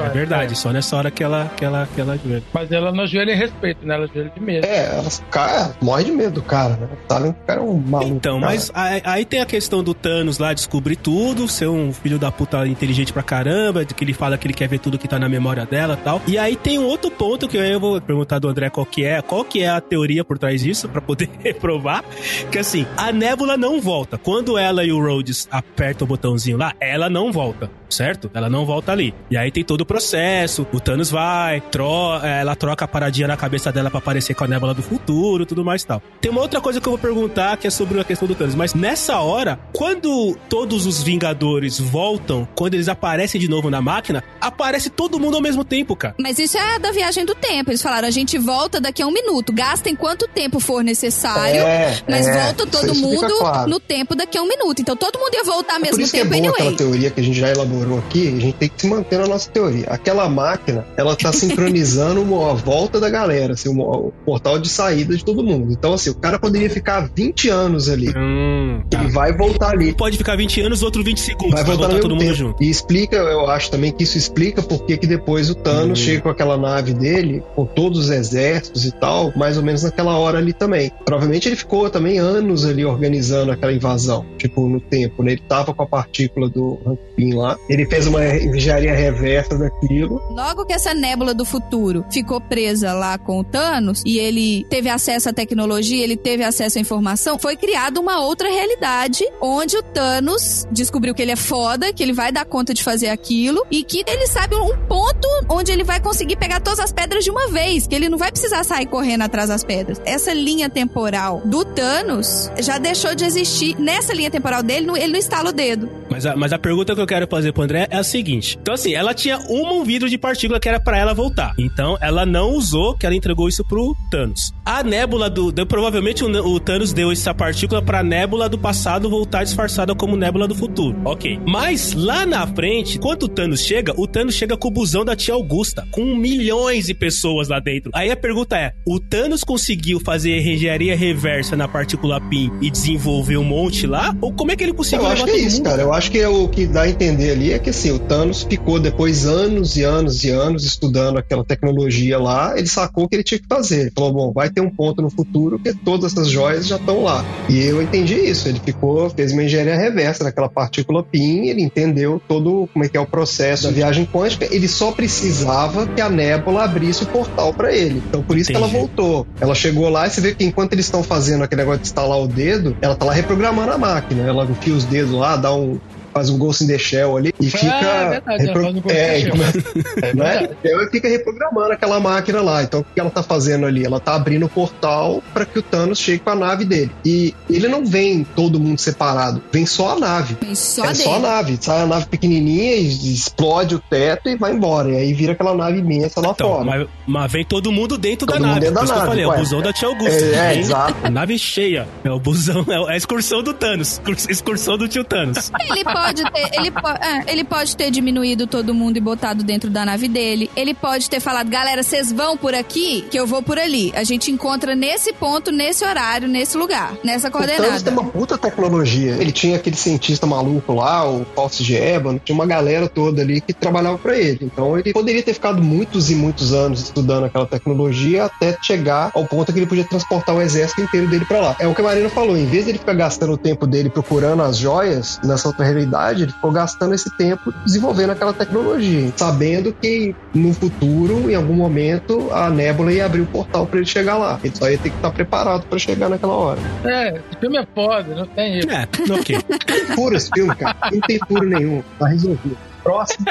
É verdade, só nessa hora que ela, que ela, que ela ajoelha. Mas ela não ajoelha em respeito, né? Ela de medo. É, ela cara, morre de medo do cara, né? Sabem que o cara é um maluco. Então, cara. mas aí, aí, tem a questão do Thanos lá descobrir tudo, ser um filho da puta inteligente pra caramba, de que ele fala que ele quer ver tudo que tá na memória dela e tal. E aí tem um outro ponto que eu vou perguntar do André qual que é, qual que é a teoria por trás disso, pra poder provar, que assim, a Nébula não volta. Quando ela e o Rhodes apertam o botãozinho lá, ela não volta certo? Ela não volta ali. E aí tem todo o processo, o Thanos vai, tro é, ela troca a paradinha na cabeça dela para aparecer com a nébula do futuro, tudo mais e tal. Tem uma outra coisa que eu vou perguntar que é sobre a questão do Thanos, mas nessa hora, quando todos os Vingadores voltam, quando eles aparecem de novo na máquina, aparece todo mundo ao mesmo tempo, cara. Mas isso é da viagem do tempo. Eles falaram, a gente volta daqui a um minuto. Gastem quanto tempo for necessário, é, mas é, volta todo mundo claro. no tempo daqui a um minuto. Então todo mundo ia voltar ao é mesmo tempo é bom anyway. aquela teoria que a gente já elaborou elaborou aqui, a gente tem que se manter na nossa teoria. Aquela máquina, ela tá sincronizando a volta da galera, assim, o portal de saída de todo mundo. Então, assim, o cara poderia ficar 20 anos ali. Hum, tá. Ele vai voltar ali. Pode ficar 20 anos, outro 20 segundos. Vai voltar, voltar todo mundo tempo. junto. E explica, eu acho também que isso explica porque que depois o Thanos hum. chega com aquela nave dele, com todos os exércitos e tal, mais ou menos naquela hora ali também. Provavelmente ele ficou também anos ali organizando aquela invasão, tipo, no tempo, né? Ele tava com a partícula do Rampin lá. Ele fez uma engenharia reversa daquilo. Logo que essa nébula do futuro ficou presa lá com o Thanos e ele teve acesso à tecnologia, ele teve acesso à informação, foi criada uma outra realidade onde o Thanos descobriu que ele é foda, que ele vai dar conta de fazer aquilo e que ele sabe um ponto onde ele vai conseguir pegar todas as pedras de uma vez, que ele não vai precisar sair correndo atrás das pedras. Essa linha temporal do Thanos já deixou de existir. Nessa linha temporal dele, ele não estala o dedo. Mas a, mas a pergunta que eu quero fazer pro André é a seguinte. Então, assim, ela tinha um vidro de partícula que era para ela voltar. Então, ela não usou, que ela entregou isso pro Thanos. A nébula do. Provavelmente o, o, Thanos deu essa partícula pra nébula do passado voltar disfarçada como nébula do futuro. Ok. Mas lá na frente, quando o Thanos chega, o Thanos chega com o busão da tia Augusta, com milhões de pessoas lá dentro. Aí a pergunta é: o Thanos conseguiu fazer engenharia reversa na partícula PIN e desenvolver um monte lá? Ou como é que ele conseguiu Eu acho que é isso, mundo? cara. Eu acho que é o que dá a entender ali é que assim, o Thanos ficou depois anos e anos e anos estudando aquela tecnologia lá, ele sacou o que ele tinha que fazer. Ele falou, bom, vai ter um ponto no futuro que todas essas joias já estão lá. E eu entendi isso. Ele ficou, fez uma engenharia reversa naquela partícula PIN, ele entendeu todo como é que é o processo da viagem quântica. Ele só precisava que a nébula abrisse o portal para ele. Então por isso entendi. que ela voltou. Ela chegou lá e você vê que enquanto eles estão fazendo aquele negócio de instalar o dedo, ela tá lá reprogramando a máquina. Ela enfia os dedos lá, dá um faz um Ghost in the Shell ali e fica. É, verdade, repro... é, é, né? Fica reprogramando aquela máquina lá. Então o que ela tá fazendo ali? Ela tá abrindo o portal para que o Thanos chegue com a nave dele. E ele não vem todo mundo separado, vem só a nave. Vem só é dele. só a nave. Sai a nave pequenininha e explode o teto e vai embora. E aí vira aquela nave imensa lá então, fora. Mas, mas, vem todo mundo dentro todo da nave. Dentro da nave, eu falei, é o busão da Tia Augusta. É, é exato. A nave cheia. É o busão, é a excursão do Thanos. Excursão do tio Thanos. Ele pode ter, ele, po é, ele pode ter diminuído todo mundo e botado dentro da nave dele. Ele pode ter falado, galera, vocês vão por aqui, que eu vou por ali. A gente encontra nesse ponto, nesse horário, nesse lugar, nessa coordenada. O Thanos tem uma puta tecnologia. Ele tinha aquele cientista maluco lá, o False Geban, tinha uma galera toda ali que trabalhava para ele. Então ele poderia ter ficado muitos e muitos anos estudando aquela tecnologia até chegar ao ponto que ele podia transportar o exército inteiro dele para lá. É o que a Marina falou, em vez de ele ficar gastando o tempo dele procurando as joias nessa outra realidade, ele ficou gastando esse tempo desenvolvendo aquela tecnologia, sabendo que no futuro, em algum momento, a Nebula ia abrir o portal para ele chegar lá. Ele só ia ter que estar preparado para chegar naquela hora. É, esse filme é foda, não tem isso. É, ok. Tem furo esse filme, cara. Não tem furo nenhum. Tá resolvido. Próximo,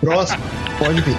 próximo, pode vir.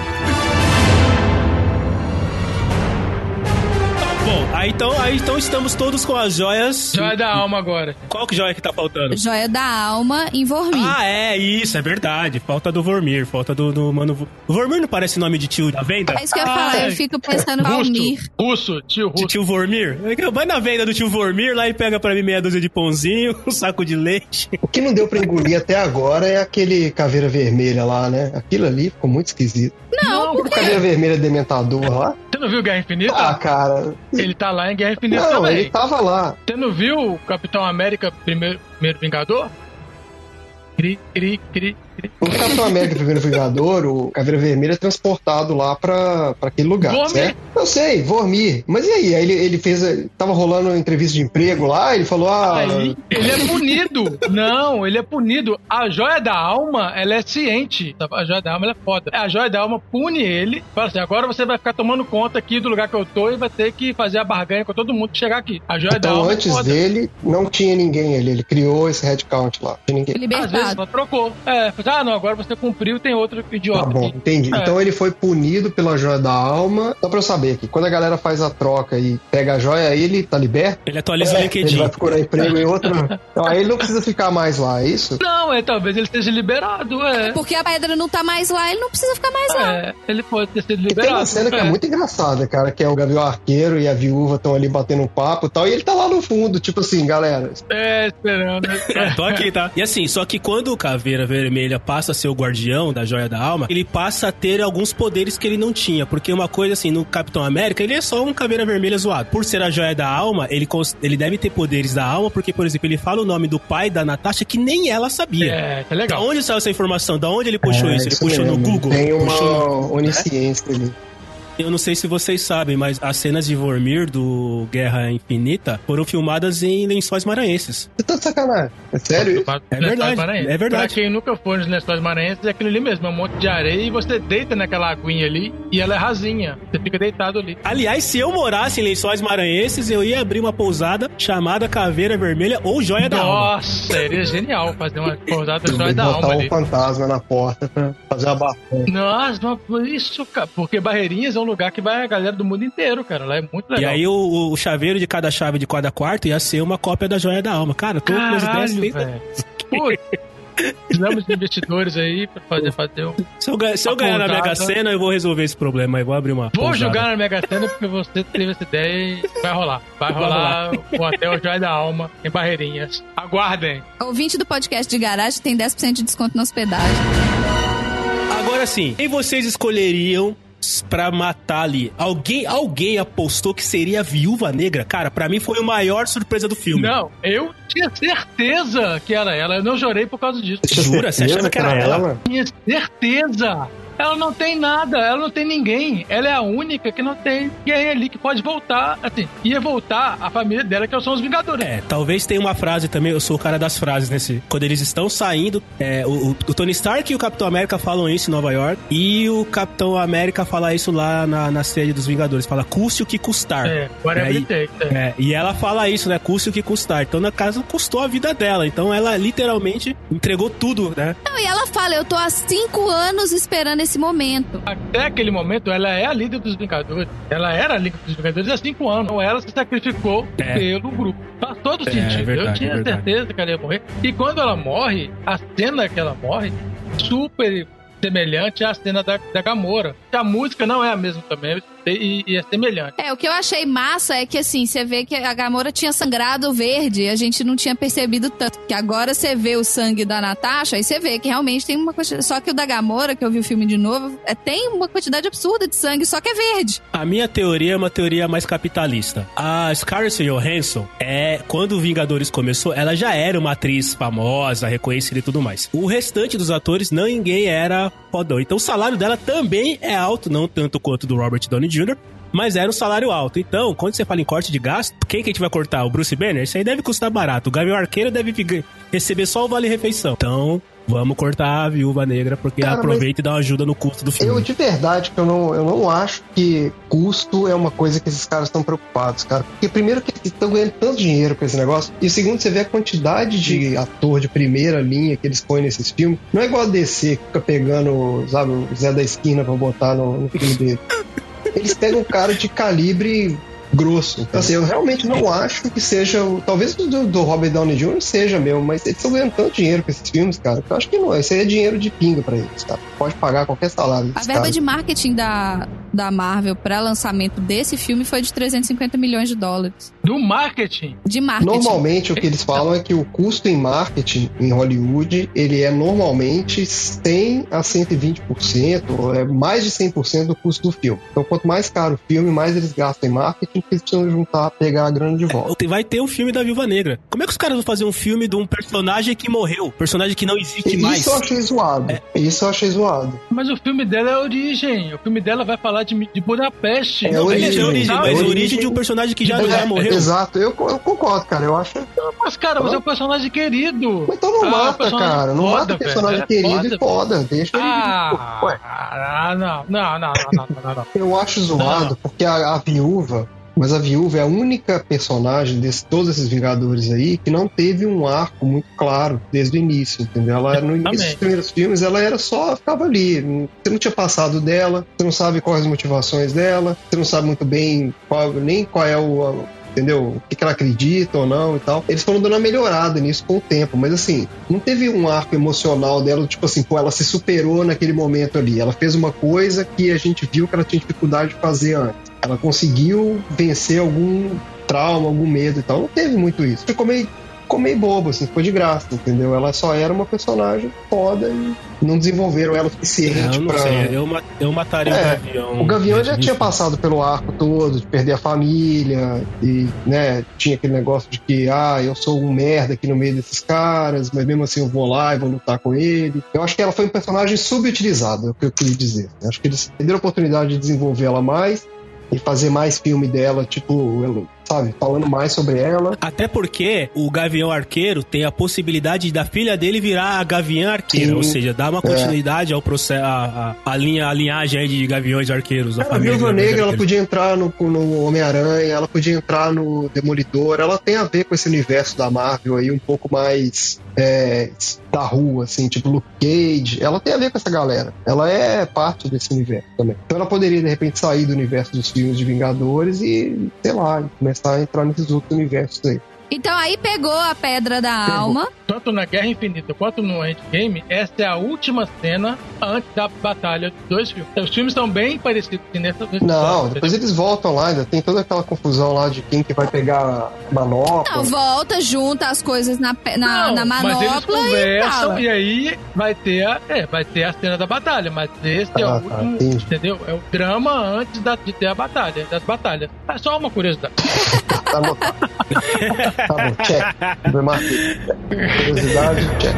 Bom, aí então, aí então estamos todos com as joias. Joia da alma agora. Qual que joia que tá faltando? Joia da alma em Vormir. Ah, é, isso, é verdade. Falta do Vormir, falta do, do mano. O Vormir não parece nome de tio da venda? É isso que eu ia falar, eu fico pensando Valmir. Russo, tio De Russo. tio Vormir? Vai na venda do tio Vormir lá e pega pra mim meia dúzia de pãozinho, um saco de leite. O que não deu pra engolir até agora é aquele caveira vermelha lá, né? Aquilo ali ficou muito esquisito. Não, O caveira vermelha dementador lá. Você não viu Guerra Infinita? Ah, cara. Ele tá lá em Guerra Infinita Não, também. ele tava lá. Você não viu o Capitão América primeiro, primeiro Vingador? Cri, cri, cri. O Capitão América Primeiro Vingador, o Caveira Vermelha é transportado lá pra, pra aquele lugar, Vormir. certo? Eu sei, Vormir. Mas e aí? Aí ele, ele fez. Tava rolando entrevista de emprego lá, ele falou: ah. Aí, ele é punido. Não, ele é punido. A joia da alma, ela é ciente. A joia da alma, ela é foda. A joia da alma pune ele. Fala assim, agora você vai ficar tomando conta aqui do lugar que eu tô e vai ter que fazer a barganha com todo mundo que chegar aqui. A joia da Então, alma antes é foda. dele, não tinha ninguém ali. Ele criou esse headcount lá. Não tinha ninguém. Às vezes libertado. ela trocou. É, fala, ah, não, agora você cumpriu tem outro idiota Tá bom, aqui. entendi. É. Então ele foi punido pela joia da alma. Só pra eu saber aqui, quando a galera faz a troca e pega a joia, ele tá liberto? Ele atualiza o É, LinkedIn. ele vai procurar emprego em outra. Então aí ele não precisa ficar mais lá, é isso? Não, é, talvez ele esteja liberado, é. Porque a pedra não tá mais lá, ele não precisa ficar mais lá. É, ele pode ter sido E tem liberado. uma cena que é muito engraçada, cara, que é o Gavião Arqueiro e a viúva estão ali batendo um papo e tal, e ele tá lá no fundo, tipo assim, galera. É, esperando. É, tô aqui, tá? E assim, só que quando o Caveira Vermelha passa a ser o guardião da Joia da Alma, ele passa a ter alguns poderes que ele não tinha. Porque uma coisa assim, no Capitão América, ele é só um Caveira Vermelha zoado. Por ser a Joia da Alma, ele, ele deve ter poderes da alma, porque, por exemplo, ele fala o nome do pai da Natasha que nem ela sabia. É, Da legal. onde saiu essa informação? Da onde ele puxou É, isso? Ele puxou no mesmo, Google? Tem uma Puxou no- onisciência ali. Eu não sei se vocês sabem, mas as cenas de Vormir do Guerra Infinita foram filmadas em lençóis maranhenses. Você tá de sacanagem. É sério? É verdade, é verdade. Pra quem nunca foi nos lençóis maranhenses, é aquilo ali mesmo, é um monte de areia e você deita naquela aguinha ali e ela é rasinha. Você fica deitado ali. Aliás, se eu morasse em lençóis maranhenses, eu ia abrir uma pousada chamada Caveira Vermelha ou Joia da Alma. Nossa, seria genial fazer uma pousada joia da botar alma um ali. fantasma na porta pra fazer a barra. Nossa, mas isso, cara. Porque Barreirinhas é um lugar que vai a galera do mundo inteiro, cara. Lá é muito E legal. aí o, o chaveiro de cada chave de cada quarto ia ser uma cópia da Joia da Alma. Cara, tô com as ideias Caralho. Precisamos de investidores aí pra fazer, fazer um. Se eu, ganhar- se eu ganhar na. Mega Sena, eu vou resolver esse problema aí. Vou abrir uma. Vou pousada. jogar na Mega Sena porque você teve essa ideia e vai rolar. Vai Vai rolar o Hotel Joia da Alma em Barreirinhas. Aguardem. Ouvinte do podcast de garagem tem 10% de desconto na hospedagem. Agora sim, quem vocês escolheriam pra matar ali? Alguém, alguém apostou que seria a Viúva Negra? Cara, pra mim foi a maior surpresa do filme. Não, eu tinha certeza que era ela. Eu não chorei por causa disso. Jura? Você certeza achava que era ela? Tinha certeza. Ela não tem nada, ela não tem ninguém. Ela é a única que não tem ninguém ali que pode voltar. Assim, ia voltar a família dela, que são os Vingadores. É, talvez tenha uma frase também, eu sou o cara das frases nesse. Quando eles estão saindo, é, o, o- Tony Stark e o Capitão América falam isso em Nova York, e o Capitão América fala isso lá na, na sede dos Vingadores, fala custe o que custar. É, whatever E aí- it takes. É. É, e ela fala isso, né? Custe o que custar. Então, na casa, custou a vida dela. Então, ela literalmente entregou tudo, né? Não, e ela fala, eu tô há cinco anos esperando esse momento. Até aquele momento, ela é a líder dos Vingadores. Ela era a líder dos Vingadores há cinco anos. Então, ela se sacrificou É. pelo grupo. Faz todo É, sentido. é verdade, Eu tinha é certeza que ela ia morrer. E quando ela morre, a cena que ela morre, super semelhante à cena da, da Gamora. A música não é a mesma também, e, e é semelhante. É, o que eu achei massa é que assim, você vê que a Gamora tinha sangrado verde, a gente não tinha percebido tanto. Que agora você vê o sangue da Natasha, aí você vê que realmente tem uma quantidade. Só que o da Gamora, que eu vi o filme de novo, é, tem uma quantidade absurda de sangue, só que é verde. A minha teoria é uma teoria mais capitalista. A Scarlett Johansson é quando o Vingadores começou, ela já era uma atriz famosa, reconhecida e tudo mais. O restante dos atores não ninguém era fodão. Então o salário dela também é alto, não tanto quanto do Robert Downey Jr., mas era um salário alto. Então, quando você fala em corte de gasto, quem que a gente vai cortar? O Bruce Banner? Isso aí deve custar barato. O Gavião Arqueiro deve receber só o Vale Refeição. Então, vamos cortar a Viúva Negra, porque Cara, aproveita e dá uma ajuda no custo do filme. Eu, de verdade, que eu não, eu não acho que custo é uma coisa que esses caras estão preocupados, cara. Porque, primeiro, que eles estão ganhando tanto dinheiro com esse negócio. E, segundo, você vê a quantidade de ator de primeira linha que eles põem nesses filmes. Não é igual a DC, que fica pegando, sabe, o Zé da Esquina pra botar no, no filme dele. Eles pegam um cara de calibre grosso. Então, assim, eu realmente não acho que seja. o- Talvez o do, do Robert Downey Jr. seja mesmo, mas eles estão ganhando tanto dinheiro com esses filmes, cara. que Eu acho que não. Isso aí é dinheiro de pinga pra eles, tá? Pode pagar qualquer salário. A verba caras. de marketing da, da Marvel para lançamento desse filme foi de 350 milhões de dólares. Do marketing. De marketing. Normalmente o que eles falam é que o custo em marketing em Hollywood, ele é normalmente 100 a 120%, ou é mais de 100% do custo do filme. Então quanto mais caro o filme, mais eles gastam em marketing, precisam juntar, pegar a grana de volta. Vai ter o filme da Viúva Negra. Como é que os caras vão fazer um filme de um personagem que morreu? Personagem que não existe E mais. Isso eu achei zoado. Isso eu achei zoado. Mas o filme dela é a origem. O filme dela vai falar de, de Budapeste. É Não, origem, beleza, é origem, sabe? mas a origem. origem de um personagem que já, É, já morreu. Exato, eu, eu concordo, cara. Eu acho. Mas, cara, você é um personagem querido. Mas então não Ah, mata, cara. Não foda, mata o personagem velho. É querido foda, e foda. Deixa ele. Ah, Ué, ah, não, não, não, não, não, não, não. eu acho zoado porque a, a viúva. Mas a viúva é a única personagem de todos esses Vingadores aí que não teve um arco muito claro desde o início, entendeu? Ela, no início dos primeiros filmes, ela era só, ficava ali. Você não tinha passado dela, você não sabe quais as motivações dela, você não sabe muito bem qual, nem qual é o. Entendeu? O que, que ela acredita ou não e tal. Eles foram dando uma melhorada nisso com o tempo, mas assim, não teve um arco emocional dela, tipo assim, pô, ela se superou naquele momento ali. Ela fez uma coisa que a gente viu que ela tinha dificuldade de fazer antes. Ela conseguiu vencer algum trauma, algum medo e tal. Não teve muito isso. Ficou meio, ficou meio bobo, assim, ficou de graça, entendeu? Ela só era uma personagem foda e não desenvolveram ela o suficiente É, eu pra. sei, eu, eu mataria É, o Gavião. O Gavião já tinha passado pelo arco todo, de perder a família, e, né, tinha aquele negócio de que, ah, eu sou um merda aqui no meio desses caras, mas mesmo assim eu vou lá e vou lutar com ele. Eu acho que ela foi um personagem subutilizado, é o que eu queria dizer. Eu acho que eles perderam a oportunidade de desenvolver ela mais e fazer mais filme dela, tipo, ela- sabe, falando mais sobre ela. Até porque o Gavião Arqueiro tem a possibilidade da filha dele virar a Gavião Arqueira, Sim. ou seja, dar uma continuidade ao processo, a, a, a linha, a linhagem de Gaviões Arqueiros. A A Viúva Negra, ela podia entrar no, no Homem-Aranha, ela podia entrar no Demolidor, ela tem a ver com esse universo da Marvel aí, um pouco mais é, da rua, assim, tipo Luke Cage, ela tem a ver com essa galera. Ela é parte desse universo também. Então ela poderia, de repente, sair do universo dos filmes de Vingadores e, sei lá, começar a entrar nesses outros universos aí. Então aí pegou a pedra da Pegou. alma. Tanto na Guerra Infinita quanto no Endgame, essa é a última cena antes da batalha dos dois filmes. Os filmes estão bem parecidos nessa nesse Não, depois eles voltam lá, ainda tem toda aquela confusão lá de quem que vai pegar a manopla. Não, volta, junta as coisas na, na, Não, na mas eles manopla e conversam fala. e, aí vai ter, a, é, vai ter a cena da batalha, mas esse é Ah, o tá, último, entendeu? É o drama antes da- de ter a batalha, das batalhas. É só uma curiosidade. Tá anotado. tá bom, check. Curiosidade, check.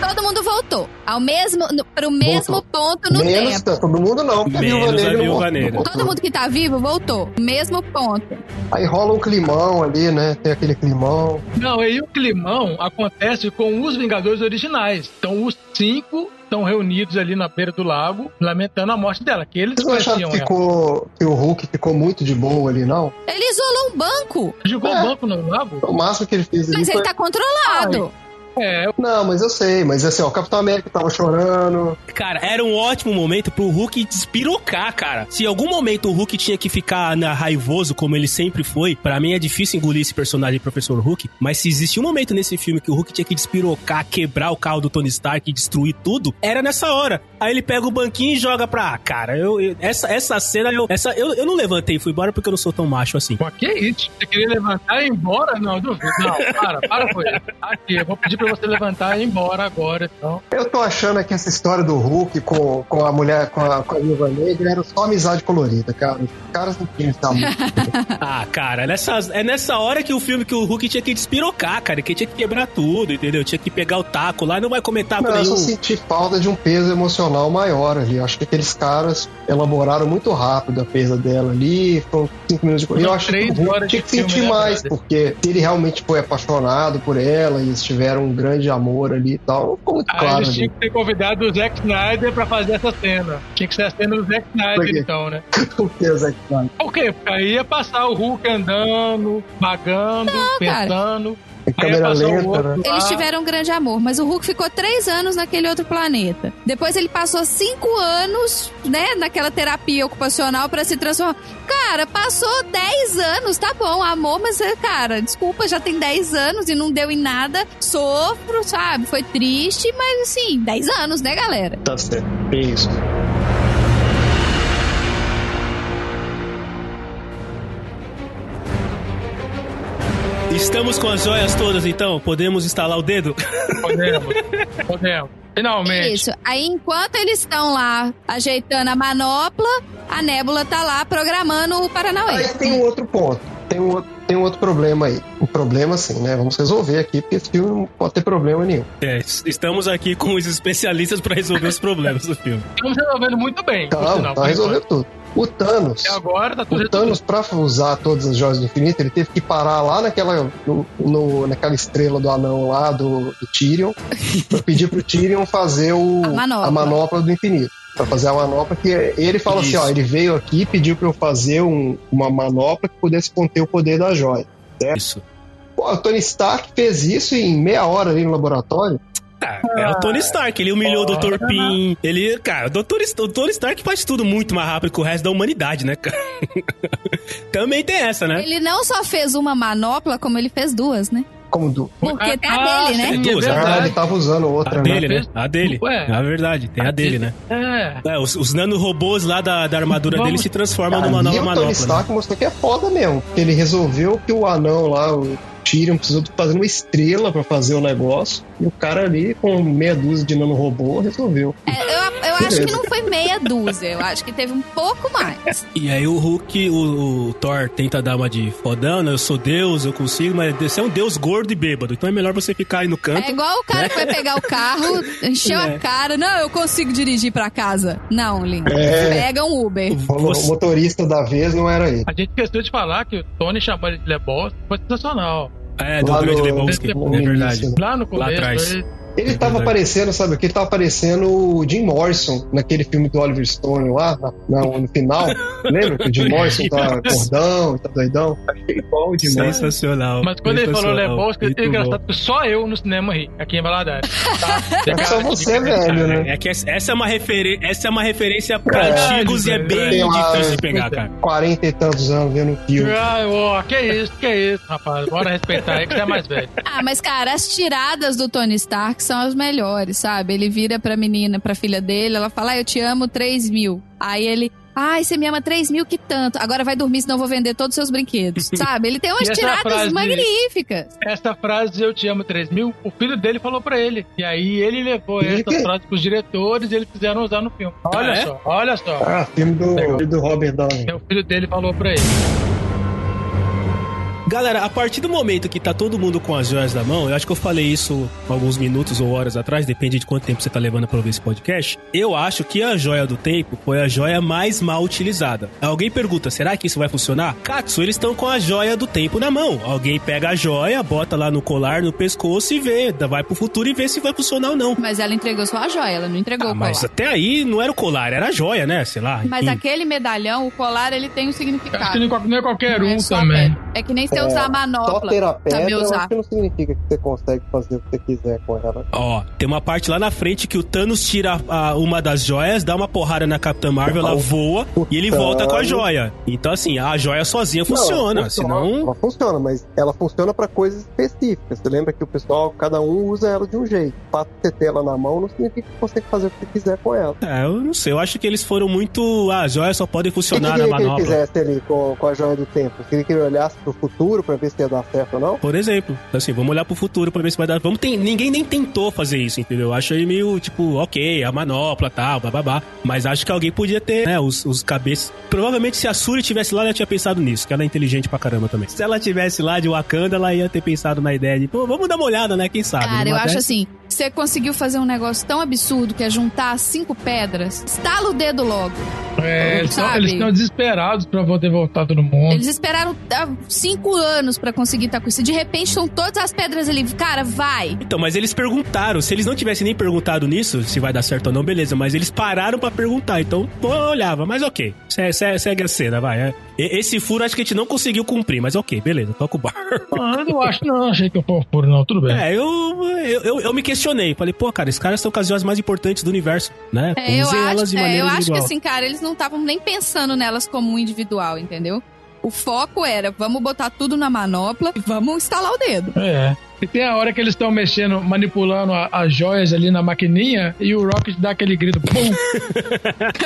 Todo mundo voltou. Ao mesmo, no, pro mesmo Voltou. ponto no Menos tempo. todo mundo não, porque a Menos Viúva a Viúva Negra. Todo mundo que tá vivo voltou. Mesmo ponto. Aí rola um climão ali, né? Tem aquele climão. Não, aí o climão acontece com os Vingadores originais. Então os cinco estão reunidos ali na beira do lago, lamentando a morte dela, que eles Vocês não acharam conheciam que, ela. ficou, que o Hulk ficou muito de boa ali, não? Ele isolou um banco, Jogou É. o banco no lago? O máximo que ele fez ali mas foi... ele tá controlado. É, Não, mas eu sei. Mas assim, ó, o Capitão América tava chorando. Cara, era um ótimo momento pro Hulk despirocar, cara. Se em algum momento o Hulk tinha que ficar na raivoso, como ele sempre foi, pra mim é difícil engolir esse personagem Professor Hulk, mas se existe um momento nesse filme que o Hulk tinha que despirocar, quebrar o carro do Tony Stark e destruir tudo, era nessa hora. Aí ele pega o banquinho e joga pra... Ah, cara, eu, eu- essa, essa cena, eu, essa, eu, eu não levantei e fui embora porque eu não sou tão macho assim. Pô, que isso? Você queria levantar e ir embora? Não, duvido. Não, para, para com isso. Aqui, eu vou pedir pra você levantar e ir embora agora, então. Eu tô achando que essa história do Hulk com, com a mulher, com a, com a Viúva Negra, era só amizade colorida, cara. Os caras não tinham esse amor. Ah, cara, nessa, é nessa hora que o filme que o Hulk tinha que despirocar, cara, que tinha que quebrar tudo, entendeu? Tinha que pegar o taco lá, não vai comer taco Não, eu nenhum. só senti falta de um peso emocional maior ali. Eu acho que aqueles caras elaboraram muito rápido a perda dela ali. Foram cinco minutos de. Eu acho que o Hulk tinha que sentir né, mais, porque se ele realmente foi apaixonado por ela e eles tiveram um grande amor ali e tal, não ficou muito Aí claro eles tinham que ter convidado o Zack Snyder pra fazer essa cena. Tinha que ser a cena do Zack Por Snyder, então, né? O que é Zack Snyder? Por quê? Porque aí ia passar o Hulk andando, vagando, cara. pensando. câmera lenta, né? Eles tiveram um grande amor, mas o Hulk ficou três anos naquele outro planeta. Depois ele passou cinco anos, né, naquela terapia ocupacional para se transformar. Cara, passou dez anos, tá bom, amor, mas, cara, desculpa, já tem dez anos e não deu em nada. Sofro, sabe? Foi triste, mas assim, dez anos, né, galera? Tá certo. Isso. Estamos com as joias todas, então? Podemos instalar o dedo? Podemos, podemos. Finalmente. Isso. Aí, enquanto eles estão lá ajeitando a manopla, a Nébula tá lá programando o Paranauê. Aí tem um outro ponto. Tem um outro, tem um outro problema aí. Um problema, assim, né? Vamos resolver aqui, porque esse filme não pode ter problema nenhum. É, estamos aqui com os especialistas para resolver os problemas do filme. Estamos resolvendo muito bem. Tá, sinal, tá resolvendo enquanto. tudo. O Thanos. Até agora tá tudo O Thanos, pra usar todas as joias do infinito, ele teve que parar lá naquela, no, no- naquela estrela do anão lá, do, do Tyrion, pra pedir pro Tyrion fazer o, A manopla. a manopla do infinito. Pra fazer a manopla que ele fala assim, Isso. ó, ele veio aqui e pediu pra eu fazer um- uma manopla que pudesse conter o poder da joia. Isso. Pô, o Tony Stark fez isso em meia hora ali no laboratório. Ah, é o Tony Stark, ele humilhou o Dr. Pym. Ele, cara, o Dr. O Tony Stark faz tudo muito mais rápido que o resto da humanidade, né, cara? Também tem essa, né? Ele não só fez uma manopla, como ele fez duas, né? Como do. Porque tem a Ah, dele, né? sim, Duas, é né? Ah, ele tava usando A outra, né? dele, né? A dele. Ué. É a verdade, tem a dele, né? É. É, os, os nanorobôs lá da, da armadura Vamos- dele se transformam numa nova o Tony manopla. Né? Stark mostrou que é foda mesmo. Ele resolveu que o anão lá, o Tyrion, precisou de fazer uma estrela pra fazer o negócio. E o cara ali, com meia dúzia de nanorobô, resolveu. É, eu, eu acho que não foi meia dúzia, eu acho que teve um pouco mais. E aí o Hulk, o, o Thor tenta dar uma de fodão, né? Eu sou Deus, eu consigo, mas você é um Deus gordo e bêbado. Então é melhor você ficar aí no canto. É igual o cara que vai pegar o carro, encheu É. a cara. Não, eu consigo dirigir pra casa. Não, lindo. É. Pega um Uber. O motorista da vez não era ele. A gente esqueceu de falar que o Tony chamou ele de Lebowski foi sensacional. É, do Lá Grande Lebowski, é verdade. Lá no começo, atrás. ele- Ele É tava verdade. aparecendo, sabe o que? Ele tava aparecendo o Jim Morrison naquele filme do Oliver Stone lá, na- na- no final. Lembra que o Jim Morrison tá gordão, tá doidão? Achei Jim Morrison. Sensacional. Mas quando ele falou. Lebowski, é engraçado bom. que só eu no cinema ri, aqui em Valadares. Tá? É só você, velho, né? É que essa é uma, referen essa é uma referência pra É, antigos e é bem difícil de pegar, cara. 40 e tantos anos vendo o filme. Ai, ó, que isso, que isso, rapaz. Bora respeitar aí que você é mais velho. Ah, mas cara, as tiradas do Tony Stark são as melhores, sabe? Ele vira pra menina, pra filha dele, ela fala, ah, eu te amo 3 mil. Aí ele, ai, você me ama 3 mil, que tanto. Agora vai dormir, senão eu vou vender todos os seus brinquedos. sabe? Ele tem umas tiradas frase- magníficas. Essa frase, eu te amo 3 mil, o filho dele falou pra ele. E aí ele levou essa frase pros diretores e eles fizeram usar no filme. Olha Ah, é? só, olha só. Ah, filme do, do Robert Downey. O filho dele falou pra ele. Galera, a partir do momento que tá todo mundo com as joias na mão, eu acho que eu falei isso alguns minutos ou horas atrás, depende de quanto tempo você tá levando pra ouvir esse podcast. Eu acho que a joia do tempo foi a joia mais mal utilizada. Alguém pergunta, será que isso vai funcionar? Katsu, eles estão com a joia do tempo na mão. Alguém pega a joia, bota lá no colar, no pescoço e vê, vai pro futuro e vê se vai funcionar ou não. Mas ela entregou só a joia, ela não entregou Ah, o colar. mas até aí não era o colar, era a joia, né? Sei lá. Mas enfim. aquele medalhão, o colar, ele tem um Acho significado. que não é qualquer Não um é também. É que nem você usar a Só manopla. ter a pedra, usar. não significa que você consegue fazer o que você quiser com ela. Ó, tem uma parte lá na frente que o Thanos tira a- uma das joias, dá uma porrada na Capitã Marvel, ela voa e ele volta com a joia. Então, assim, a joia sozinha funciona, Não, senão. Ela funciona, mas ela funciona pra coisas específicas. Você lembra que o pessoal, cada um usa ela de um jeito. O fato de você ter ela na mão não significa que você consegue fazer o que você quiser com ela. É, eu não sei, eu acho que eles foram muito. Ah, as joias só podem O que, que funcionar queria na que ele fizesse ali com, com a joia do tempo? Queria que ele olhasse pro futuro pra ver se ia dar certo ou não? Por exemplo, assim, vamos olhar pro futuro pra ver se vai dar. Vamos tem, ninguém nem tentou fazer isso, entendeu? Eu acho aí meio tipo, ok, a manopla tal, bababá. Mas acho que alguém podia ter, né, os, os cabeças. Provavelmente se a Suri tivesse lá, ela tinha pensado nisso, que ela é inteligente pra caramba também. Se ela tivesse lá de Wakanda, ela ia ter pensado na ideia de, pô, vamos dar uma olhada, né? Quem sabe? Cara, eu acho dessa- assim, você conseguiu fazer um negócio tão absurdo que é juntar cinco pedras, estala o dedo logo. É, eles Sabe? estão- eles estão desesperados pra poder voltar todo mundo. Eles esperaram ah, cinco anos pra conseguir estar com isso. De repente, estão todas as pedras ali. Cara, vai. Então, mas eles perguntaram. Se eles não tivessem nem perguntado nisso, se vai dar certo ou não, beleza. Mas eles pararam pra perguntar. Então, olhava. Mas ok. Se- se- Segue a cena, vai. é. Esse furo acho que a gente não conseguiu cumprir, mas ok, beleza, toca o bar. Ah, eu acho, não, achei que eu um furo, não, tudo bem. É, eu, eu, eu, eu, me questionei. Falei, pô, cara, esses caras são ocasiões mais importantes do universo, né? É, eu acho, é, eu acho que assim, cara, eles não estavam nem pensando nelas como um individual, entendeu? O foco era, vamos botar tudo na manopla e vamos instalar o dedo. É. E tem a hora que eles estão mexendo, manipulando as joias ali na maquininha e o Rocket dá aquele grito, pum!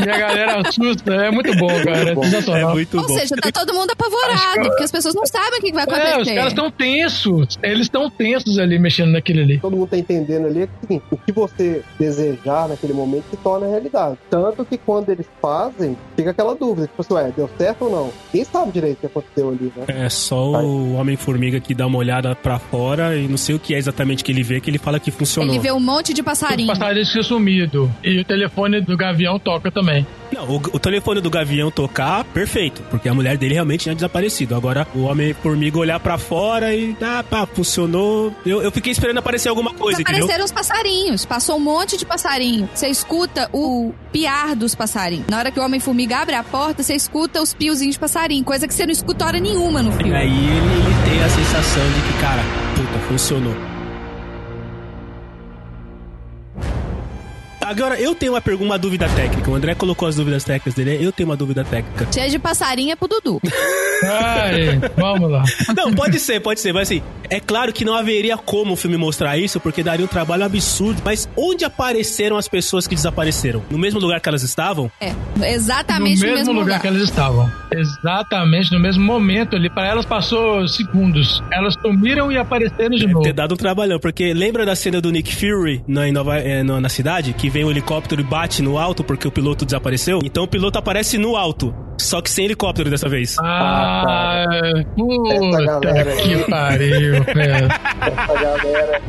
e a galera assusta. É muito bom, cara. Muito é, é muito Ou bom. seja, tá todo mundo apavorado, porque as pessoas não sabem o que vai acontecer. É, os caras estão tensos. Eles estão tensos ali, mexendo naquele ali. Todo mundo tá entendendo ali que assim, o que você desejar naquele momento se torna realidade. Tanto que quando eles fazem, fica aquela dúvida, tipo assim, ué, deu certo ou não? Quem sabe direito o que aconteceu ali, né? É só o Homem-Formiga que dá uma olhada pra fora e não sei o que é exatamente que ele vê, que ele fala que funcionou. Ele vê um monte de passarinho. Passarinho tinha sumido. E o telefone do Gavião toca também. Não, o, o, telefone do Gavião tocar, perfeito, porque a mulher dele realmente tinha desaparecido. Agora, o Homem-Formiga olhar para fora e, ah, pá, funcionou. Eu, eu fiquei esperando aparecer alguma coisa, Apareceram entendeu? os passarinhos, passou um monte de passarinho. Você escuta o piar dos passarinhos. Na hora que o Homem-Formiga abre a porta, você escuta os piozinhos de passarinho, coisa que você não escuta hora nenhuma no filme. Aí ele, ele tem a sensação de que, cara, puta, funcionou. Agora, eu tenho uma pergunta, uma dúvida técnica. O André colocou as dúvidas técnicas dele. Eu tenho uma dúvida técnica. Cheio de passarinho é pro Dudu. Ai, vamos lá. Não, pode ser, pode ser. Mas assim, é claro que não haveria como o filme mostrar isso, porque daria um trabalho absurdo. Mas onde apareceram as pessoas que desapareceram? No mesmo lugar que elas estavam? É, exatamente no, no mesmo, lugar, lugar que elas estavam. Exatamente no mesmo momento ali. Para elas passou segundos. Elas sumiram e apareceram de Deve novo. ter dado um trabalhão, porque lembra da cena do Nick Fury na, Nova, é, na cidade? Que vem um helicóptero e bate no alto porque o piloto desapareceu. Então o piloto aparece no alto, só que sem helicóptero dessa vez. Ah, puta que pariu, velho. Essa galera.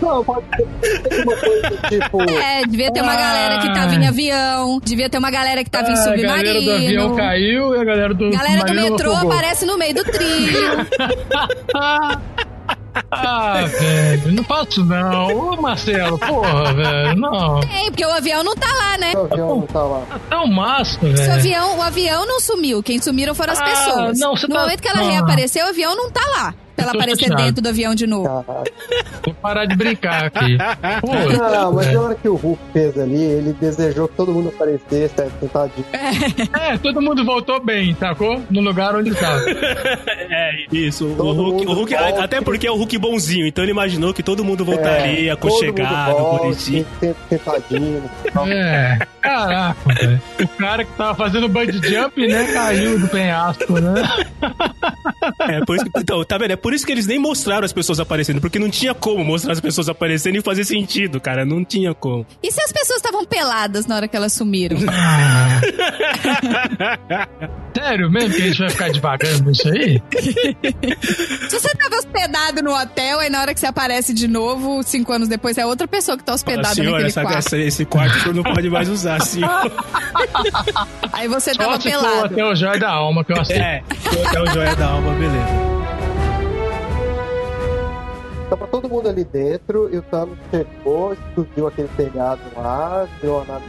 Não, pode ter uma coisa tipo. É, devia ter uma ah, galera que tava em avião, devia ter uma galera que tava ah, em submarino. A galera do avião caiu e a galera do Galera do metrô aparece no meio do trilho. Ah, velho, não faço não. Ô, Marcelo, porra, velho, não. Tem, porque o avião não tá lá, né? O avião não tá lá. É um massa, velho. O avião, o avião não sumiu, quem sumiram foram as ah, pessoas. Não, no tá... momento que ela ah. reapareceu, o avião não tá lá pra ela aparecer chateado. dentro do avião de novo. Vou parar de brincar aqui. Pô, não, mas na hora que o Hulk fez ali, ele desejou que todo mundo aparecesse, é, sentadinho. É. é, todo mundo voltou bem, sacou? No lugar onde estava. é, isso. o Hulk, o Hulk até porque é o Hulk bonzinho, então ele imaginou que todo mundo voltaria, é, aconchegado, bonitinho. Sentadinho. É, caraca, velho. O cara que tava fazendo bungee jump, né, caiu do penhasco, né? É, por isso que, então, tá vendo? É por isso que eles nem mostraram as pessoas aparecendo, porque não tinha como mostrar as pessoas aparecendo e fazer sentido, cara. Não tinha como. E se as pessoas estavam peladas na hora que elas sumiram? Sério mesmo que a gente vai ficar devagando isso aí? se você tava hospedado no hotel, aí na hora que você aparece de novo, cinco anos depois, é outra pessoa que tá hospedada Senhora, naquele essa, quarto. Essa, esse quarto você não pode mais usar, assim. aí você Só tava pelado. até o Joia da Alma, que eu aceito. É, até o Joia da Alma, beleza. Tava todo mundo ali dentro e o Thanos chegou, explodiu aquele telhado lá, deu a nave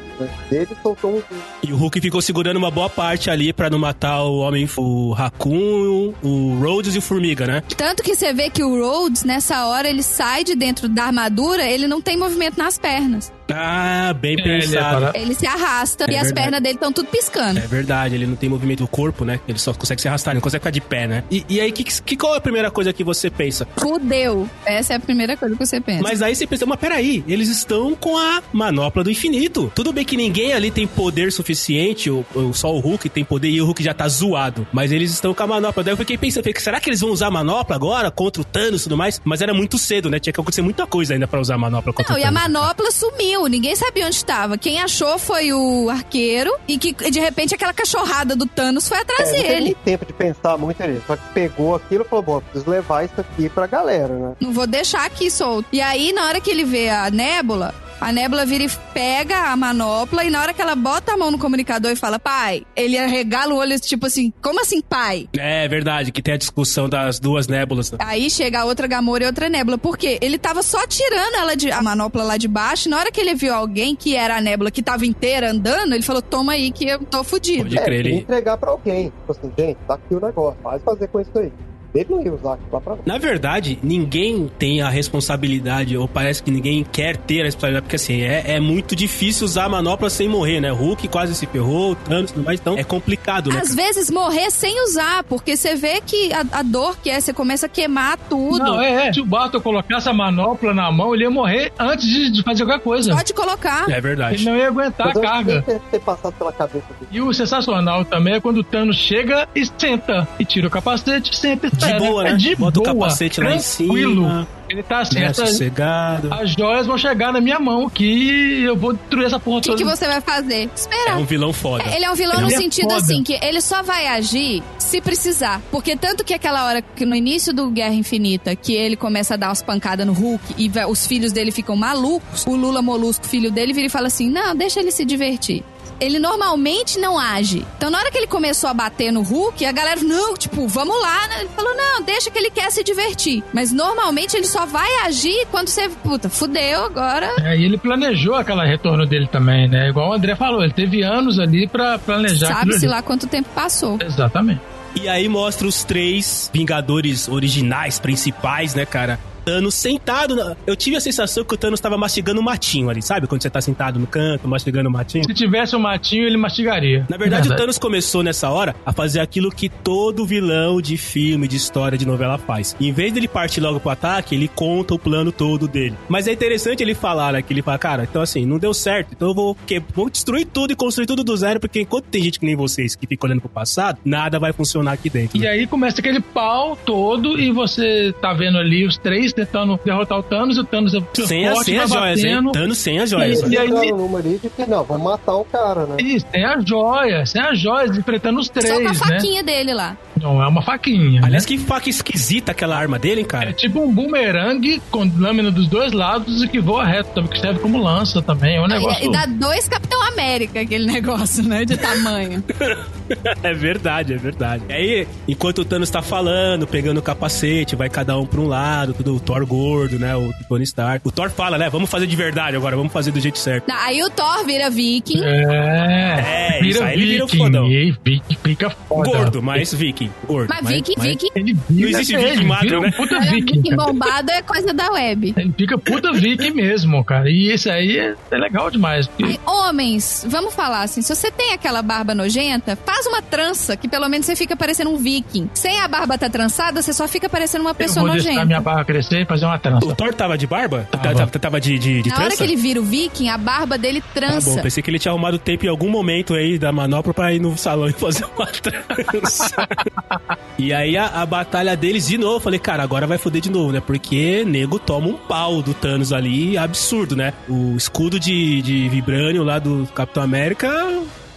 dele e soltou um. E o Hulk ficou segurando uma boa parte ali pra não matar o homem, o Raccoon, o Rhodes e o Formiga, né? Tanto que você vê que o Rhodes, nessa hora, ele sai de dentro da armadura, ele não tem movimento nas pernas. Ah, bem é, pensado. Ele, ele, se arrasta é e verdade. as pernas dele estão tudo piscando. É verdade, ele não tem movimento do corpo, né? Ele só consegue se arrastar, ele não consegue ficar de pé, né? E, e aí, que, que, qual é a primeira coisa que você pensa? Fudeu. Essa é a primeira coisa que você pensa. Mas aí você pensa, mas peraí, eles estão com a manopla do infinito. Tudo bem que ninguém ali tem poder suficiente, ou, ou só o Hulk tem poder e o Hulk já tá zoado. Mas eles estão com a manopla. Daí eu fiquei pensando, será que eles vão usar a manopla agora contra o Thanos e tudo mais? Mas era muito cedo, né? Tinha que acontecer muita coisa ainda para usar a manopla contra não, o Thanos. Não, e a manopla sumiu. Ninguém sabia onde estava. Quem achou foi o arqueiro e que de repente aquela cachorrada do Thanos foi atrás é, dele. Não tempo de pensar muito nele. Só que pegou aquilo e falou: bom, preciso levar isso aqui pra galera, né? Não vou deixar aqui solto. E aí, na hora que ele vê a nébula, A Nebula vira e pega a manopla e na hora que ela bota a mão no comunicador e fala, pai, ele arregala o olho, tipo assim, como assim, pai? É verdade, que tem a discussão das duas nébulas. Aí chega a outra Gamora e outra Nebula. Por quê? Ele tava só tirando ela de a manopla lá de baixo. Na hora que ele viu alguém que era a Nebula que tava inteira andando, ele falou: toma aí que eu tô fudido. Pode crer, é, ele- entregar pra alguém. Tipo assim, gente, tá aqui o negócio, faz fazer com isso aí. Ele não ia usar aquilo lá pra. Na verdade, ninguém tem a responsabilidade, ou parece que ninguém quer ter a responsabilidade, porque assim, é, é muito difícil usar a manopla sem morrer, né? Hulk quase se ferrou, Thanos e tudo mais, então é complicado, né? Às cara? vezes morrer sem usar, porque você vê que a, a dor que é, você começa a queimar tudo. Não, é, é. Se o Barton colocasse a manopla na mão, ele ia morrer antes de, de fazer qualquer coisa. Pode colocar. É Ele verdade. não ia aguentar a eu carga. ter, ter passado pela cabeça dele. E o sensacional também é quando o Thanos chega e senta. E tira o capacete, senta e De espera. boa, É né? de Bota o boa, capacete lá em tranquilo. cima. Ele tá assim, Né, sossegado. as joias vão chegar na minha mão que eu vou destruir essa porra O que, toda. que você vai fazer? É Esperar. um vilão foda. Ele é um vilão Ele no é sentido foda. assim, que ele só vai agir se precisar. Porque tanto que aquela hora que no início do Guerra Infinita, que ele começa a dar umas pancadas no Hulk e vai- os filhos dele ficam malucos, o Lula Molusco, filho dele, vira e fala assim: não, deixa ele se divertir. Ele normalmente não age. Então, na hora que ele começou a bater no Hulk, a galera, não, tipo, vamos lá. né? Ele falou, não, deixa que ele quer se divertir. Mas normalmente ele só vai agir quando você, puta, fudeu agora. É, e ele planejou aquele retorno dele também, né? Igual o André falou, ele teve anos ali pra planejar Sabe-se lá quanto tempo passou. Exatamente. E aí mostra os três Vingadores originais, principais, né, cara? Thanos sentado. na- Eu tive a sensação que o Thanos tava mastigando um matinho ali, sabe? Quando você tá sentado no canto, mastigando um matinho. Se tivesse um matinho, ele mastigaria. Na verdade, o Thanos começou nessa hora a fazer aquilo que todo vilão de filme, de história, de novela faz. Em vez dele partir logo pro ataque, ele conta o plano todo dele. Mas é interessante ele falar, né? Que ele fala, cara, então assim, não deu certo, então eu vou, que, vou destruir tudo e construir tudo do zero, porque enquanto tem gente que nem vocês que fica olhando pro passado, nada vai funcionar aqui dentro. E né? aí começa aquele pau todo e você tá vendo ali os três tentando derrotar o Thanos e o Thanos é Sem, a, forte, sem vai as joias, hein? Thanos sem as joias. E- né? e aí- Entrando numa ali de que, não, vamos matar o cara, né? Isso, tem as joias, tem as joias enfrentando os Só com a três, né? faquinha dele lá. Não, é uma faquinha. Aliás, né? que faca esquisita aquela arma dele, hein, É cara? tipo um boomerang com lâmina dos dois lados e que voa reto também, que serve como lança também. É um negócio. E, e dá dois Capitão América, aquele negócio, né? De tamanho. É verdade, é verdade. E aí, enquanto o Thanos tá falando, pegando o capacete, vai cada um pra um lado, tudo o Thor gordo, né? O Tony Stark. O Thor fala, né? Vamos fazer de verdade agora, vamos fazer do jeito certo. Não, Aí o Thor vira viking. É, É, isso aí ele vira o viking, fodão. e fica, fica foda. Gordo, mas viking. Gordo. Mas viking, viking, Ele Não existe é, viking magro, né? Puta olha, viking. viking bombado é coisa da web. Ele fica puta viking mesmo, cara. E isso aí é, é legal demais. porque homens, vamos falar assim, se você tem aquela barba nojenta, faz uma trança, que pelo menos você fica parecendo um viking. Sem a barba tá trançada, você só fica parecendo uma Eu pessoa vou deixar nojenta. minha barra crescer e fazer uma O trança. Thor tava de barba? Tava. Tava, tava de, de, de Na hora trança? que ele vira o viking, a barba dele Tá trança. bom, pensei que ele tinha arrumado tempo em algum momento aí da manopla pra ir no salão e fazer uma trança. e aí a, a batalha deles de novo, eu falei, cara, agora vai foder de novo, né? Porque nego toma um pau do Thanos ali, absurdo, né? O escudo de, de vibrânio lá do Capitão América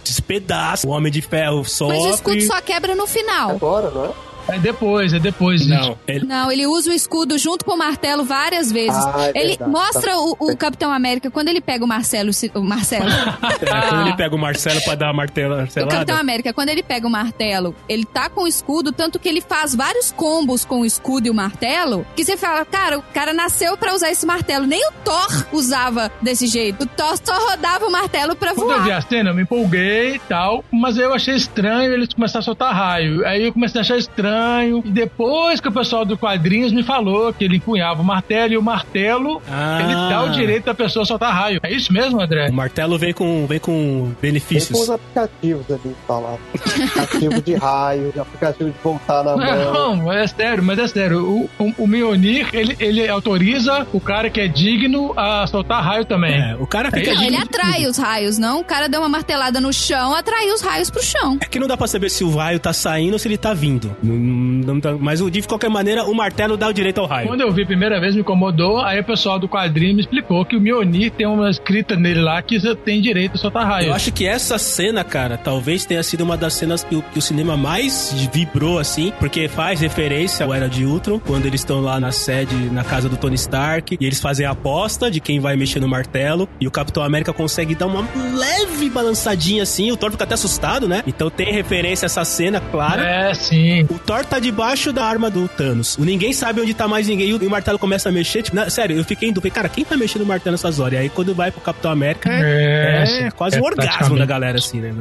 despedaça, o Homem de Ferro sofre. Mas o escudo só quebra no final. Agora, não é? É depois, é depois. Não, ele... Não, ele usa o escudo junto com o martelo várias vezes. Ah, é ele verdade. mostra o, o Capitão América quando ele pega o Marcelo. O Marcelo. é, quando ele pega o Marcelo pra dar a martela- o. Capitão América, quando ele pega o martelo, ele tá com o escudo, tanto que ele faz vários combos com o escudo e o martelo, que você fala, cara, o cara nasceu pra usar esse martelo. Nem o Thor usava desse jeito. O Thor só rodava o martelo pra Quando eu vi voar. a cena, eu me empolguei e tal, mas aí eu achei estranho eles começaram a soltar raio. Aí eu comecei a achar estranho. E depois que o pessoal do quadrinhos me falou que ele empunhava o martelo e o martelo, Ah. ele dá o direito da pessoa soltar raio. É isso mesmo, André? O martelo vem com, vem com Tem com os benefícios. aplicativos ali instalados. aplicativo de raio, aplicativo de voltar na mão. Não, é sério, mas é sério. O, o, o Mjolnir, ele, ele autoriza o cara que é digno a soltar raio também. É, o cara fica É, Não, ele digno de atrai os raios, não? O cara deu uma martelada no chão, atraiu os raios pro chão. É que não dá pra saber se o raio tá saindo ou se ele tá vindo. Não, mas de qualquer maneira, o martelo dá o direito ao raio. Quando eu vi a primeira vez, me incomodou. Aí o pessoal do quadrinho me explicou que o Mjolnir tem uma escrita nele lá que tem direito a soltar raio. Eu acho que essa cena, cara, talvez tenha sido uma das cenas que o, que o cinema mais vibrou, assim, porque faz referência ao Era de Ultron, quando eles estão lá na sede, na casa do Tony Stark, e eles fazem a aposta de quem vai mexer no martelo, e o Capitão América consegue dar uma leve balançadinha assim, o Thor fica até assustado, né? Então tem referência a essa cena, claro. É, sim. O Thor tá debaixo da arma do Thanos. O ninguém sabe onde tá mais ninguém. E o, o martelo começa a mexer. Tipo, na- sério, eu fiquei em dúvida. Cara, quem tá mexendo no martelo nessas horas? E aí quando vai pro Capitão América, é, É, é quase É, um orgasmo da galera, assim, né?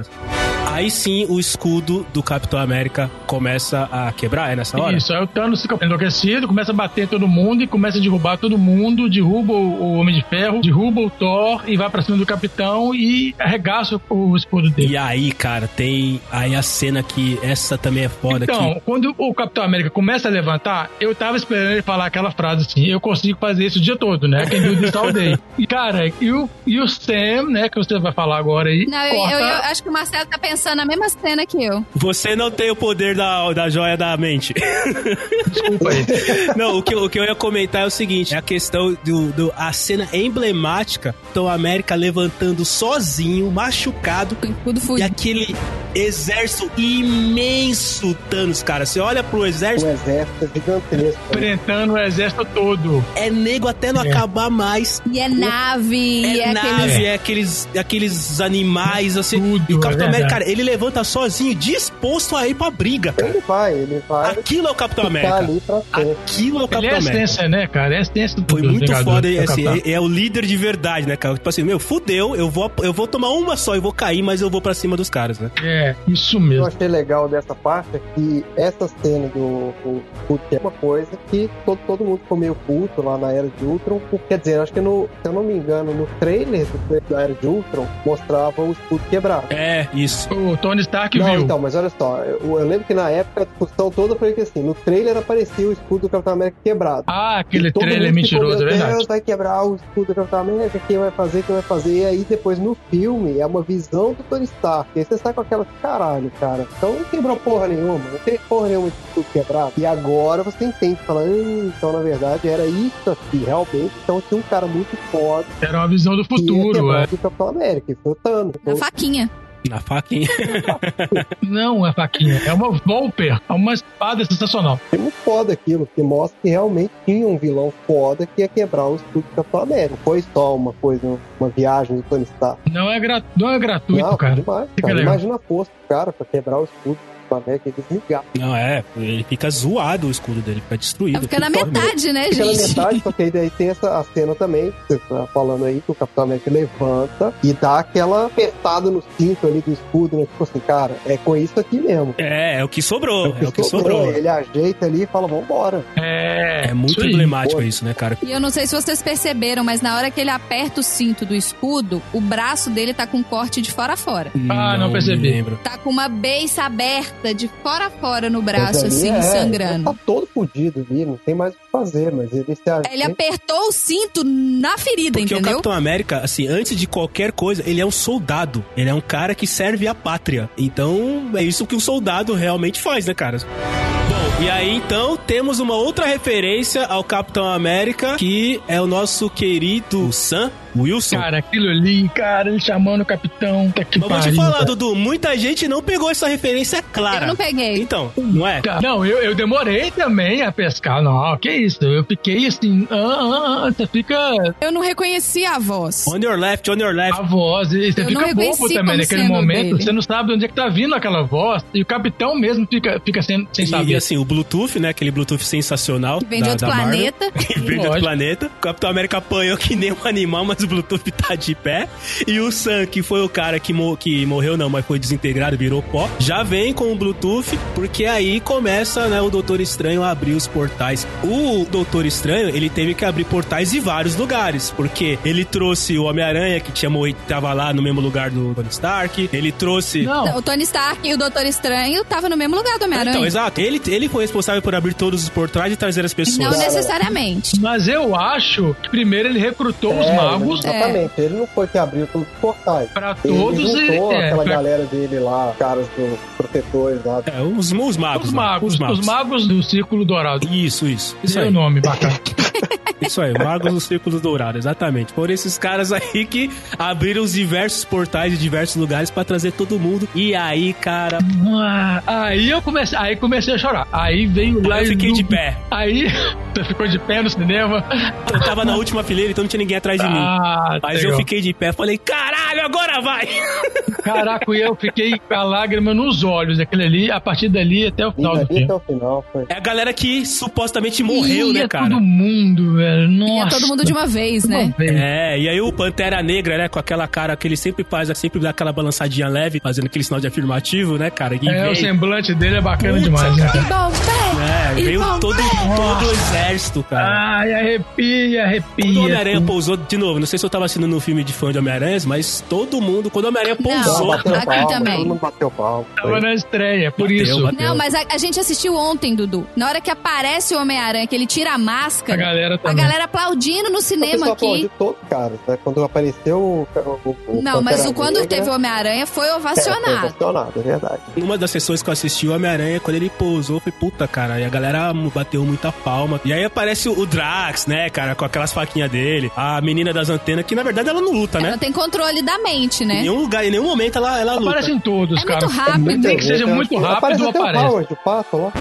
Aí sim o escudo do Capitão América começa a quebrar, é nessa hora? Isso, aí o Thanos fica enlouquecido, começa a bater todo mundo e começa a derrubar todo mundo, derruba o, o Homem de Ferro, derruba o Thor e vai pra cima do Capitão e arregaça o, o escudo dele. E aí, cara, tem aí a cena que essa também é foda Então, que quando o Capitão América começa a levantar, eu tava esperando ele falar aquela frase assim, eu consigo fazer isso o dia todo, né? Quem viu disso all day. E, cara, e o, e o Sam, né, que você vai falar agora aí, Não, eu, corta... eu- eu acho que o Marcelo tá pensando na mesma cena que eu. você não tem o poder da, da joia da mente. Desculpa aí. Não, o que, eu- o que eu ia comentar é o seguinte: é a questão do, do a cena emblemática do América levantando sozinho, machucado, Com o escudo e aquele exército imenso Thanos, cara. Você olha pro Um exército, exército gigantesco. Enfrentando o exército todo. é nego até não É. acabar mais. E é nave, É e é nave, aquele... é aqueles, aqueles animais, assim. Tudo, e o Capitão é América, cara, ele levanta sozinho, disposto a ir pra briga, cara. Ele vai, ele vai Aquilo é o Capitão ficar América. ali pra. Aquilo é o Ele Capitão é a América. essência, né, cara? É a essência do Foi muito Vingadores, foda, e, assim, é, é o líder de verdade, né, cara? Tipo assim, meu, fudeu, eu vou, eu vou tomar uma só e vou cair, mas eu vou pra cima dos caras, né? É, isso O que eu mesmo. achei legal dessa parte é que essa cena do Hulk é uma coisa que todo, todo mundo ficou meio puto lá na Era de Ultron. porque, Quer dizer, acho que no, se eu não me engano, no trailer do- da Era de Ultron mostrava o escudo quebrado. É, isso. O Tony Stark Não, viu. então, mas olha só, eu, eu lembro que na época a discussão toda foi que assim, no trailer aparecia o escudo do Capitão América quebrado. Ah, aquele trailer ficou, mentiroso, é verdade. Vai quebrar o escudo do Capitão América, quem vai fazer, quem vai fazer. E aí depois no filme é uma visão do Tony Stark. E aí você sai com aquela, caralho, cara. Então não quebrou porra nenhuma, não tem porra nenhuma de escudo quebrado. E agora você entende, fala, hum, então na verdade era isso aqui, realmente. Então tinha um cara muito foda Era uma visão do futuro, é. do Capitão América, foi o Thanos. A faquinha. Na faquinha. Não é faquinha, é uma Volper, é uma espada sensacional. É muito foda aquilo, que mostra que realmente tinha um vilão foda que ia quebrar o escudo do Capitão América. Foi só uma coisa, uma viagem do Tony Stark. Não é, gra... não é gratuito, Não, cara. demais, cara. Imagina a força do cara pra quebrar o escudo do América e desligar. Não, é, ele fica zoado o escudo dele, fica destruído. Fica na metade, né, Fica na gente? metade, só que aí daí tem essa a cena também, que você tá falando aí, que o Capitão América levanta e dá aquela apertada no cinto ali do escudo, né? Tipo assim, cara, é com isso aqui mesmo. É, é o que sobrou, é o que sobrou. Ele ajeita ali e fala, vambora. É, É muito isso emblemático Pô. isso, né, cara? E eu não sei se vocês perceberam, mas na hora que ele aperta o cinto do escudo, o braço dele tá com um corte de fora a fora. Ah, não me percebi. lembro. Tá com uma beiça aberta de fora a fora no braço, ali assim, é, sangrando. Tá todo fudido ali, não tem mais o que fazer, mas ele se ajeita. Ele apertou o cinto na ferida, Porque o entendeu? Capitão América, assim, antes de qualquer coisa, ele é um soldado. Ele é um cara que serve à pátria. Então, é isso que um soldado realmente faz, né, cara? Bom, e aí então temos uma outra referência ao Capitão América, que é o nosso querido Sam Wilson. Cara, aquilo ali, cara, ele chamando o capitão. Tá que Mas vou te pariu, falar, cara. Dudu, muita gente não pegou essa referência clara. Eu não peguei. Então, não é? Cara, Não, eu, eu demorei também a pescar. Não, que isso? Eu fiquei assim. Ah, ah, ah, você fica Eu não reconheci a voz. On your left, on your left. a voz. E você Eu fica bobo também naquele momento. dele. Você não sabe de onde é que tá vindo aquela voz. E o capitão mesmo fica, fica sem, sem E, saber. e assim, o Bluetooth, né? Aquele Bluetooth sensacional. Vem de da, outro da Marvel. planeta. Vem de outro planeta. O Capitão América apanhou que nem um animal, mas o Bluetooth tá de pé. E o Sam, que foi o cara que, mo- que morreu, não, mas foi desintegrado, virou pó, já vem com o Bluetooth, porque aí começa, né, o Doutor Estranho a abrir os portais. O Doutor Estranho, ele teve que abrir portais em vários lugares, porque ele trouxe o Homem-Aranha, que tinha morrido, tava lá no mesmo lugar do Tony Stark. Ele trouxe. Não, O Tony Stark e o Doutor Estranho estavam no mesmo lugar do Homem-Aranha. Então, exato. Ele, ele foi responsável por abrir todos os portais e trazer as pessoas. Não necessariamente. mas eu acho que primeiro ele recrutou os É, magos os... Exatamente, ele não foi que abriu todos os portais. Pra Ele todos juntou e. é, aquela pra- galera dele lá, caras dos protetores lá. É, os, os magos. Os né? magos, Os magos. os magos do Círculo Dourado. Isso, isso. Isso Seu aí. nome, bacana. Isso aí, Magos do Círculo Dourado, exatamente. Foram esses caras aí que abriram os diversos portais de diversos lugares pra trazer todo mundo. E aí, cara, Ah, Aí eu comecei, aí comecei a chorar. Aí veio lá eu e fiquei de no- pé. Aí você ficou de pé no cinema. Eu tava na última fileira, então não tinha ninguém atrás de mim. Ah, Mas eu legal. fiquei de pé, falei, caralho, agora vai! Caraca, e eu fiquei com a lágrima nos olhos. Aquele ali, a partir dali até o E final do filme. até o final foi. É a galera que supostamente morreu, Ia né, cara? todo mundo, velho. E Nossa. é todo mundo de uma vez, né? É, e aí o Pantera Negra, né, com aquela cara que ele sempre faz, sempre dá aquela balançadinha leve, fazendo aquele sinal de afirmativo, né, cara? E É, o semblante dele é bacana demais, né? Que bom, pé! é, E veio todo, todo o exército, cara. Ai, arrepia, arrepia. Quando o Homem-Aranha pousou, de novo, não sei se eu tava assistindo no filme de fã de Homem-Aranha, mas todo mundo, quando o Homem-Aranha pousou, bateu aqui palma, também. todo mundo bateu palma. Tava na estreia, por Bateu, isso. bateu. Não, mas a, a gente assistiu ontem, Dudu. Na hora que aparece o Homem-Aranha, que ele tira a A máscara, galera a também. galera aplaudindo no cinema aqui. os caras, né? Quando apareceu o. o, o Não, mas o, quando teve o Homem-Aranha foi é, foi ovacionado. ovacionado, é verdade. Numa das sessões que eu assisti o Homem-Aranha, quando ele pousou, foi puta, cara. E a galera bateu muita palma. E aí aparece o Drax, né, cara, com aquelas faquinhas dele. A menina das antenas, que na verdade ela não luta, né? Ela tem controle da mente, Em né? nenhum lugar, em nenhum momento ela, ela luta. Aparecem todos, É cara. muito rápido. Nem que seja Muita muito rápido, aparece. O Howard, o pato lá.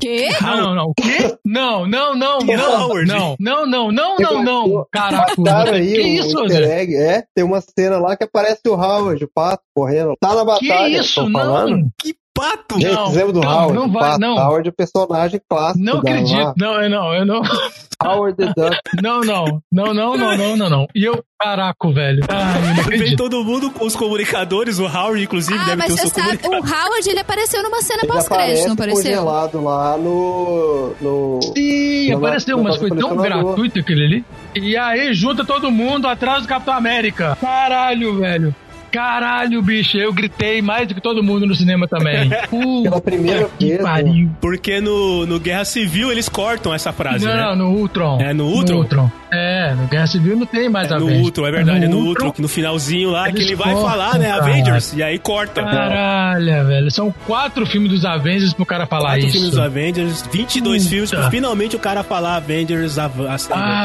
Quê? Não, não, não. O quê? Não, não, não, Que não. Howard? Não, não, não, não, não, não. Caraca, aí que um isso, André? egg. É, tem uma cena lá que aparece o Howard, o pato, correndo. Tá na Que batalha, isso, tô falando. não. Que pato! Gente, Não, lembra do não, Howard? não vai, pato? não. Howard é o personagem clássico Não acredito. lá. Não, eu não, eu não. Howard the Duck. Não, não. Não, não, não, não, não, não. E eu, caraca, velho. Ai, Vem todo mundo com os comunicadores, o Howard, inclusive, Ah, deve mas ter você sabe, o Howard, ele apareceu numa cena pós-crédito, não aparece apareceu? congelado lá no... no... Sim, Não, apareceu, mas foi tão gratuito aquele ali. E aí junta todo mundo atrás do Capitão América. Caralho, velho. Caralho, bicho, eu gritei mais do que todo mundo no cinema também. Pela primeira Puta que vez, né? pariu. Porque no, no Guerra Civil eles cortam essa frase, Não, né? não, no Ultron. É, no Ultron? É, no Guerra Civil não tem mais É a no. Ultron, é verdade, é no Ultron, que no finalzinho lá, que Eles ele vai cortam, falar, né, cara. Avengers, e aí corta. Caralho, velho. São quatro filmes dos Avengers pro cara falar Quatro isso. filmes dos Avengers, 22 Puta. filmes, pra finalmente o cara falar Avengers a, a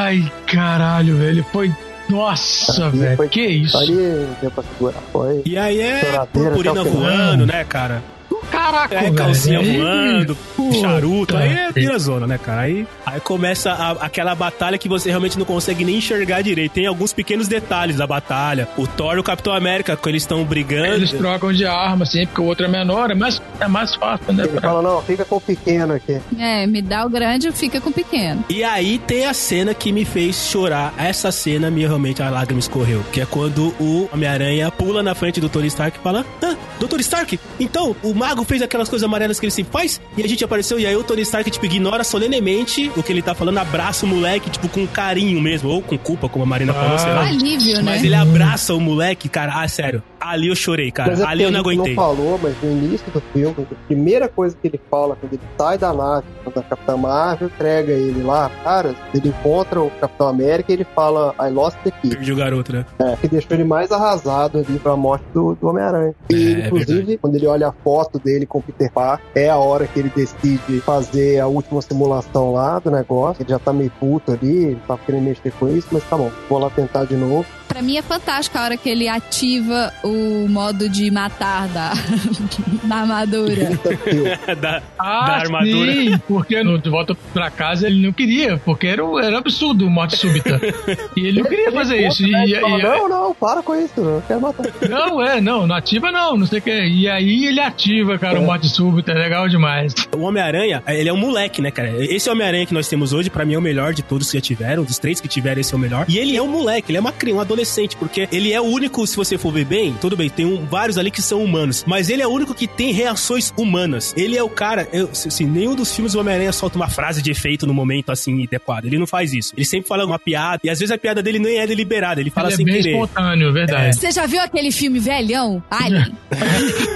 Ai, caralho, velho. Foi. Nossa, velho. Que isso? Ali deu pra segurar. Foi. E aí é purpurina voando, né, cara? Caraca, É calcinha Aí- voando, Puta. charuto, aí é vira zona, né, cara? Aí, aí começa a- aquela batalha que você realmente não consegue nem enxergar direito. Tem alguns pequenos detalhes da batalha. O Thor e o Capitão América, quando eles estão brigando. Eles trocam de arma, assim, porque o outro é menor, é mais, é mais fácil, né? Ele pra- fala, não, fica com o pequeno aqui. É, me dá o grande, fica com o pequeno. E aí tem a cena que me fez chorar. Essa cena, minha, realmente, a lágrima escorreu. Que é quando o Homem-Aranha pula na frente do Tony Stark e fala: Ah, Doutor Stark, então o mago fez aquelas coisas amarelas que ele sempre faz? E a gente apareceu, e aí o Tony Stark, tipo, ignora solenemente o que ele tá falando, abraça o moleque, tipo, com carinho mesmo, ou com culpa, como a Marina falou, sei lá. alívio, né? Mas ele abraça o moleque, cara. Ah, sério. Ali eu chorei, cara. Mas é Ali eu não aguentei. não falou, mas no início do filme, a primeira coisa que ele fala quando ele sai da nave, quando a Capitã Marvel entrega ele lá, cara, ele encontra o Capitão América e ele fala, I lost the kid. Perdi o garoto, né? É, que deixou ele mais arrasado ali pra morte do, do Homem-Aranha. E, É, ele, é inclusive, quando ele olha a foto dele com o Peter Parker, é a hora que ele decide fazer a última simulação lá do negócio. Ele já tá meio puto ali, ele tá querendo mexer com isso, mas tá bom, vou lá tentar de novo. Pra mim é fantástico a hora que ele ativa o modo de matar da, da armadura. da, Ah, da armadura. sim, porque no De Volta Pra Casa ele não queria, porque era, era absurdo morte súbita. E ele não queria fazer isso. E, Ele fala, e- não, não, para com isso, eu não quero matar. não, é, não, não ativa não, não sei o que. E aí ele ativa, cara, o morte súbita, é legal demais. O Homem-Aranha, ele é um moleque, né, cara? Esse Homem-Aranha que nós temos hoje, pra mim, é o melhor de todos que já tiveram. Dos três que tiveram, esse é o melhor. E ele é um moleque, ele é uma criança, um adolescente adolescente, porque ele é o único, se você for ver bem, tudo bem, tem um, vários ali que são humanos, mas ele é o único que tem reações humanas. Ele é o cara, eu, assim, nenhum dos filmes do Homem-Aranha solta uma frase de efeito no momento assim adequado. Ele não faz isso. Ele sempre fala uma piada, e às vezes a piada dele nem é deliberada, ele fala Ele é sem bem querer. espontâneo, verdade. É. Você já viu aquele filme velhão? Alien?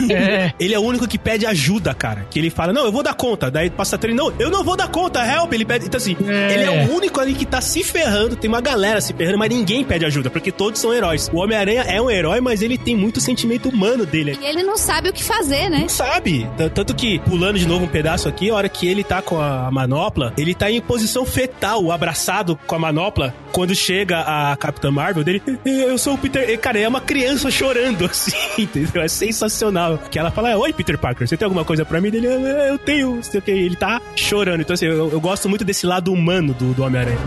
É. Ele é o único que pede ajuda, cara. Que ele fala, não, eu vou dar conta. Daí passa treino, não, eu não vou dar conta, help. Ele pede. Então, assim, É. ele é o único ali que tá se ferrando. Tem uma galera se ferrando, mas ninguém pede ajuda, porque todos são heróis. O Homem-Aranha é um herói, mas ele tem muito sentimento humano dele. E ele não sabe o que fazer, né? Não sabe. Tanto que, pulando de novo um pedaço aqui, a hora que ele tá com a manopla, ele tá em posição fetal, abraçado com a manopla. Quando chega a Capitã Marvel dele, eu sou o Peter. E, Cara, é uma criança chorando, assim, entendeu? É sensacional. Que ela fala, oi, Peter Parker, você tem alguma coisa pra mim? Ele, "Eu- tenho, sei o que. Ele tá chorando. Então, assim, eu, eu gosto muito desse lado humano do, do Homem-Aranha.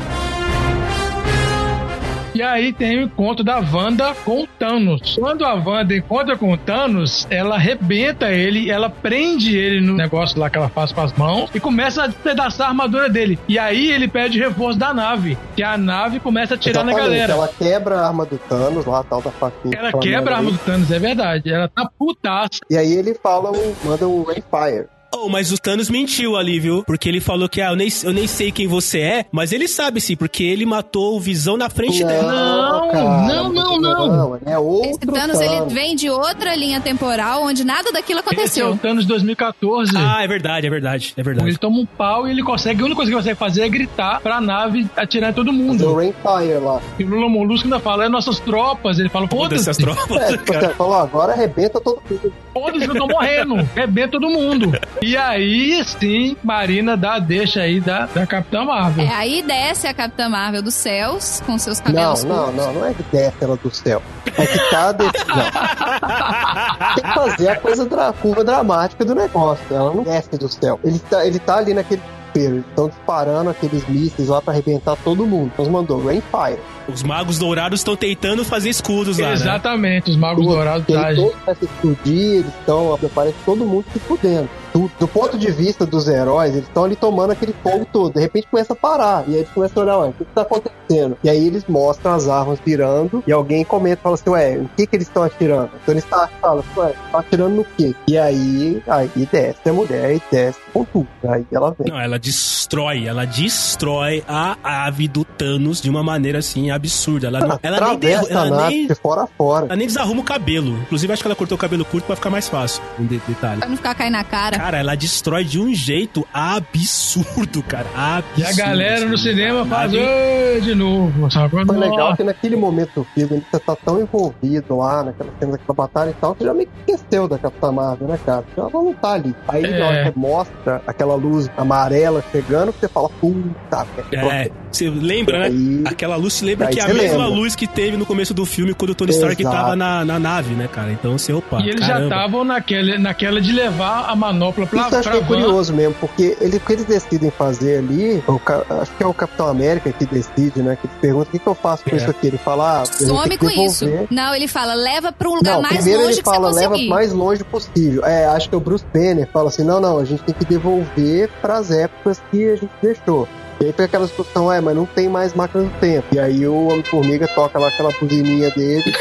E aí tem o encontro da Wanda com o Thanos. Quando a Wanda encontra com o Thanos, ela arrebenta ele, ela prende ele no negócio lá que ela faz com as mãos e começa a despedaçar a armadura dele. E aí ele pede reforço da nave, que a nave começa a tirar na galera. Ela quebra a arma do Thanos, lá, a tal da faquinha. Ela quebra a arma do Thanos, é verdade. Ela tá putaça. E aí ele fala, manda o Rainfire. Oh, mas o Thanos mentiu ali, viu? Porque ele falou que, ah, eu nem, eu nem sei quem você é, mas ele sabe sim, porque ele matou o Visão na frente dela. Não, cara, não, não, não. É outro Esse Thanos, ele vem de outra linha temporal onde nada daquilo Esse é o aconteceu. Thanos 2014. Ah, é verdade, é verdade, é verdade. Ele toma um pau e ele consegue. A única coisa que ele consegue fazer é gritar pra nave atirar em todo Fazer o mundo. Rainfire lá. E o Lula Molusco ainda fala, é nossas tropas. Ele fala, Foda-se foda-se, as tropas, É, tipo, cara. você falou, agora arrebenta todo mundo. foda-se, eu tô morrendo. Rebenta todo mundo. E aí, sim, Marina dá a deixa aí da, da Capitã Marvel. É, aí desce a Capitã Marvel dos céus, com seus Não, cabelos não, curtos. não, não é que desce ela do céu. É que tá desse. Não. Tem que fazer a coisa dra curva dramática do negócio. Ela não desce do céu. Ele tá, ele tá ali naquele desespero. Eles estão disparando aqueles mísseis lá pra arrebentar todo mundo. Então mandou Rainfire. Os magos dourados estão tentando fazer escudos lá, né? Exatamente, os Magos Dourados E começam a explodir, eles estão. Parece todo mundo se fudendo. Do, do ponto de vista dos heróis, eles estão ali tomando aquele fogo todo. De repente começa a parar. E aí eles começam a olhar, ué, o que, que tá acontecendo? E aí eles mostram as armas virando. E alguém comenta fala assim, ué, o que, que eles estão atirando? Então eles tá, falam, ué, tá atirando no quê? E aí, aí desce a mulher e desce com tudo. Aí ela vem. Não, ela destrói, ela destrói a ave do Thanos de uma maneira assim absurda. Ela, não, ela nem derru- Atravessa a ela nem, de fora a fora. ela nem desarruma o cabelo. Inclusive, acho que ela cortou o cabelo curto pra ficar mais fácil. Um de- detalhe. Pra não ficar caindo na cara. Cara, ela destrói de um jeito absurdo, cara. Absurdo. E a galera no cinema faz de novo. Sabe? Foi legal Nossa. que naquele momento do filme você tá tão envolvido lá, naquela cena daquela batalha e tal, que já meio que esqueceu da Capitã Marvel, né, cara? Ela não tá ali. Aí É. na hora que mostra aquela luz amarela chegando, você fala, puta, É, você lembra, né? Aí, Aquela luz se lembra que é a você mesma lembra. luz que teve no começo do filme quando o Tony Stark Exato. tava na, na nave, né, cara? Então você, opa. E eles já caramba. estavam naquela, naquela de levar a manopla pra, isso eu acho que é curioso mesmo, porque ele, o que eles decidem fazer ali, o acho que é o Capitão América que decide, né? Que ele pergunta o que, que eu faço com É. isso aqui. Ele fala, ah, Some com isso. devolver. Não, ele fala, leva pra um lugar Não, mais primeiro longe ele que fala, você leva conseguir. mais longe possível. É, acho que o Bruce Banner fala assim, não, não, a gente tem que devolver pras épocas que a gente deixou. E aí fica aquela discussão, é, mas não tem mais máquina do tempo. E aí o Homem-Formiga toca lá aquela buzininha dele.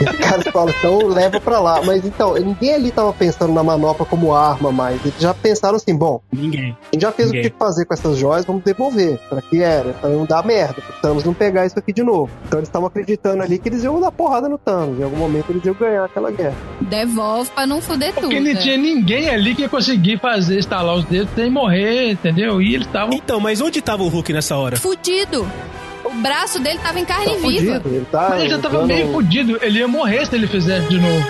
e os caras falam, então leva pra lá. Mas então, ninguém ali tava pensando na manopla como arma mais. Eles já pensaram assim, bom, Ninguém. a gente já fez Ninguém. o que fazer com essas joias, vamos devolver. Pra que era? Pra não dar merda, pro Thanos não pegar isso aqui de novo. Então eles estavam acreditando ali que eles iam dar porrada no Thanos. Em algum momento eles iam ganhar aquela guerra. Devolve pra não fuder tudo. Porque não tinha ninguém ali que ia conseguir fazer, estalar os dedos sem morrer, entendeu? E eles estavam. Então, mas onde tava o Hulk nessa hora? Fudido. O braço dele tava em carne Tá viva. fudido, ele tá Mas ele já tava usando- meio fudido. Ele ia morrer se ele fizesse de novo.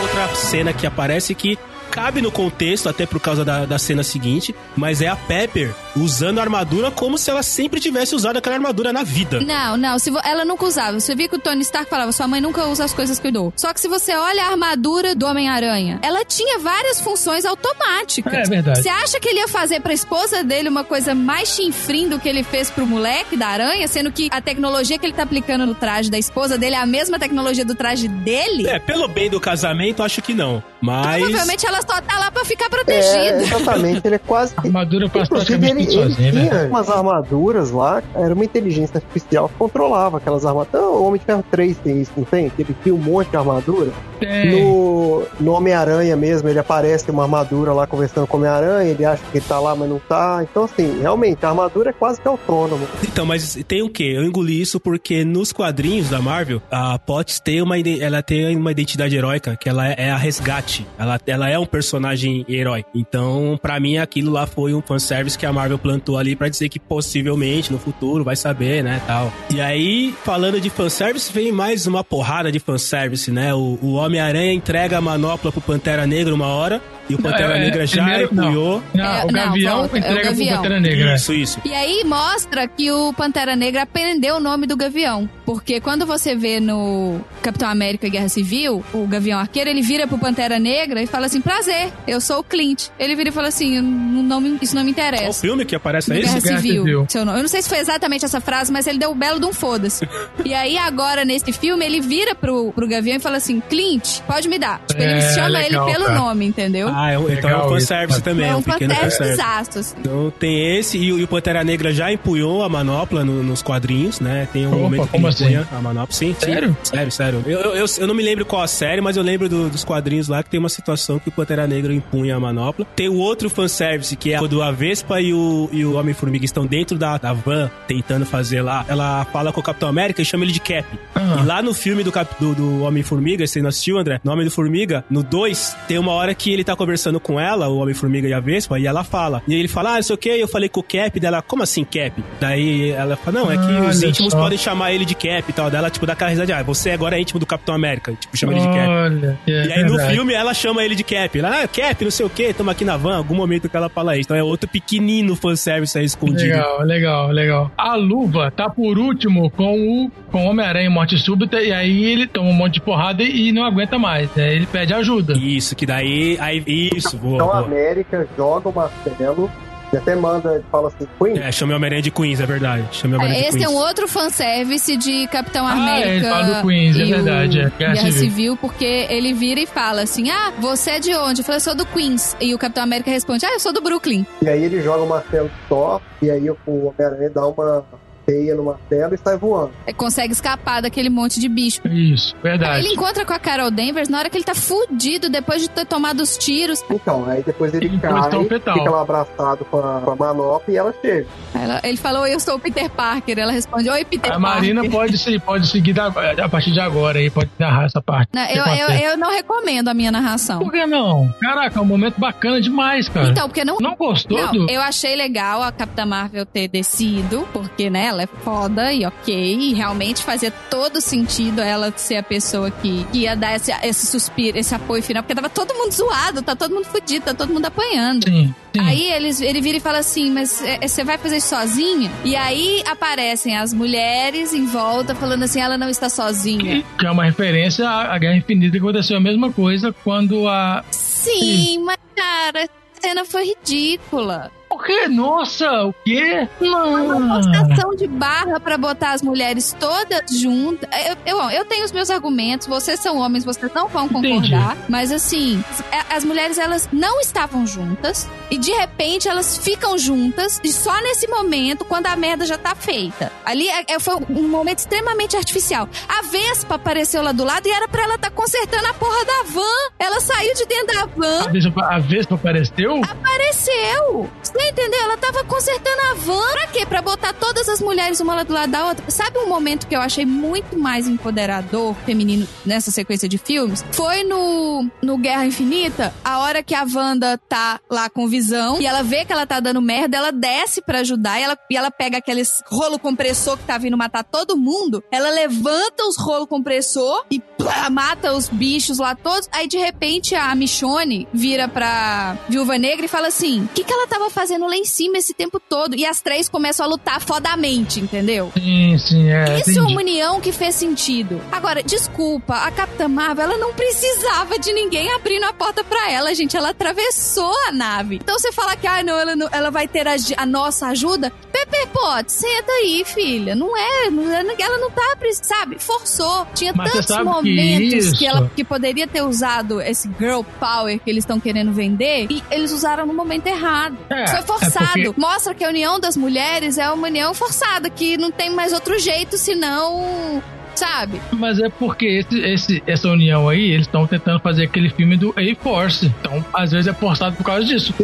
outra cena que aparece que cabe no contexto, até por causa da, da cena seguinte, mas é a Pepper usando a armadura como se ela sempre tivesse usado aquela armadura na vida. Não, não, se vo- ela nunca usava. Você viu que o Tony Stark falava, sua mãe nunca usa as coisas que eu dou. Só que se você olha a armadura do Homem-Aranha, ela tinha várias funções automáticas. É verdade. Você acha que ele ia fazer pra esposa dele uma coisa mais chinfrim do que ele fez pro moleque da aranha, sendo que a tecnologia que ele tá aplicando no traje da esposa dele é a mesma tecnologia do traje dele? É, pelo bem do casamento, acho que não. Mas. Provavelmente ela só tá lá pra ficar protegida. É, exatamente, ele é quase. A armadura Inclusive, ele, praticamente ele sozinho, tinha né? umas armaduras lá, era uma inteligência artificial que controlava aquelas armaduras. Então, o Homem de Ferro 3 tem isso, não tem? Que ele tinha um monte de armadura. Tem. No, no Homem-Aranha mesmo, ele aparece uma armadura lá conversando com o Homem-Aranha, ele acha que ele tá lá, mas não tá. Então, assim, realmente, a armadura é quase que autônoma. Então, mas tem o quê? Eu engoli isso porque nos quadrinhos da Marvel, a Potts tem uma, ela tem uma identidade heróica, que ela é, é a resgate. Ela, ela é um personagem herói. Então, pra mim, aquilo lá foi um fanservice que a Marvel plantou ali pra dizer que possivelmente no futuro vai saber, né, tal. E aí, falando de fanservice, vem mais uma porrada de fanservice, né? O, o Homem-Aranha entrega a manopla pro Pantera Negra uma hora, e o Pantera É, Negra já primeiro- não. empunhou. Não, É, o não, Gavião volta, é o entrega pro Gavião. Pantera Negra. Isso, isso. E aí mostra que o Pantera Negra aprendeu o nome do Gavião. Porque quando você vê no Capitão América Guerra Civil, o Gavião Arqueiro, ele vira pro Pantera Negra e fala assim: prazer, eu sou o Clint. Ele vira e fala assim: não, não me- isso não me Qual o interessa. filme que aparece aí? Guerra Guerra Civil. Civil. Seu nome. Eu não sei se foi exatamente essa frase, mas ele deu o belo de um foda-se. e aí, agora, nesse filme, ele vira pro, pro Gavião e fala assim: Clint, pode me dar. Tipo, ele É, chama legal, ele pelo cara. nome, entendeu? Ah, é então é um isso. fanservice também, é é um um pequeno fanservice. fanservice, assim. Então tem esse, e, o- e o Pantera Negra já empunhou a manopla no- nos quadrinhos, né? Tem um Opa, momento que ele assim? empunha a manopla. Sim, sim. Sério? Sério, sério. Eu, eu, eu, eu não me lembro qual a série, mas eu lembro do- dos quadrinhos lá que tem uma situação que o Pantera Negra empunha a manopla. Tem o outro fanservice, que é quando a Vespa e o, e o Homem-Formiga estão dentro da, da van, tentando fazer lá. Ela fala com o Capitão América e chama ele de Cap. Ah. E lá no filme do, Cap- do, do Homem-Formiga, você não assistiu, André? No Homem do Formiga, no 2, tem uma hora que ele tá conversando com ela, o Homem-Formiga e a Vespa, e ela fala. E ele fala, ah, isso ok, eu falei com o Cap, dela, como assim Cap? Daí ela fala, não, é que Olha os íntimos só. podem chamar ele de Cap e tal. Daí ela, tipo, dá aquela risadinha, ah, você agora é íntimo do Capitão América. Tipo, chama ele de Cap. Olha, é E aí no verdade. filme ela chama ele de Cap. Ela, ah, Cap, não sei o que, tamo aqui na van, algum momento que ela fala isso. Então é outro pequenino fanservice aí escondido. Legal, legal, legal. A luva tá por último com o com o Homem-Aranha em morte súbita, e aí ele toma um monte de porrada e, e não aguenta mais. Né? Ele pede ajuda. Isso, que daí. Aí, isso, boa. Então a boa. América joga o martelo e até manda, ele fala assim, Queen, É, chama o Homem-Aranha de Queens, é verdade. Chama o É, Homem-Aranha de esse Queens. é um outro fanservice de Capitão Ah, América. ele fala do Queens, é verdade, é. Guerra, Guerra Civil. Civil. porque ele vira e fala assim: Ah, você é de onde? Eu falei, eu sou do Queens. E o Capitão América responde: Ah, eu sou do Brooklyn. e aí ele joga o martelo só, e aí o Homem-Aranha dá uma teia no martelo e sai voando. Ele consegue escapar daquele monte de bicho. Isso, Aí verdade. ele encontra com a Carol Danvers na hora que ele tá fudido depois de ter tomado os tiros. Então, aí depois ele Em cai, fica lá abraçado com a, com a manopla e ela chega. Aí ela- ele falou: Eu sou o Peter Parker. Ela responde: Oi, Peter A Marina Parker. pode, se, pode seguir da- a partir de agora aí, pode narrar essa parte. Não, eu, eu, eu não recomendo a minha narração. Por que não? Caraca, é um momento bacana demais, cara. Então, porque não não gostou Não, do... eu achei legal a Capitã Marvel ter descido, porque, né, ela é foda e ok, e realmente fazia todo sentido ela ser a pessoa que, que ia dar esse, esse suspiro, esse apoio final, porque tava todo mundo zoado, tá todo mundo fudido, tá todo mundo apanhando. Sim, sim. Aí eles, ele vira e fala assim, mas é, você vai fazer isso sozinha? E aí aparecem as mulheres em volta falando assim, ela não está sozinha. Que é uma referência à Guerra Infinita, que aconteceu a mesma coisa quando a... Sim, mas cara, a cena foi ridícula. O quê? Nossa, o quê? uma Não. forçação de barra pra botar as mulheres todas juntas. Eu, eu, eu tenho os meus argumentos, vocês são homens, vocês não vão concordar. Mas assim, as, as mulheres elas não estavam juntas e de repente elas ficam juntas e só nesse momento, quando a merda já tá feita. Ali é- é- foi um momento extremamente artificial. A Vespa apareceu lá do lado e era pra ela estar tá consertando a porra da van. Ela saiu de dentro da van. A Vespa, a Vespa apareceu? Apareceu! Você entendeu? Ela tava consertando a van. Pra quê? Pra botar todas as mulheres uma do lado da outra. Sabe um momento que eu achei muito mais empoderador feminino nessa sequência de filmes? Foi no, no Guerra Infinita, a hora que a Wanda tá lá com visão e ela vê que ela tá dando merda, ela desce pra ajudar e ela, e ela pega aqueles rolo compressor que tá vindo matar todo mundo. Ela levanta os rolo compressor e plá, mata os bichos lá todos. Aí de repente a Michonne vira pra Viúva Negra e fala assim: o que, que ela tava fazendo? Fazendo lá em cima esse tempo todo. E as três começam a lutar fodamente, entendeu? Sim, sim, é. Isso é uma união que fez sentido. Agora, desculpa, a Capitã Marvel, ela não precisava de ninguém abrindo a porta pra ela, gente. Ela atravessou a nave. Então você fala que, ah, não, ela, não, ela vai ter a, a nossa ajuda. Pepper Potts, senta aí, filha. Não é, não, é, ela não tá, sabe? Forçou. Tinha Mas tantos momentos que, que, ela que poderia ter usado esse girl power que eles estão querendo vender e eles usaram no momento errado. É, Foi forçado. É porque... Mostra que a união das mulheres é uma união forçada, que não tem mais outro jeito senão sabe? Mas é porque esse, esse, essa união aí, eles estão tentando fazer aquele filme do A-Force. Então, às vezes é forçado por causa disso.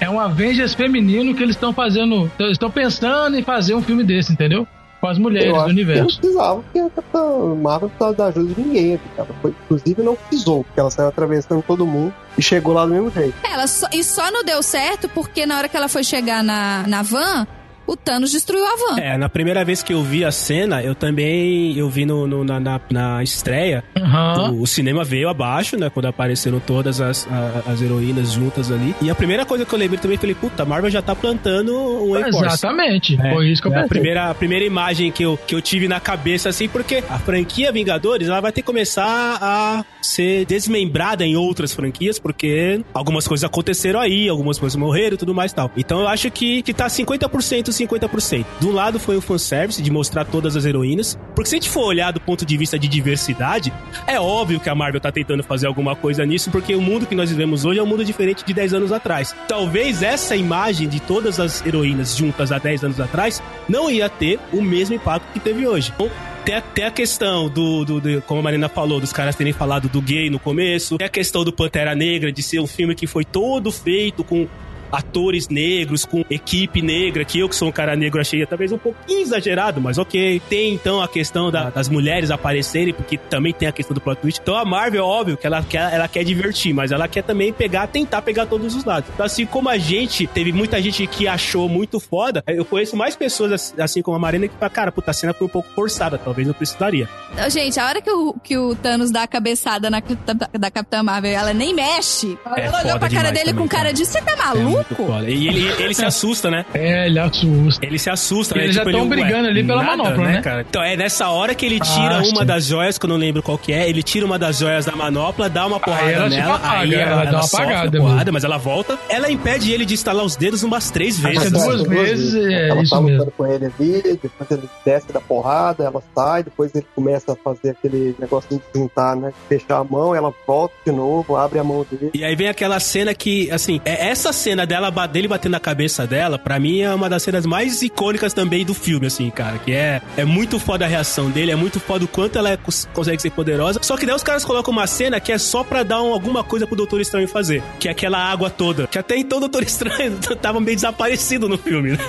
É um Avengers feminino que eles estão fazendo. Eles estão pensando em fazer um filme desse, entendeu? Com as mulheres do universo. não precisava, porque a Capitã Marvel precisava da ajuda de ninguém. Cara. Foi, inclusive, não precisou, porque ela saiu atravessando todo mundo e chegou lá do mesmo jeito. Ela só, e só não deu certo porque na hora que ela foi chegar na, na van, o Thanos destruiu a van. É, na primeira vez que eu vi a cena, eu também eu vi no, no na, na, na, estreia. Uhum. O, o, cinema veio abaixo, né? Quando apareceram todas as, a, as heroínas juntas ali. E a primeira coisa que eu lembrei também, falei, puta, a Marvel já tá plantando um Exatamente. É, Foi isso que eu é pensei. A primeira, a primeira imagem que eu, que eu tive na cabeça, assim, porque a franquia Vingadores, ela vai ter que começar a ser desmembrada em outras franquias, porque algumas coisas aconteceram aí, algumas coisas morreram e tudo mais e tal. Então eu acho que, que tá 50% 50%. De um lado foi o fanservice, de mostrar todas as heroínas, porque se a gente for olhar do ponto de vista de diversidade, é óbvio que a Marvel tá tentando fazer alguma coisa nisso, porque o mundo que nós vivemos hoje é um mundo diferente de 10 anos atrás. Talvez essa imagem de todas as heroínas juntas há 10 anos atrás não ia ter o mesmo impacto que teve hoje. Então, tem a, tem a questão do, do, do, como a Marina falou, dos caras terem falado do gay no começo. Tem a questão do Pantera Negra, de ser um filme que foi todo feito com atores negros, com equipe negra, que eu que sou um cara negro achei talvez um pouquinho exagerado, mas ok. Tem então a questão da, das mulheres aparecerem, porque também tem a questão do plot twist. Então a Marvel, óbvio que ela quer, ela quer divertir, mas ela quer também pegar, tentar pegar todos os lados. Então assim como a gente, teve muita gente que achou muito foda, eu conheço mais pessoas assim como a Marina que fala, cara, puta, a cena foi um pouco forçada, talvez não precisaria. Gente, a hora que o, que o Thanos dá a cabeçada na, da, da Capitã Marvel, ela nem mexe. É ela olhou pra cara dele também, com cara de, você tá maluco? Maluco? E ele, ele se assusta, né? É, ele assusta. Ele se assusta, né? Eles tipo, já estão brigando ali pela nada, manopla, né, né? Cara? Então é nessa hora que ele tira ah, uma das joias, que eu não lembro qual que é, ele tira uma das joias da manopla, dá uma porrada aí ela nela, apaga, aí ela, ela, dá uma apagada, porrada, mas ela volta. Ela impede ele de instalar os dedos umas três vezes. Acho duas, duas vezes, é ela isso tá mesmo. com ele ali, depois ele desce da porrada, ela sai, depois ele começa a fazer aquele negocinho de juntar, né? Fechar a mão, ela volta de novo, abre a mão dele. E aí vem aquela cena que, assim, é essa cena dela dele batendo na cabeça dela, para mim é uma das cenas mais icônicas também do filme, assim, cara. Que é, é muito foda a reação dele, é muito foda o quanto ela é, consegue ser poderosa. Só que daí os caras colocam uma cena que é só pra dar um, alguma coisa pro Doutor Estranho fazer. Que é aquela água toda. Que até então o Doutor Estranho tava meio desaparecido no filme, né?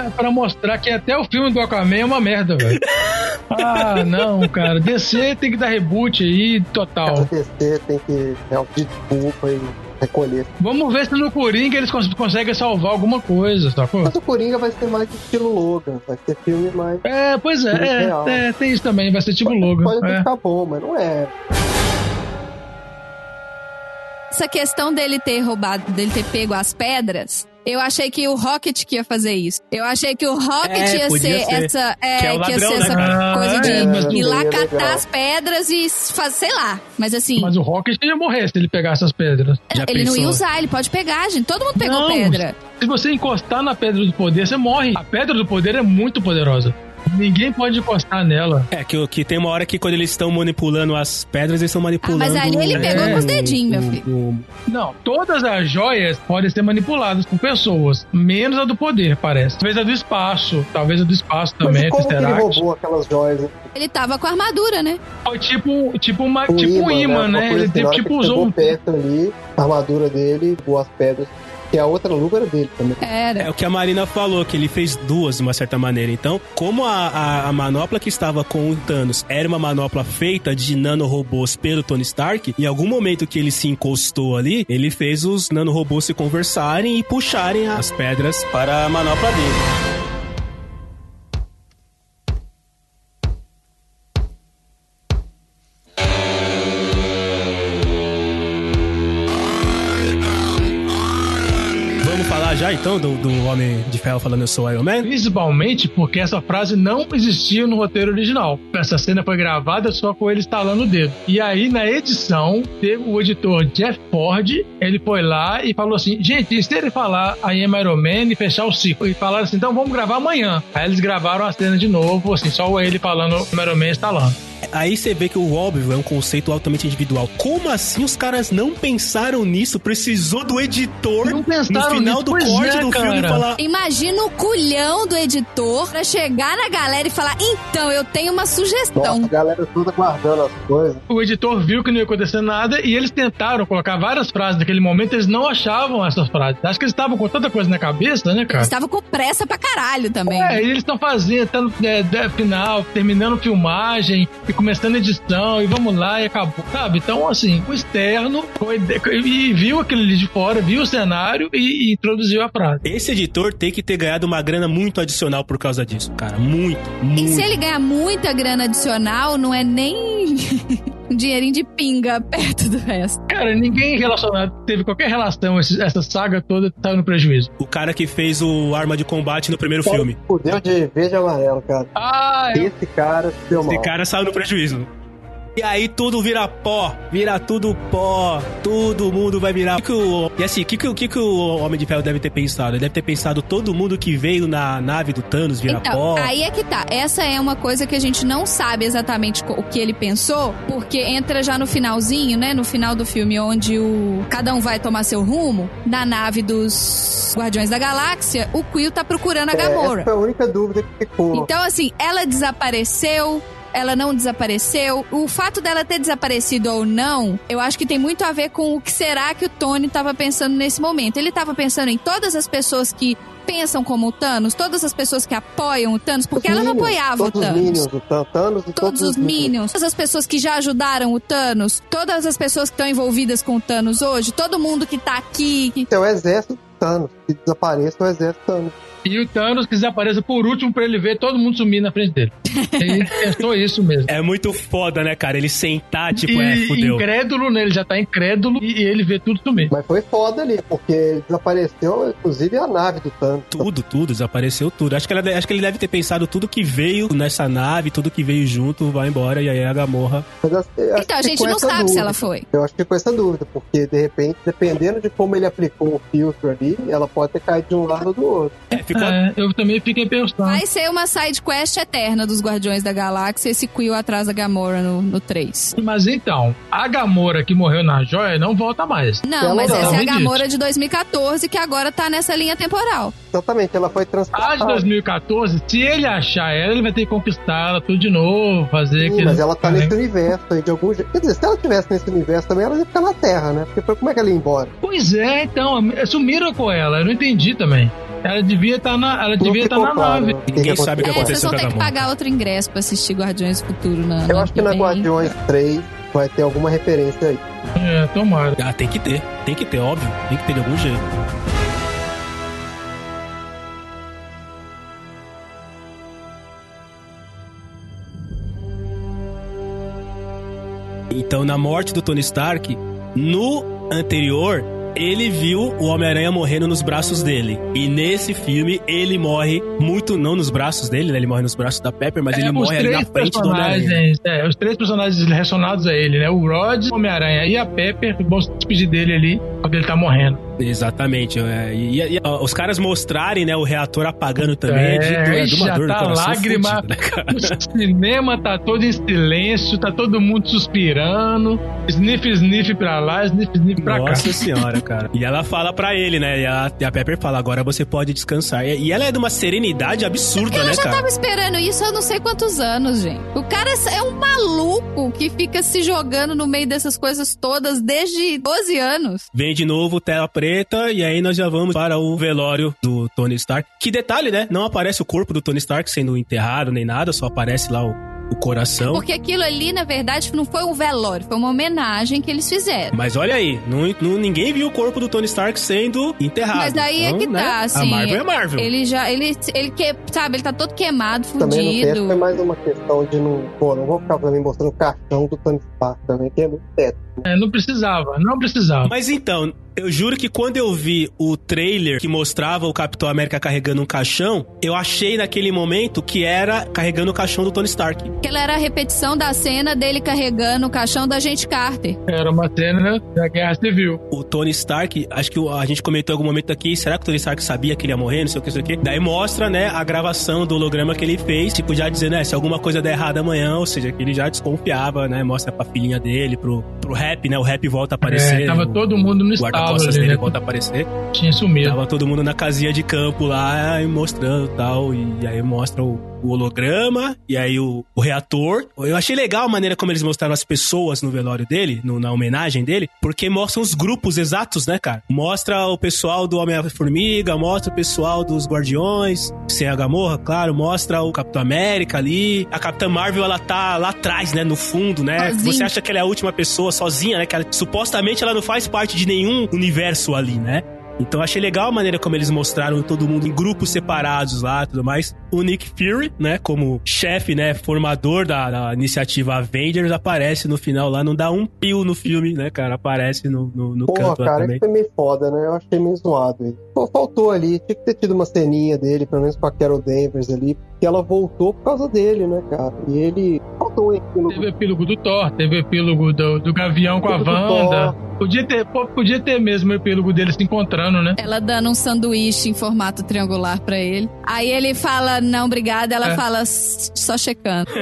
É pra mostrar que até o filme do Aquaman é uma merda, velho. ah, não, cara. DC tem que dar reboot aí total. DC tem que pedir desculpa e recolher. Vamos ver se no Coringa eles cons conseguem salvar alguma coisa, sacou? Mas o Coringa vai ser mais estilo Logan, vai ser filme mais. É, pois é, é, é, tem isso também, vai ser tipo pode, Logan. Pode é. ficar bom, mas não é. Essa questão dele ter roubado, dele ter pego as pedras, eu achei que o Rocket que ia fazer isso. Eu achei que o Rocket é, ia ser, ser, essa. É, que, é ladrão, que ia ser né? essa coisa de é, ir lá catar as pedras e fazer, sei lá. Mas assim. Mas o Rocket ia morrer se ele pegar essas pedras. Já ele pensou? não ia usar, ele pode pegar, gente. Todo mundo pegou não, pedra. Se você encostar na pedra do poder, você morre. A pedra do poder é muito poderosa. Ninguém pode encostar nela. É, que, que tem uma hora que quando eles estão manipulando as pedras, eles estão manipulando. Ah, mas ali ele pegou é, com os dedinhos, meu filho. O, Não, todas as joias podem ser manipuladas por pessoas, menos a do poder, parece. Talvez a do espaço, talvez a do espaço também. Mas como ele roubou aquelas joias? Ele tava com a armadura, né? Foi tipo, tipo, uma, um tipo um imã, né? né? Ele assim, tipo usou. perto ali, a armadura dele, boas pedras que a outra luva era dele também. Era. É o que a Marina falou, que ele fez duas de uma certa maneira. Então, como a, a, a manopla que estava com o Thanos era uma manopla feita de nanorobôs pelo Tony Stark, em algum momento que ele se encostou ali, ele fez os nanorobôs se conversarem e puxarem as pedras para a manopla dele. Então, do, do Homem de Ferro falando eu sou Iron Man? Principalmente porque essa frase não existia no roteiro original. Essa cena foi gravada só com ele estalando o dedo. E aí, na edição, teve o editor Jeff Ford, ele foi lá e falou assim: gente, e se ele falar I am Iron Man e fechar o ciclo? E falaram assim: então vamos gravar amanhã. Aí eles gravaram a cena de novo, assim, só ele falando Iron Man estalando. Aí você vê que o óbvio é um conceito altamente individual. Como assim os caras não pensaram nisso? Precisou do editor Não no final nisso, do pois corte é, do filme cara. falar. Imagina o culhão do editor pra chegar na galera e falar: então, eu tenho uma sugestão. Nossa, a galera toda guardando as coisas. O editor viu que não ia acontecer nada e eles tentaram colocar várias frases naquele momento, eles não achavam essas frases. Acho que eles estavam com tanta coisa na cabeça, né, cara? Eles estavam com pressa pra caralho também. É, e eles estão fazendo, até no é, final, terminando filmagem e começando a edição, e vamos lá, e acabou, sabe? Então, assim, o externo foi, e viu aquele ali de fora, viu o cenário e, e introduziu a frase. Esse editor tem que ter ganhado uma grana muito adicional por causa disso, cara. Muito, E muito. se ele ganhar muita grana adicional, não é nem um dinheirinho de pinga perto do resto. Cara, ninguém relacionado, teve qualquer relação, esse- essa saga toda saiu no prejuízo. O cara que fez o arma de combate no primeiro filme. Fudeu de verde e amarelo, cara. Ah, eu- Esse cara se deu mal. Esse cara saiu no prejuízo. E aí tudo vira pó, vira tudo pó, todo mundo vai virar. Que que o- e assim, o que, que, o que que o Homem de Ferro deve ter pensado? Ele deve ter pensado todo mundo que veio na nave do Thanos vira Então, pó. aí é que tá. Essa é uma coisa que a gente não sabe exatamente o que ele pensou, porque entra já no finalzinho, né? No final do filme, onde o cada um vai tomar seu rumo, na nave dos Guardiões da Galáxia, o Quill tá procurando a É, Gamora. essa foi a única dúvida que ficou. Então, assim, ela desapareceu. Ela não desapareceu. O fato dela ter desaparecido ou não, eu acho que tem muito a ver com o que será que o Tony tava pensando nesse momento. Ele tava pensando em todas as pessoas que pensam como o Thanos, todas as pessoas que apoiam o Thanos, porque Os ela não Minions, apoiava o todos os Thanos. Minions, o Than- Thanos e Todos os Minions, todas as pessoas que já ajudaram o Thanos, todas as pessoas que estão envolvidas com o Thanos hoje, todo mundo que tá aqui, que É o exército do Thanos. Se desapareça, é o exército Thanos. E o Thanos que desapareça por último pra ele ver todo mundo sumir na frente dele. Ele pensou isso mesmo. É muito foda, né, cara? Ele sentar, tipo, e é, fudeu. incrédulo, né? Ele já tá incrédulo e, e ele vê tudo sumir. Mas foi foda ali, porque desapareceu, inclusive, a nave do Thanos. Tudo, tudo, desapareceu tudo. Acho que, ela, acho que ele deve ter pensado tudo que veio nessa nave, tudo que veio junto, vai embora, e aí a Gamorra. Mas, assim, Então, a gente não sabe se dúvida. ela foi. Eu acho que ficou essa dúvida, porque de repente, dependendo de como ele aplicou o filtro ali, ela pode ter caído de um lado ou do outro. É, ficou. É, eu também fiquei pensando. Vai ser uma side quest eterna dos Guardiões da Galáxia, esse Quill atrás da Gamora no, no 3. Mas então, a Gamora que morreu na joia não volta mais. Não, Ela mas não, essa é a. Gamora de 2014 que agora tá nessa linha temporal. Exatamente, ela foi A de transportada. 2014, se ele achar ela, ele vai ter que conquistar ela tudo de novo, fazer Sim, aquele. mas ela tá É. nesse universo aí de algum jeito. Quer dizer, se ela tivesse nesse universo também, ela ia ficar na Terra, né? Porque como é que ela ia embora? Pois é, então, sumiram com ela, eu não entendi também. Ela devia estar na, ela devia estar ficou na claro, nave. né? que Ninguém que sabe o que É, vocês aconteceu vão com a ter que pagar outro ingresso pra assistir Guardiões Futuro na Eu ano acho que na vem. Guardiões 3 vai ter alguma referência aí. É, tomara. Ah, tem que ter, tem que ter, óbvio, tem que ter de algum jeito. Então, na morte do Tony Stark, no anterior, ele viu o Homem-Aranha morrendo nos braços dele. E nesse filme, ele morre muito, não nos braços dele, né? Ele morre nos braços da Pepper, mas É, ele morre ali na frente do Homem-Aranha. é, os três personagens relacionados a ele, né? O Rod, o Homem-Aranha e a Pepper vão se despedir dele ali quando ele tá morrendo. Exatamente. é, e, e- e, os caras mostrarem, né, o reator apagando também é, de, É, é de uma já dor no tá coração lágrima. fudida, né? O cinema tá todo em silêncio, tá todo mundo suspirando. Sniff, sniff pra lá, sniff, sniff pra cá. Nossa senhora, cara. E ela fala pra ele, né? E a, e a Pepper fala, agora você pode descansar. E, e ela é de uma serenidade absurda, Eu né, já cara? tava esperando isso há não sei quantos anos, gente. O cara é um maluco que fica se jogando no meio dessas coisas todas desde 12 anos. Vem de novo tela preta e aí nós já vamos para o velório do Tony Stark. Que detalhe, né? Não aparece o corpo do Tony Stark sendo enterrado nem nada, só aparece lá o, o coração. Porque aquilo ali, na verdade, não foi um velório, foi uma homenagem que eles fizeram. Mas olha aí, não, não- ninguém viu o corpo do Tony Stark sendo enterrado. Mas daí é Então, que né, tá, assim. A Marvel é Marvel. Ele já, ele, ele que, sabe, ele tá todo queimado, Também no texto fudido. foi mais uma questão de não. Pô, não vou ficar também mostrando o caixão do Tony Stark também, que é muito teto. É, não precisava, não precisava. Mas então, Eu juro que quando eu vi o trailer que mostrava o Capitão América carregando um caixão, eu achei naquele momento que era carregando o caixão do Tony Stark. Que ela era a repetição da cena dele carregando o caixão da gente Carter. Era uma cena da Guerra Civil. O Tony Stark, acho que a gente comentou em algum momento aqui, será que o Tony Stark sabia que ele ia morrer, não sei o que, não sei o que. Daí mostra, né, a gravação do holograma que ele fez, tipo, já dizendo, né, se alguma coisa der errado amanhã, ou seja, que ele já desconfiava, né, mostra pra filhinha dele, pro, pro rap, né, o rap volta a aparecer. É, tava todo mundo no estado costas dele né? volta a aparecer. Tinha sumido. Tava todo mundo na casinha de campo lá, mostrando tal, e aí mostra o, o holograma, e aí o, o, reator. Eu achei legal a maneira como eles mostraram as pessoas no velório dele, no, na homenagem dele, porque mostram os grupos exatos, né, cara? Mostra o pessoal do Homem-Formiga, mostra o pessoal dos Guardiões, sem a Gamorra, claro, mostra o Capitão América ali. A Capitã Marvel, ela tá lá atrás, né, no fundo, né? Sozinho. Você acha que ela é a última pessoa sozinha, né? Que ela, supostamente ela não faz parte de nenhum universo ali, né? Então achei legal a maneira como eles mostraram todo mundo em grupos separados lá tudo mais. O Nick Fury, né, como chefe, né, formador da, da, iniciativa Avengers, aparece no final lá, não dá um pio no filme, né, cara? Aparece no, no, no Porra, canto cara, também. foi meio foda, né? Eu achei meio zoado ele. Pô, faltou ali, tinha que ter tido uma ceninha dele, pelo menos com a Carol Danvers ali, que ela voltou por causa dele, né, cara? E ele faltou o epílogo. Teve o epílogo do Thor, teve o epílogo do, do Gavião com a Wanda. Podia ter, podia ter mesmo o epílogo dele se encontrando, né? Ela dando um sanduíche em formato triangular para ele. Aí ele fala, não, obrigada. Ela é. fala, só checando.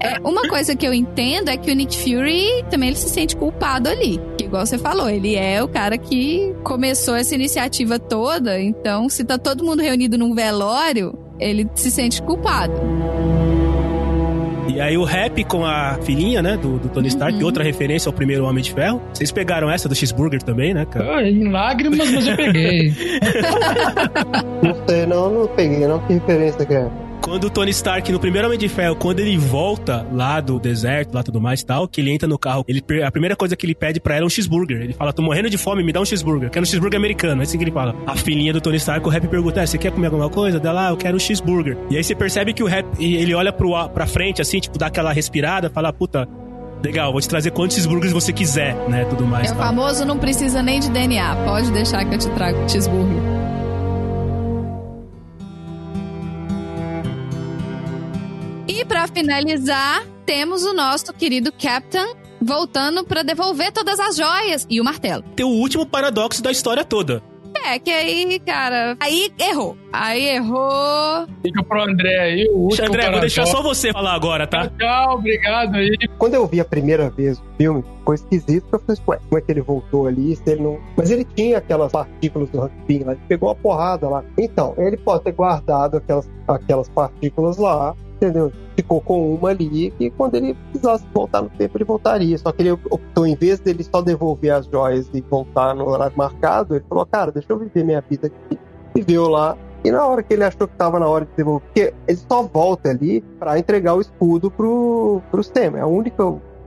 É, uma coisa que eu entendo é que o Nick Fury também ele se sente culpado ali. Igual você falou, ele é o cara que começou essa iniciativa toda. Então, se tá todo mundo reunido num velório, ele se sente culpado. E aí o rap com a filhinha, né, do, do Tony Stark, uhum. outra referência ao primeiro Homem de Ferro. Vocês pegaram essa do cheeseburger também, né, cara? Ah, em lágrimas, mas eu peguei. não sei, não, não peguei, não. Que referência que é? Quando o Tony Stark, no primeiro Homem de Ferro, quando ele volta lá do deserto, lá tudo mais e tal, que ele entra no carro, ele, a primeira coisa que ele pede pra ela é um cheeseburger. Ele fala, tô morrendo de fome, me dá um cheeseburger. Quero um cheeseburger americano. É assim que ele fala. A filhinha do Tony Stark, o Rap pergunta, é, você quer comer alguma coisa? Dela, ah, eu quero um cheeseburger. E aí você percebe que o Rap, ele olha pro, pra frente, assim, tipo, dá aquela respirada, fala, puta, legal, vou te trazer quantos cheeseburgers você quiser, né? Tudo mais. É o famoso não precisa nem de DNA. Pode deixar que eu te trago cheeseburger. E para finalizar, temos o nosso querido Captain voltando para devolver todas as joias e o martelo. Tem o último paradoxo da história toda. É, que aí, cara, aí errou. Aí errou. Fica pro André aí, o último. André, vou deixar só você falar agora, tá? Tchau, obrigado aí. Quando eu vi a primeira vez o filme, ficou esquisito, eu falei, ué, como é que ele voltou ali, se ele não... Mas ele tinha aquelas partículas do rugby lá, ele pegou a porrada lá. Então, ele pode ter guardado aquelas, aquelas partículas lá, entendeu? Ficou com uma ali que quando ele precisasse voltar no tempo, ele voltaria. Só que ele optou, em vez dele só devolver as joias e voltar no horário marcado, ele falou, cara, deixa eu viver minha vida aqui. Viveu lá, e na hora que ele achou que estava na hora de devolver, porque ele só volta ali para entregar o escudo pro, pro Sam. É a única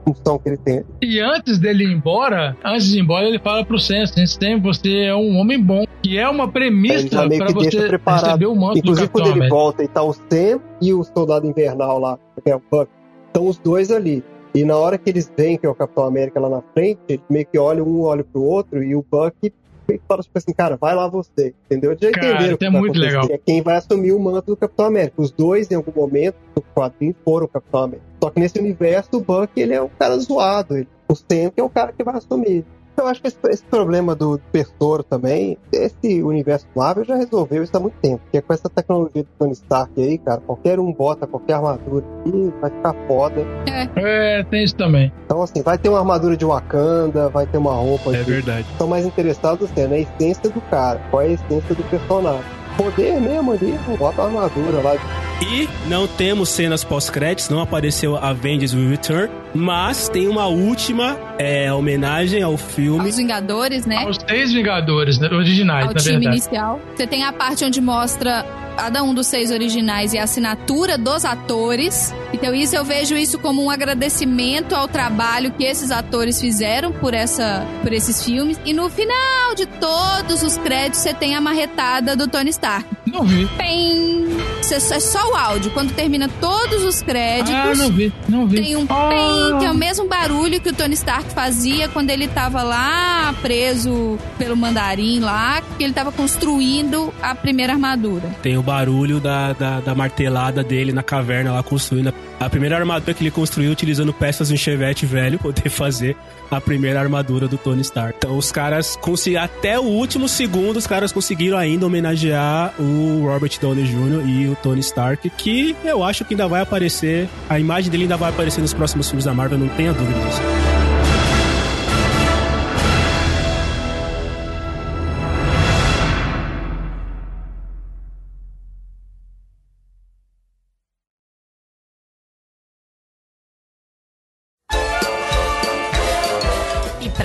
função que ele tem. E antes dele ir embora, antes de ir embora, ele fala pro Sam, Sam, você é um homem bom. Que é uma premissa para você receber o manto Inclusive, quando ele volta e tá o Sam e o Soldado Invernal lá, que é o Buck, estão os dois ali. E na hora que eles veem que é o Capitão América lá na frente, eles meio que olham um olha pro outro e o Buck meio que fala tipo assim, cara, vai lá você, entendeu? Já cara, entenderam é muito legal. É quem vai assumir o manto do Capitão América. Os dois, em algum momento, do quadrinho, foram o Capitão América. Só que nesse universo, o Buck, ele é um cara zoado. Ele, o Sam que é o cara que vai assumir. Eu acho que esse, esse problema do Persoro também, esse universo Marvel já resolveu isso há muito tempo. Porque com essa tecnologia do Tony Stark aí, cara, qualquer um bota qualquer armadura e vai ficar foda. É. é, tem isso também. Então, assim, vai ter uma armadura de Wakanda, vai ter uma roupa. É de... verdade. Estão mais interessados assim, na essência do cara, qual é a essência do personagem poder mesmo ali, bota a armadura lá. E não temos cenas pós-créditos, não apareceu Avengers Will Return, mas tem uma última é, homenagem ao filme. Aos Vingadores, né? Aos três Vingadores né? originais, Ao time verdade. inicial. Você tem a parte onde mostra cada um dos seis originais e a assinatura dos atores. Então isso eu vejo isso como um agradecimento ao trabalho que esses atores fizeram por essa por esses filmes. E no final de todos os créditos você tem a marretada do Tony Stark. Não vi. Pem! É só o áudio. Quando termina todos os créditos. Ah, não vi, não vi. Tem um ah. pem, que é o mesmo barulho que o Tony Stark fazia quando ele tava lá preso pelo mandarim lá, que ele tava construindo a primeira armadura. Tem o barulho da, da, da martelada dele na caverna lá construindo a primeira armadura que ele construiu utilizando peças de um chevette velho poder fazer a primeira armadura do Tony Stark. Então os caras conseguiram, até o último segundo, os caras conseguiram ainda homenagear o Robert Downey Jr. e o Tony Stark, que eu acho que ainda vai aparecer, a imagem dele ainda vai aparecer nos próximos filmes da Marvel, não tenha dúvida disso.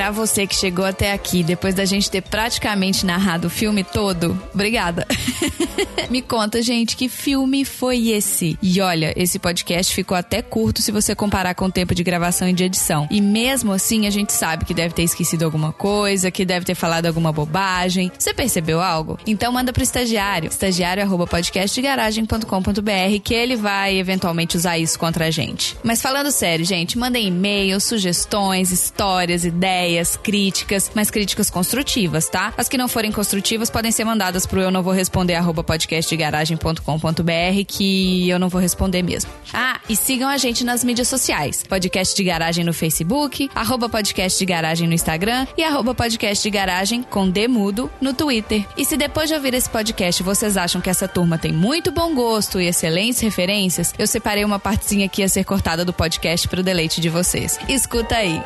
Para você que chegou até aqui, depois da gente ter praticamente narrado o filme todo, obrigada. Me conta, gente, que filme foi esse? E olha, esse podcast ficou até curto se você comparar com o tempo de gravação e de edição. E mesmo assim, a gente sabe que deve ter esquecido alguma coisa, que deve ter falado alguma bobagem. Você percebeu algo? Então manda pro estagiário, estagiário@podcastdegaragem.com.br, que ele vai eventualmente usar isso contra a gente. Mas falando sério, gente, mandem e-mails, sugestões, histórias, ideias ideias, críticas, mas críticas construtivas, tá? As que não forem construtivas podem ser mandadas pro eu não vou responder arroba podcastdegaragem.com.br que eu não vou responder mesmo. Ah, e sigam a gente nas mídias sociais. Podcast de Garagem no Facebook, arroba podcast de garagem no Instagram e arroba podcast de garagem com Demudo no Twitter. E se depois de ouvir esse podcast vocês acham que essa turma tem muito bom gosto e excelentes referências, eu separei uma partezinha aqui a ser cortada do podcast pro deleite de vocês. Escuta aí.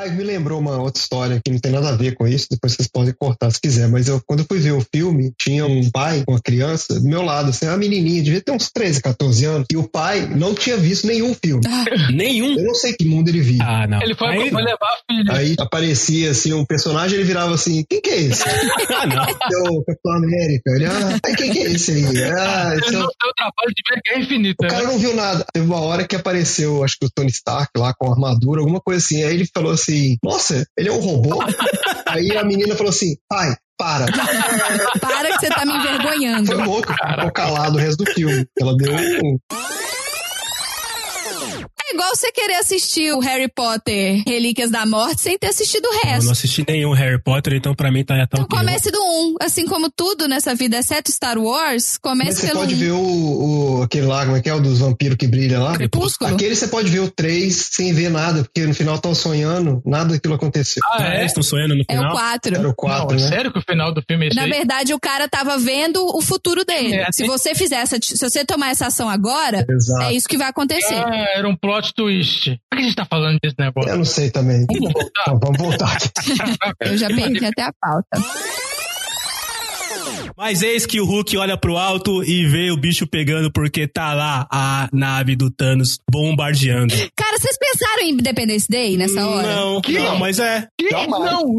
Ah, me lembrou uma outra história que não tem nada a ver com isso, depois vocês podem cortar se quiser, mas eu, quando eu fui ver o filme, tinha um pai com uma criança do meu lado, assim, uma menininha, devia ter uns 13, 14 anos, e o pai não tinha visto nenhum filme. Ah, nenhum? Eu não sei que mundo ele via. Ah, não. Ele foi, aí, foi levar a filha. Aí aparecia, assim, um personagem, ele virava assim, quem que é esse? ah, não. É o Capitão América. Ele, ah, quem que é esse aí? Ah, não tem o trabalho de ver que é infinito. O cara né? não viu nada. Teve uma hora que apareceu, acho que o Tony Stark lá com armadura, alguma coisa assim, aí ele falou assim, assim: Nossa, ele é um robô? Aí a menina falou assim: Pai, para. para que você tá me envergonhando. Foi louco, ficou calado o resto do filme. Ela deu um igual você querer assistir o Harry Potter Relíquias da Morte sem ter assistido o resto. Eu não assisti nenhum Harry Potter, então pra mim tá tão Então comece do 1. Um. Assim como tudo nessa vida, exceto Star Wars, comece pelo Você pode um. ver o, o, aquele lá, como é que é? O dos vampiros que brilha lá? Crepúsculo. Aquele você pode ver o 3 sem ver nada, porque no final estão sonhando, nada daquilo aconteceu. Ah, é? Estão sonhando no final? É o 4. Era o 4, não, né? Sério que o final do filme é esse Na verdade, o cara tava vendo o futuro dele. É, se você fizer essa, se você tomar essa ação agora, Exato. é isso que vai acontecer. Ah, era um plot twist. Por que a gente tá falando desse negócio? Eu não sei também. Vamos voltar. Então, vamos voltar. Eu já perdi até a pauta. Mas eis que o Hulk olha pro alto e vê o bicho pegando porque tá lá a nave do Thanos bombardeando. Cara, vocês pensaram em Independence Day nessa hora? Não, que? não, mas é. Que? Não,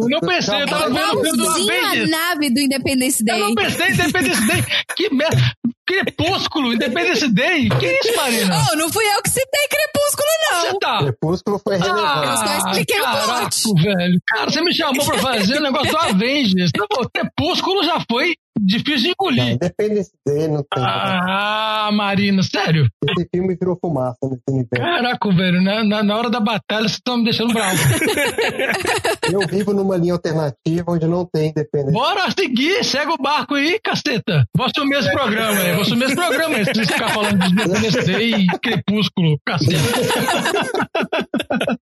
não pensei. Eu tava vendo a nave do Independence Day. Eu não pensei em Independence Day. Que merda. Crepúsculo, Independence Day. Que isso, Marina? Oh, não fui eu que citei Crepúsculo, não. Você tá. Crepúsculo foi relevante. Ah, eu só expliquei caraca, o plot. velho. Cara, você me chamou pra fazer o negócio do Avengers. Crepúsculo já foi difícil de engolir. Não, Independence Day não tem. Ah, Marina, sério? Esse filme virou fumaça nesse universo. Caraca, velho, na, na, na hora da batalha vocês estão me deixando bravo. eu vivo numa linha alternativa onde não tem Independence Bora seguir, segue o barco aí, caceta. Vou assumir esse programa aí, vou assumir esse programa aí, se vocês ficar falando de Independence Day e Crepúsculo, caceta.